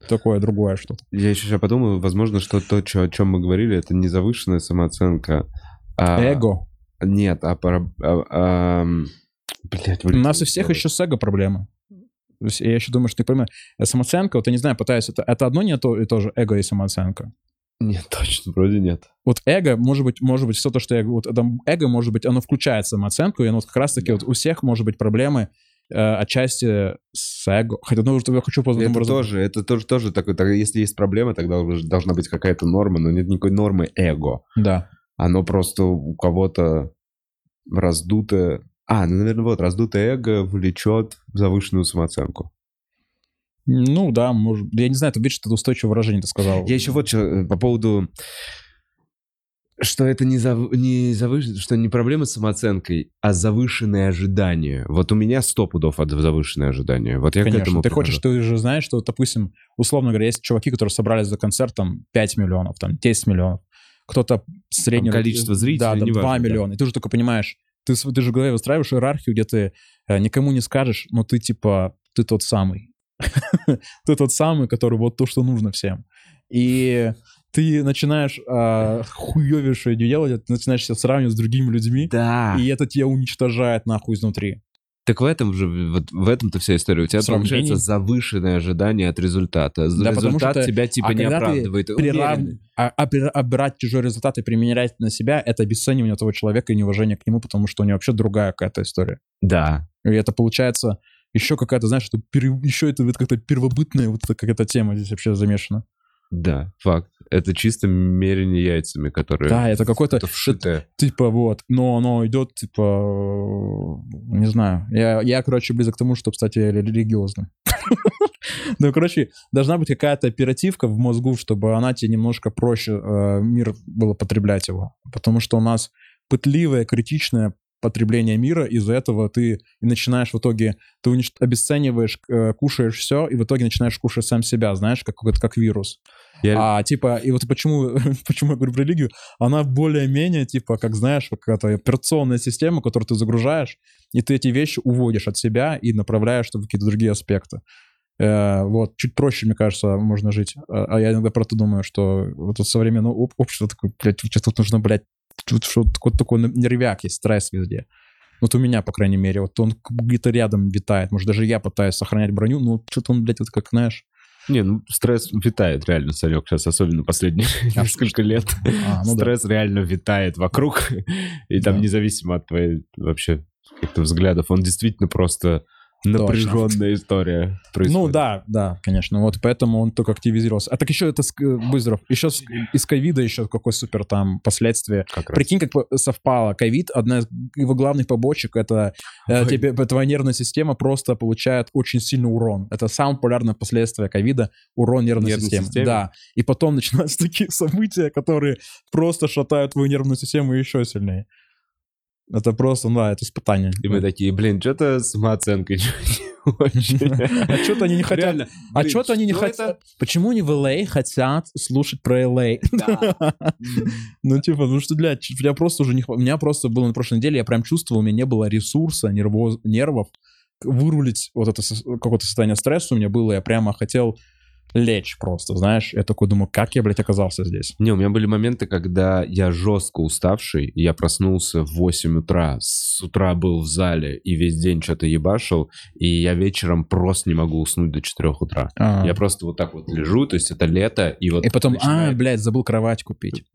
такое другое что-то. Я еще сейчас подумал, возможно, что то, чё- о чем мы говорили, это не завышенная самооценка. а- Эго. Нет, а... про- а- ам, блядь, У вылетело нас у всех еще с эго проблемы. То есть я еще думаю, что ты понимаешь, самооценка, вот я не знаю, пытаюсь, это, это одно не то и то же, эго и самооценка. Нет, точно, вроде нет. Вот эго, может быть, может быть, все то, что я вот это эго, может быть, оно включает самооценку, и оно вот как раз-таки вот у всех может быть проблемы э, отчасти с эго. Хотя, ну, что я хочу по Это тоже, это тоже, тоже такой, так, если есть проблема, тогда уже должна быть какая-то норма, но нет никакой нормы эго. Да. Оно просто у кого-то раздутое... А, ну, наверное, вот, раздутое эго влечет завышенную самооценку. Ну да, может, я не знаю, ты видишь, это устойчивое выражение ты сказал. Я еще вот что э, по поводу что это не, зав... не завыш... что не проблема с самооценкой, а завышенные ожидания. Вот у меня сто пудов от завышенные ожидания. Вот я Конечно. к этому Ты прихожу. хочешь, ты же знаешь, что, допустим, условно говоря, есть чуваки, которые собрались за концерт, там, 5 миллионов, там, 10 миллионов. Кто-то среднее... Количество зрителей, Да, там, 2 неважно, да. миллиона. И ты же только понимаешь, ты, ты же в голове выстраиваешь иерархию, где ты э, никому не скажешь, но ты, типа, ты тот самый. Ты тот самый, который вот то, что нужно всем. И ты начинаешь а, хуёвейшее делать, ты начинаешь себя сравнивать с другими людьми, Да. и это тебя уничтожает нахуй изнутри. Так в этом же, вот в этом-то вся история. У тебя Сравнение. получается завышенное ожидание от результата. Да, потому Результат что- тебя типа а не оправдывает. Прирав-. А, а при- а чужой результат и применять на себя — это обесценивание этого человека и неуважение к нему, потому что у него вообще другая какая-то история. Да. И это получается еще какая-то, знаешь, это еще это вот как-то первобытная вот какая-то тема здесь вообще замешана. Да, факт. Это чисто мерение яйцами, которые... Да, это какой-то... это. Типа вот, но оно идет, типа, не знаю. Я, я, короче, близок к тому, что, кстати, я религиозный. Ну, короче, должна быть какая-то оперативка в мозгу, чтобы она тебе немножко проще э, мир было потреблять его. Потому что у нас пытливое, критичное потребление мира, из-за этого ты и начинаешь в итоге, ты унич- обесцениваешь, э, кушаешь все, и в итоге начинаешь кушать сам себя, знаешь, как, как вирус. Я- А типа, и вот почему, почему я говорю про религию, она более-менее, типа, как знаешь, какая-то операционная система, которую ты загружаешь, и ты эти вещи уводишь от себя и направляешь в какие-то другие аспекты. Э, вот, чуть проще, мне кажется, можно жить. А, а я иногда про это думаю, что вот это современное об- общество такое, блядь, что тут нужно, блядь, что такой, такой нервяк есть, стресс везде. Вот у меня, по крайней мере, вот он где-то рядом витает. Может, даже я пытаюсь сохранять броню, но что-то он, блядь, вот как, знаешь... Не, ну стресс витает реально, Санек, сейчас особенно последние А несколько лет. А, ну да. Стресс реально витает вокруг, и там Да. независимо от твоей вообще каких-то взглядов, он действительно просто напряженная история Ну происходит. да, да, конечно. Вот поэтому он только активизировался. А так еще это, э, будь здоров, еще с- из ковида еще какое супер там последствие. Как раз. Прикинь, как совпало. Ковид, одна из его главных побочек, это э, тебе, твоя нервная система просто получает очень сильный урон. Это самое популярное последствие ковида, урон нервной, Нервной системы. системе? Да. И потом начинаются такие события, которые просто шатают твою нервную систему еще сильнее. Это просто, да, это испытание. И мы такие, блин, что-то с самооценкой не очень. А что-то они не хотят А что-то они не что хотят. Почему они в LA хотят слушать про LA? это? Да. Ну, типа, ну что, блядь, у меня просто уже не У меня просто было на прошлой неделе, я прям чувствовал, у меня не было ресурса, нервов вырулить вот это какое-то состояние стресса у меня было, я прямо хотел лечь просто, знаешь. Я такой думаю, как я, блядь, оказался здесь? Не, у меня были моменты, когда я жестко уставший, я проснулся в 8 утра, с утра был в зале и весь день что-то ебашил, и я вечером просто не могу уснуть до 4 утра. А. Я просто вот так вот лежу, то есть это лето, и вот... И потом, а, начинает- блядь, забыл кровать купить.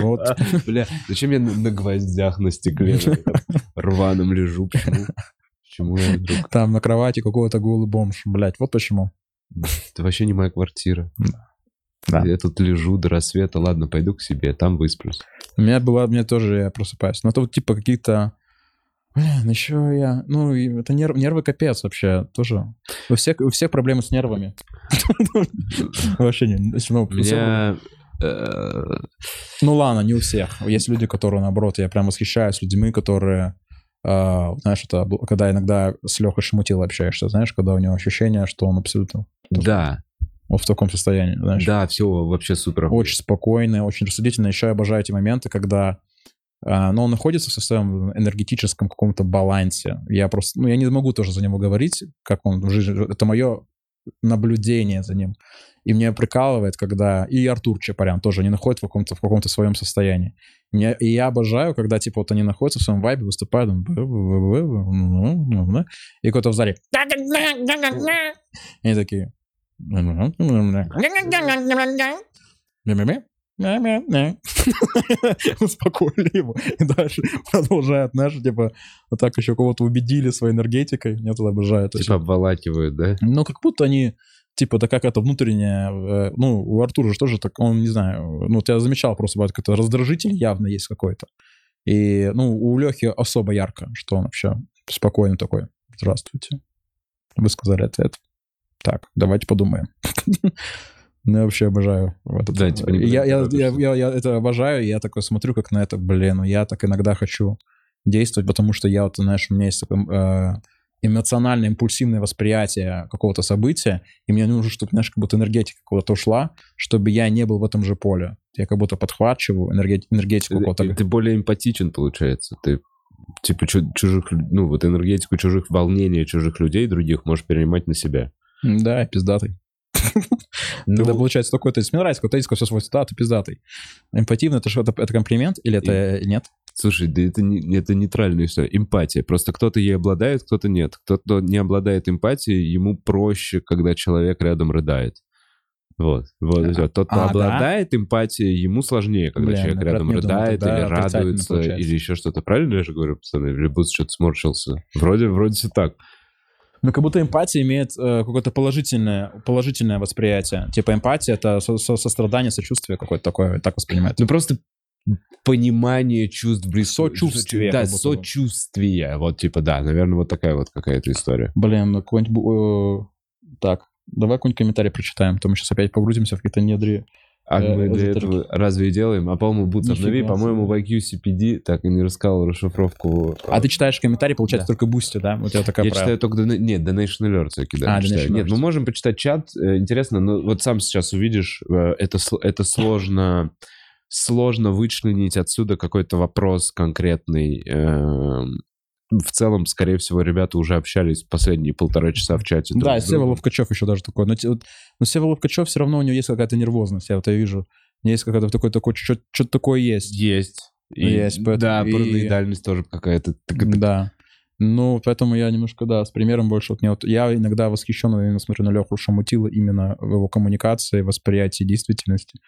Вот. А, Бля, зачем я на гвоздях на стекле рваном лежу? Почему? Почему я вдруг? Там на кровати какого-то голый бомж. Блядь, вот почему. Это вообще не моя квартира. Да. Я тут лежу до рассвета, ладно, пойду к себе, там высплюсь. У меня была, у меня тоже я просыпаюсь. Но это вот типа какие-то... Блин, еще я... Ну, это нерв, нервы капец вообще тоже. У всех, у всех проблемы с нервами. Вообще не... ну, э, Ну ладно, не у всех. Есть люди, которые, наоборот, я прям восхищаюсь людьми, которые... э, знаешь, это когда иногда с Лехой Шамутил общаешься, знаешь, когда у него ощущение, что он абсолютно Да, вот в таком состоянии, знаешь. да, все вообще супер. очень спокойный, очень рассудительный. Еще я обожаю эти моменты, когда а, но он находится в своем энергетическом каком-то балансе. Я просто, ну, я не могу тоже за него говорить, как он в жизни. Это мое наблюдение за ним. И меня прикалывает, когда... И Артур Чапарян тоже, они находятся в каком-то, в каком-то своем состоянии. Меня- и я обожаю, когда, типа, вот они находятся в своем вайбе, выступают, и кто-то в зале... И они такие... Успокоили его. И дальше продолжают, знаешь, типа, вот так еще кого-то убедили своей энергетикой. Я туда обожаю. это Типа обволакивают, да? ну, как будто они, типа, это как это внутреннее... э, Ну, у Артура же тоже так, он, не знаю, ну, вот я замечал просто, бывает, какой-то раздражитель явно есть какой-то. И, ну, у Лехи особо ярко, что он вообще спокойно такой. Здравствуйте. Вы сказали ответ. Так, давайте подумаем. Ну, я вообще обожаю. Вот Да, типа, я, я, я, я, я это обожаю, и я такой смотрю, как на это, блин, ну я так иногда хочу действовать, потому что я вот, знаешь, у меня есть такое э, эмоциональное, импульсивное восприятие какого-то события, и мне нужно, чтобы, знаешь, как будто энергетика куда-то ушла, чтобы я не был в этом же поле. Я как будто подхватываю энергет- энергетику какого-то... Ты, ты более эмпатичен, получается. Ты типа чу- чужих, ну вот энергетику чужих волнений, чужих людей других можешь перенимать на себя. Да, пиздатый. Ну, Тогда получается такой тезис. Мне нравится, когда тезис все свойства, да, ты пиздатый. Эмпативно, это что, это, комплимент или это нет? Слушай, да это, не, это нейтральная история. Эмпатия. Просто кто-то ей обладает, кто-то нет. Кто-то не обладает эмпатией, ему проще, когда человек рядом рыдает. Вот. вот всё. Тот, кто А, да? обладает эмпатией, ему сложнее, когда Блин, человек я рядом думал, рыдает тогда или радуется, получается. или еще что-то. Правильно я же говорю, пацаны? Или будто что-то сморщился? Вроде, вроде все так. Ну, как будто эмпатия имеет э, какое-то положительное, положительное восприятие. Типа эмпатия — это со- со- сострадание, сочувствие какое-то такое, так воспринимает. Ну просто понимание чувств близкого. Сочувствие, Да, сочувствие. Вот типа, да, наверное, вот такая вот какая-то история. Блин, ну какой-нибудь... бу- э, так, давай какой-нибудь комментарий прочитаем, а то мы сейчас опять погрузимся в какие-то недри. А Э, мы для этого разве и делаем? А по-моему, Нифига обнови, по-моему, в IQ CPD так и не рассказал расшифровку. А ты читаешь комментарий, получается, Да. только Boosty, да? У тебя такая Я правила. читаю только... Нет, Donation Alerts я кидаю. А, читаю. Нет, мы можем почитать чат. Э, Интересно, но вот сам сейчас увидишь, э, это, это сложно... Сложно вычленить отсюда какой-то вопрос конкретный. В целом, скорее всего, ребята уже общались последние полтора часа в чате. Да, Сева. Ловкачев еще даже такой. Но, но Сева Ловкачев все равно у него есть какая-то нервозность, я вот я вижу. У него есть какая-то такой, такой, что-то такое есть. Есть. И- Есть, поэтому Да, и- параноидальность тоже какая-то. Да. Ну, поэтому я немножко, да, с примером больше. Вот, мне вот, я иногда восхищен, именно смотрю на Леху Шамутила именно в его коммуникации, восприятии действительности.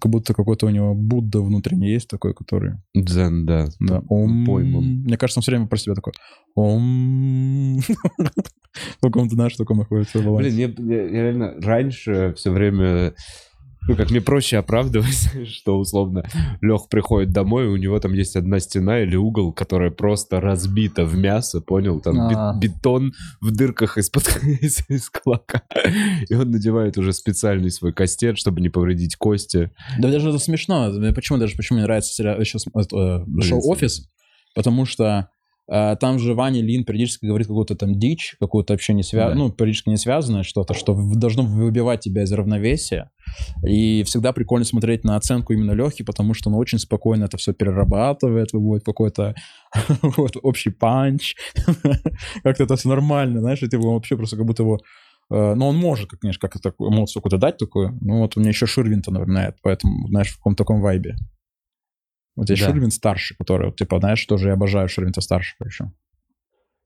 Как будто какой-то у него Будда внутренний есть такой, который... Дзен, да. Да, ом. Пойман. Мне кажется, он все время про себя такой. Ом. В каком-то, знаешь, таком находится балансе. Блин, я реально раньше все время... Ну, как мне проще оправдывать, что условно Лех приходит домой, у него там есть одна стена или угол, которая просто разбита в мясо, понял? Там А. бетон в дырках из-под из, из. И он надевает уже специальный свой кастет, чтобы не повредить кости. Да даже это смешно. Почему даже почему мне нравится сериал, сейчас, э, шоу Блин, «Офис», потому что э, там же Ваня Лин периодически говорит какую-то там дичь, какую-то вообще не связанную, Да. ну, периодически не связанное что-то, что должно выбивать тебя из равновесия. И всегда прикольно смотреть на оценку именно Лехи, потому что он очень спокойно это все перерабатывает, выводит какой-то вот, общий панч. Как-то это все нормально, знаешь, и ты его вообще просто как будто его Э, Но он может, конечно, как такую эмоцию какую-то дать такую. Ну, вот у меня еще Ширвин-то напоминает, поэтому, знаешь, в каком-то таком вайбе. Вот есть Да. Ширвин старший, который, вот, типа, знаешь, тоже я обожаю Ширвин-то старшего еще.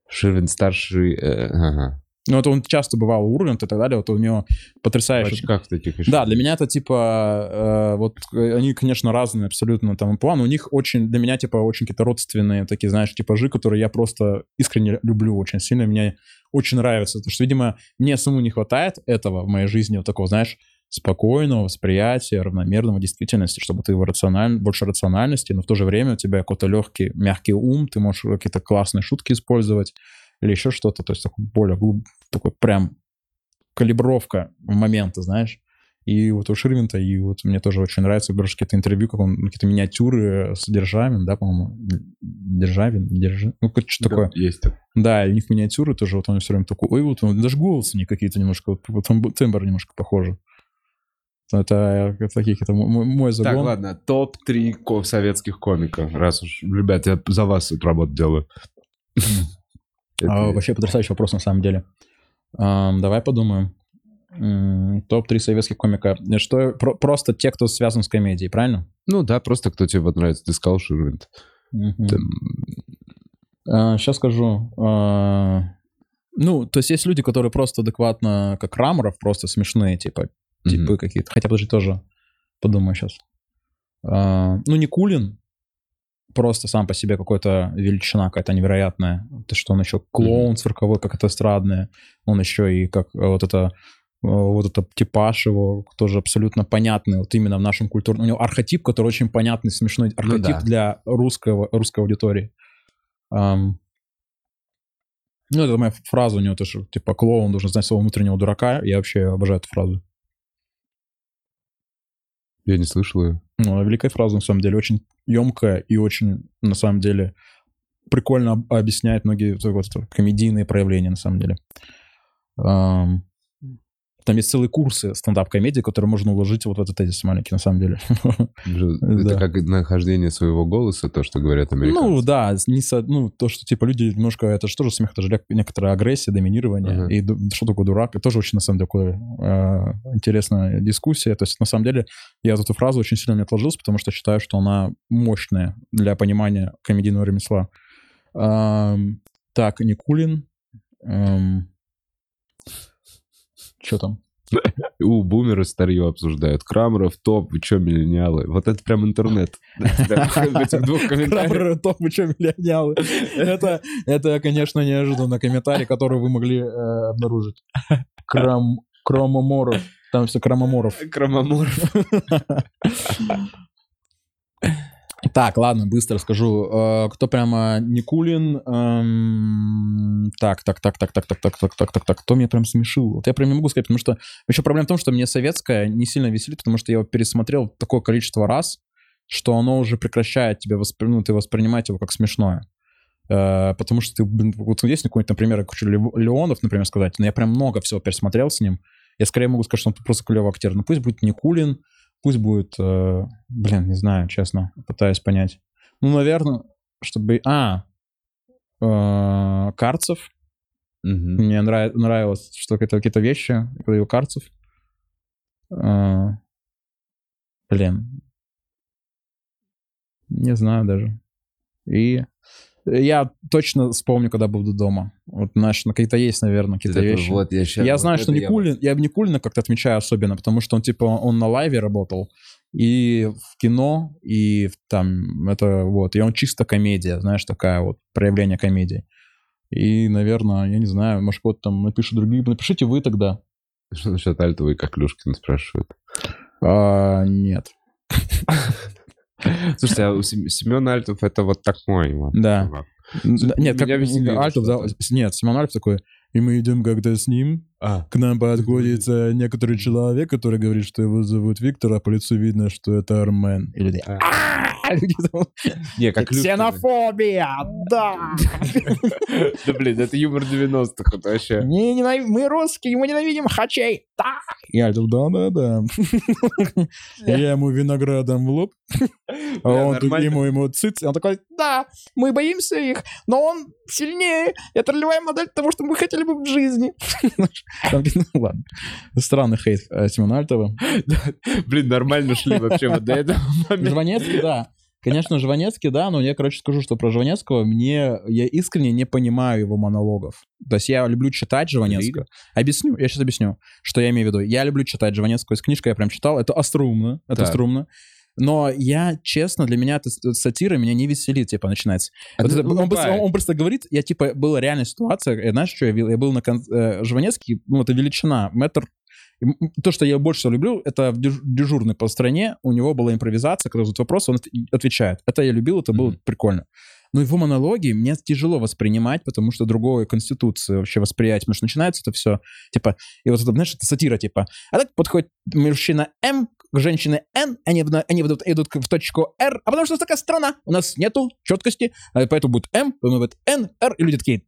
Ширвин старший... э, ага. Ну, вот он часто бывал у Урганта и так далее, вот у него В потрясающий... очках таких еще. Да, для меня это типа, э, вот э, они, конечно, разные абсолютно там план. У них очень, для меня типа очень какие-то родственные такие, знаешь, типажи, которые я просто искренне люблю очень сильно. Мне очень нравится, потому что, видимо, мне самому не хватает этого в моей жизни, вот такого, знаешь, спокойного восприятия, равномерного действительности, чтобы ты рациональ... больше рациональности, но в то же время у тебя какой-то легкий, мягкий ум, ты можешь какие-то классные шутки использовать или еще что-то, то есть такой более глуб... такой прям калибровка момента, знаешь. И вот у Ширвинта, и вот мне тоже очень нравится, берешь какие-то интервью, как он, какие-то миниатюры с Державин, да, по-моему, Державин, Держи... ну, что Да, такое. Есть такое. Да, у них миниатюры тоже, вот он все время такой, ой, вот он, даже голос не какие-то немножко, вот, вот тембр немножко похожи. Это, это такие какие-то мой, мой Так, загон. ладно, топ-3 ко- советских комиков. Раз уж, ребят, я за вас эту работу делаю. Это- А, вообще потрясающий вопрос на самом деле. Давай подумаем. М, Топ-3 советских комика. Что, про- просто те, кто связан с комедией, правильно? Ну да, просто кто тебе вот нравится. Ты сказал Ширвин. сейчас скажу. А, ну, то есть есть люди, которые просто адекватно, как Раморов, просто смешные, типа, типы какие-то. Хотя, подожди, тоже подумаю сейчас. ну, Никулин, просто сам по себе какой-то величина какая-то невероятная. То, что он еще клоун цирковой, как это эстрадное. Он еще и как э, вот это вот это типаж его тоже абсолютно понятный, вот именно в нашем культурном... У него архетип, который очень понятный, смешной архетип ну, да. для русского, русской аудитории. Um, ну, это моя фраза у него тоже, типа, клоун должен знать своего внутреннего дурака. Я вообще обожаю эту фразу. Я не слышал ее. Ну, великая фраза, на самом деле, очень емкая и очень, на самом деле, прикольно объясняет многие вот, комедийные проявления, на самом деле. Там есть целые курсы стендап-комедии, которые можно уложить вот в этот тезис маленький, на самом деле. Это как нахождение своего голоса, то, что говорят американцы. Ну, да, не со, ну, то, что, типа, люди немножко... Это же тоже смех, это же некоторая агрессия, доминирование. И что такое дурак? Это тоже очень, на самом деле, такая э, интересная дискуссия. То есть, на самом деле, я эту фразу очень сильно мне отложился, потому что считаю, что она мощная для понимания комедийного ремесла. Так, Никулин. Что там? У бумеры старье обсуждают. Крамеров топ, вы чё, миллениалы? Вот это прям интернет. Крамеров топ, вы чё, миллениалы? Это, это, конечно, неожиданно комментарий, который вы могли э, обнаружить. Крам... Кромоморов. Там все Кромоморов. Кромоморов. Так, ладно, быстро скажу. Э, кто прямо Никулин? Так, так, так, так, так, так, так, так, так, так, так. Кто меня прям смешил? Вот я прям не могу сказать, потому что еще проблема в том, что мне советская не сильно веселит, потому что я его пересмотрел такое количество раз, что оно уже прекращает тебя воспри... ну, ты воспринимать его как смешное. Потому что ты, вот есть какой-нибудь, например, хочу Леонов, например, сказать, но я прям много всего пересмотрел с ним. Я скорее могу сказать, что он просто клевый актер. Но пусть будет Никулин, Пусть будет, э, блин, не знаю, честно, пытаюсь понять. Ну, наверное, чтобы... А, э, Карцев. Угу. Мне нрав... нравилось, что это какие-то вещи, когда его Карцев. Э, блин. Не знаю даже. И я точно вспомню, когда буду дома. Вот, знаешь, на какие-то есть, наверное, какие-то вещи. Вот, я, сейчас, я вот знаю, что Никулин, я... я Никулина как-то отмечаю особенно, потому что он, типа, он на лайве работал, и в кино, и там, это вот, и он чисто комедия, знаешь, такая вот, проявление комедии. И, наверное, я не знаю, может, вот там напишут другие, напишите вы тогда. Что насчет Альтова и Коклюшкина спрашивают? А, нет. Слушайте, а у Семен Альтов это вот такой вот. Да. Нет, как Альтов, да, нет, Семен Альтов такой, и мы идем когда с ним, а. к нам подходит некоторый человек, который говорит, что его зовут Виктор, а по лицу видно, что это Армен. И люди, не, как Ксенофобия, да! Да, блин, это юмор 90-х, это вообще. Мы русские, мы ненавидим хачей, да! Я говорю, да-да-да. Я ему виноградом в лоб, а он ему ему циц, он такой, да, мы боимся их, но он сильнее, это ролевая модель того, что мы хотели бы в жизни. Ну ладно. Странный хейт э, Симона Альтова. Блин, нормально шли вообще вот до этого. Жванецкий, да. Конечно, Жванецкий, да, но я, короче, скажу, что про Жванецкого мне... Я искренне не понимаю его монологов. То есть я люблю читать Жванецкого. Объясню, я сейчас объясню, что я имею в виду. Я люблю читать Жванецкого. Из книжка я прям читал. Это остроумно. Это струмно. Но я, честно, для меня эта сатира меня не веселит, типа, начинается. А вот это, он, просто, он, он просто говорит, я, типа, была реальная ситуация, я, знаешь, что я, я был на кон... э, Жванецкий, ну, это величина, метр то, что я больше всего люблю, это дежурный по стране, у него была импровизация, когда задают вопрос, он отвечает. Это я любил, это было mm-hmm. прикольно. Но его монологи мне тяжело воспринимать, потому что другой конституции вообще восприятие. Потому что начинается это все, типа, и вот это, знаешь, это сатира, типа. А так подходит мужчина М к женщине Н, они, они идут, идут в точку Р, а потому что у нас такая страна, у нас нету четкости, а поэтому будет М, потом будет Н, Р, и люди такие,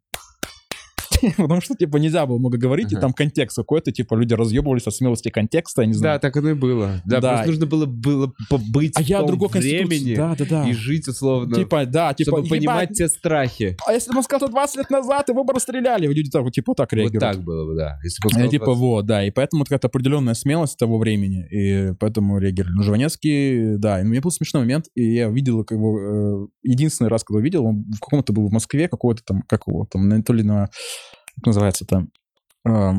потому что, типа, нельзя было много говорить, и там контекст какой-то, типа, люди разъебывались от смелости контекста, я не знаю. Да, так оно и было. Да, просто нужно было, было побыть а в я том времени да, да, да. и жить, условно, типа, да, типа, чтобы понимать те страхи. А если бы он сказал 20 лет назад, его бы расстреляли, люди так, типа, так реагируют. Вот так было бы, да. Если бы типа, вот, да, и поэтому какая-то определенная смелость того времени, и поэтому реагировали. Ну, Жванецкий, да, и у меня был смешной момент, и я видел его, э, единственный раз, когда увидел, он в каком-то был в Москве, какой-то там, как его, там, то ли на как называется там, э,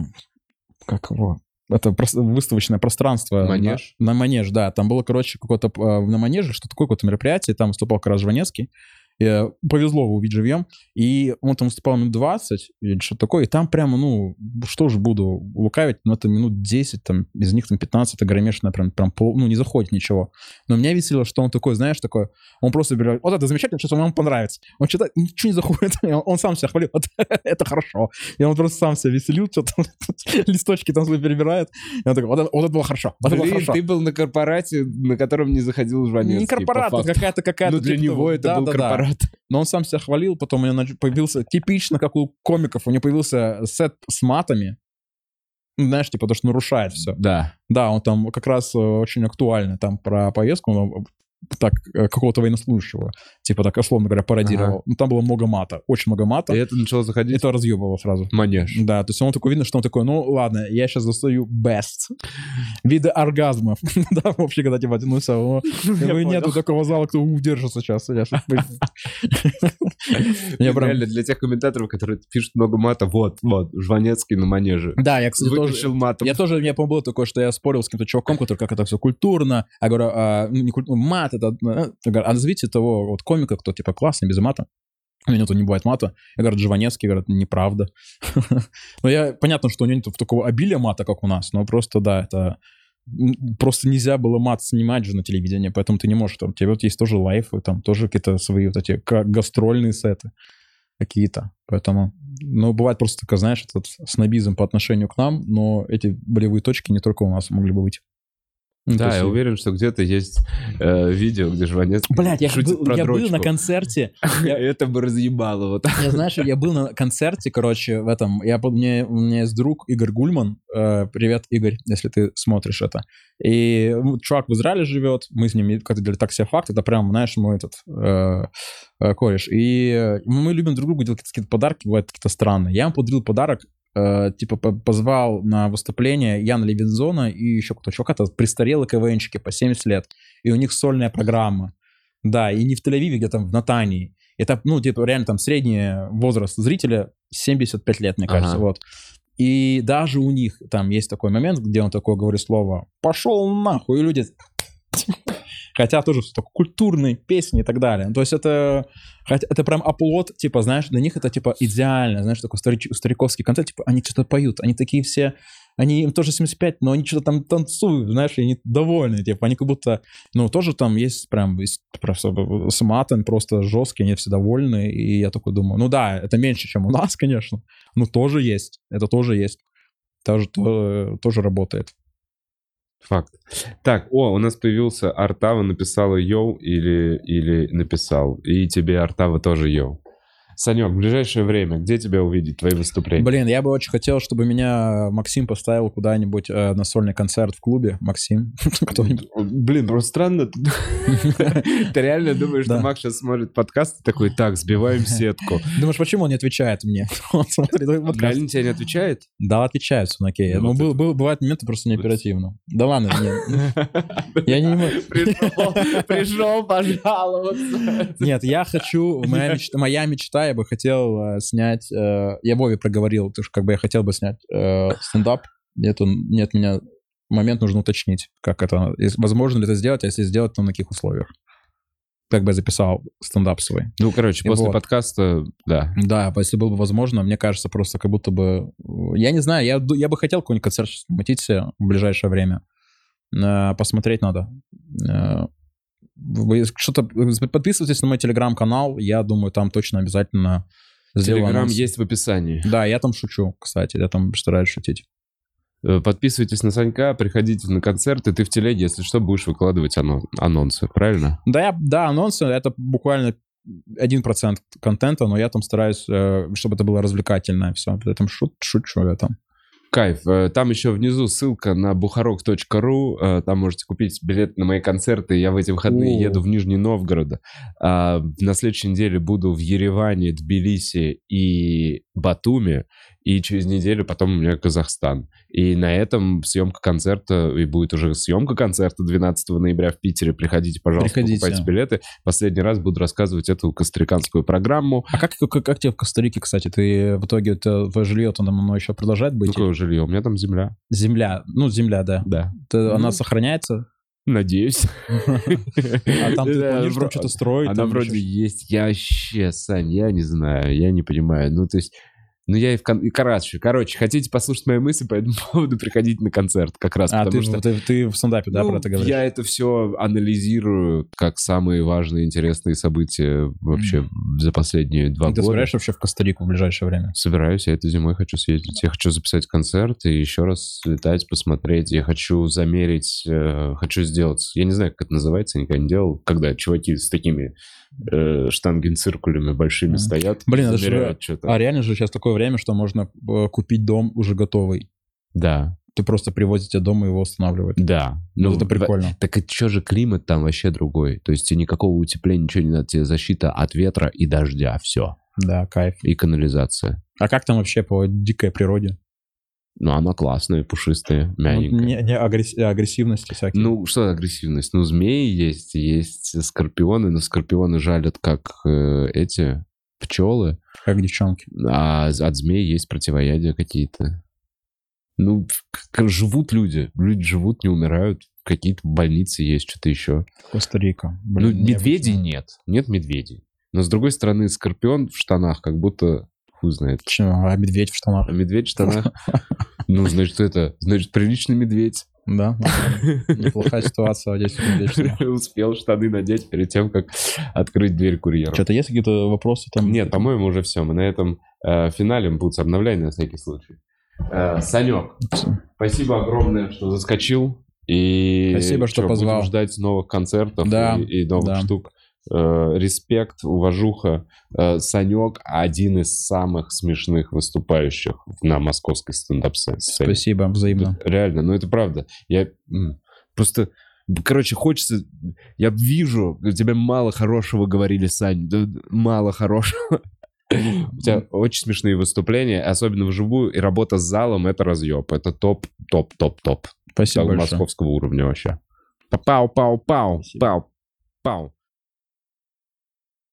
как его, это просто выставочное пространство. Манеж? На, на манеж, да. Там было, короче, какое-то э, на манеже, что такое какое-то мероприятие, там выступал как раз Жванецкий. Я, повезло его увидеть живьем. И он там выступал минут 20 или что-то такое. И там прямо, ну, что же буду лукавить, но это минут 10, там, из них там 15 это громешное, прям, прям пол, ну, не заходит ничего. Но меня веселило, что он такой, знаешь, такой, он просто берет, вот это замечательно, что вам понравится. Он что-то, ничего не заходит, он, он сам себя хвалил, вот, это хорошо. И он просто сам себя веселил, что-то листочки там свои перебирает. И он такой, вот это, вот это было хорошо, вот это было хорошо. ты был на корпорате, на котором не заходил Жванецкий. Не корпорат, это факту. какая-то какая-то. Ну, для типа него того. это был да, корпорат. Но он сам себя хвалил, потом у него появился типично, как у комиков, у него появился сет с матами. Ну, знаешь, типа, то, что нарушает все. Да. Да, он там как раз э, очень актуальный, там про повестку, он так, э, какого-то военнослужащего, типа так, условно говоря, пародировал. Ну, там было много мата, очень много мата. И это начало заходить Это разъебывало сразу. манеж. Да, то есть он такой, видно, что он такой, ну ладно, я сейчас достаю best. Виды оргазмов. да, вообще, когда типа, ну все, ну, как бы нету такого зала, кто удержится сейчас. Я Реально, для тех комментаторов, которые пишут много мата, вот, вот, Жванецкий на манеже. Да, я, кстати, тоже... Матом. Я тоже, я помню, было такое, что я спорил с каким-то чуваком, который как это все культурно. Я говорю, а, ну, не культурно, мат это... э, Я говорю, а назовите того вот комика, кто типа классный, без мата. У меня тут не бывает мата. Я говорю, Жванецкий, говорят, неправда. Но я, понятно, что у него нет такого обилия мата, как у нас, но просто, да, это... Просто нельзя было мат снимать же на телевидении, поэтому ты не можешь там. У тебя вот есть тоже лайфы, там тоже какие-то свои вот эти гастрольные сеты какие-то. Поэтому, ну, бывает просто такой, знаешь, этот снобизм по отношению к нам, но эти болевые точки не только у нас могли бы быть. Ну, Да, есть- я уверен, что где-то есть э, видео, где Жванецкий Блядь, я, был, про я был на концерте. Я, Это бы разъебало вот. я, знаешь, я был на концерте, короче, в этом. Я, мне, у меня есть друг Игорь Гульман. Э, привет, Игорь, если ты смотришь это. И ну, чувак в Израиле живет. Мы с ним как-то делали такси факт. Это прям, знаешь, мой этот э, э, кореш. И мы любим друг другу делать какие-то подарки, бывают какие-то странные. Я ему подарил подарок э, типа по- позвал на выступление Яна Левинзона и еще кто-то чувак, это престарелые КВНщики по 70 лет, и у них сольная программа. Да, и не в Тель-Авиве, где там в Натании. Это, ну, типа, реально там средний возраст зрителя 75 лет, мне кажется, Ага. вот. И даже у них там есть такой момент, где он такое говорит слово «пошел нахуй», и люди Хотя тоже всё такое культурные песни и так далее. То есть это, это прям оплот, типа, знаешь, для них это типа идеально, знаешь, такой старич- стариковский концерт, типа, они что-то поют, они такие все, они им тоже 75, но они что-то там танцуют, знаешь, и они довольны, типа, они как будто, ну, тоже там есть прям просто с матом просто жесткие, они все довольны, и я такой думаю, ну да, это меньше, чем у нас, конечно, но тоже есть, это тоже есть, тоже, то- тоже работает. Факт. Так, о, у нас появился Артава, написала йоу или, или написал. И тебе Артава тоже йоу. Санек, в ближайшее время, где тебя увидеть, твои выступления? Блин, я бы очень хотел, чтобы меня Максим поставил куда-нибудь э, на сольный концерт в клубе. Максим, кто-нибудь. Блин, просто странно. Ты реально думаешь, что. Макс сейчас смотрит подкаст и такой, так, сбиваем сетку. Думаешь, почему он не отвечает мне? Он смотрит подкаст. Реально тебе не отвечает? Да, отвечает, все окей. Ну, Ну, бывают моменты просто неоперативно. Да ладно, я не могу. Пришел пожаловаться. Нет, я хочу, моя мечта, я бы хотел э, снять, э, я Вове проговорил, то, что как бы я хотел бы снять э, стендап. Это нет, меня момент нужно уточнить, как это, возможно ли это сделать, а если сделать, то на каких условиях. Как бы я записал стендап свой. Ну, короче, И после вот. подкаста, да. Да, если было бы возможно, мне кажется, просто как будто бы... Я не знаю, я, я бы хотел какой-нибудь концерт мутить в ближайшее время. Посмотреть надо. Что-то... Подписывайтесь на мой телеграм-канал, я думаю, там точно обязательно сделаю Телеграм анонс. есть в описании. Да, я там шучу, кстати, я там стараюсь шутить. Э, Подписывайтесь на Санька, приходите на концерты. Ты в телеге, если что, будешь выкладывать ано- анонсы, правильно? Да, я, да, анонсы — это буквально 1% контента, но я там стараюсь, э, чтобы это было развлекательное все. Я там шут, шучу я там. Кайф. Э, Там еще внизу ссылка на бухарок.ру. Э, Там можете купить билет на мои концерты. Я в эти выходные О. еду в Нижний Новгород. А, На следующей неделе буду в Ереване, Тбилиси и Батуми. И через неделю потом у меня Казахстан. И на этом съемка концерта, и будет уже съемка концерта 12 ноября в Питере. Приходите, пожалуйста, Приходите. покупайте билеты. Последний раз буду рассказывать эту костриканскую программу. А как, как, как тебе в Коста-Рике, кстати? Ты в итоге это, твое жилье там оно еще продолжает быть? Какое жилье? У меня там земля. Земля, ну, земля, да. Да. Ты- Она Ну. сохраняется? Надеюсь. А там ты планируешь там что-то строить? Она вроде есть. Я вообще, Сань, я не знаю, я не понимаю. Ну, то есть... Ну, я и в... кон- и Короче, короче, хотите послушать мои мысли по этому поводу, приходите на концерт как раз, А, потому ты, что... ты, ты в стендапе, да, Ну, про это говоришь? Я это все анализирую как самые важные, интересные события вообще за последние два И Ты года. собираешься вообще в Коста-Рику в ближайшее время? Собираюсь, я этой зимой хочу съездить. Я хочу записать концерт и еще раз слетать, посмотреть. Я хочу замерить, э, хочу сделать... Я не знаю, как это называется, я никогда не делал. Когда чуваки с такими э, штангенциркулями большими Мгм. стоят, Блин, это же-. А реально же сейчас такое время, что можно э, купить дом уже готовый. Да, Ты просто привозите дом и его устанавливают. да. Ну, Ну, это в- прикольно. Так и что же климат там вообще другой? То есть тебе никакого утепления, ничего не надо, тебе защита от ветра и дождя, все. Да, кайф. И канализация. А как там вообще по дикой природе? Ну, она классная, пушистая, Ну, мягенькая. не, не агресс- агрессивности всякие. Ну, что агрессивность? Ну, змеи есть, есть скорпионы, но скорпионы жалят как э, эти пчелы, Как девчонки. а от змей есть противоядия какие-то. Ну, к- живут люди, люди живут, не умирают, какие-то больницы есть, что-то еще. Коста-Рика. Ну, Блин, медведей необычно. нет, нет медведей. Но, с другой стороны, скорпион в штанах как будто, хуй знает. Чё, а медведь в штанах? А медведь в штанах, ну, значит, это, значит, приличный медведь. Да, неплохая ситуация здесь. штанах. Успел штаны надеть перед тем, как открыть дверь курьера. Что-то есть какие-то вопросы там? Нет, по-моему, уже все. Мы на этом э, финале будут обновления на всякий случай. Э, Санек, спасибо огромное, что заскочил. И Спасибо, что чё, позвал. Будем ждать новых концертов Да, и, и новых да. штук. Э, респект, уважуха. Э, Санек один из самых смешных выступающих на московской стендап-сцене. Спасибо, взаимно. Реально, ну это правда. Я просто... Короче, хочется... Я вижу, у тебя мало хорошего говорили, Сань. Мало хорошего. У тебя очень смешные выступления, особенно вживую, и работа с залом — это разъеб. Это топ, топ, топ, топ. Спасибо большое. московского уровня вообще. Пау, пау, пау, пау, пау.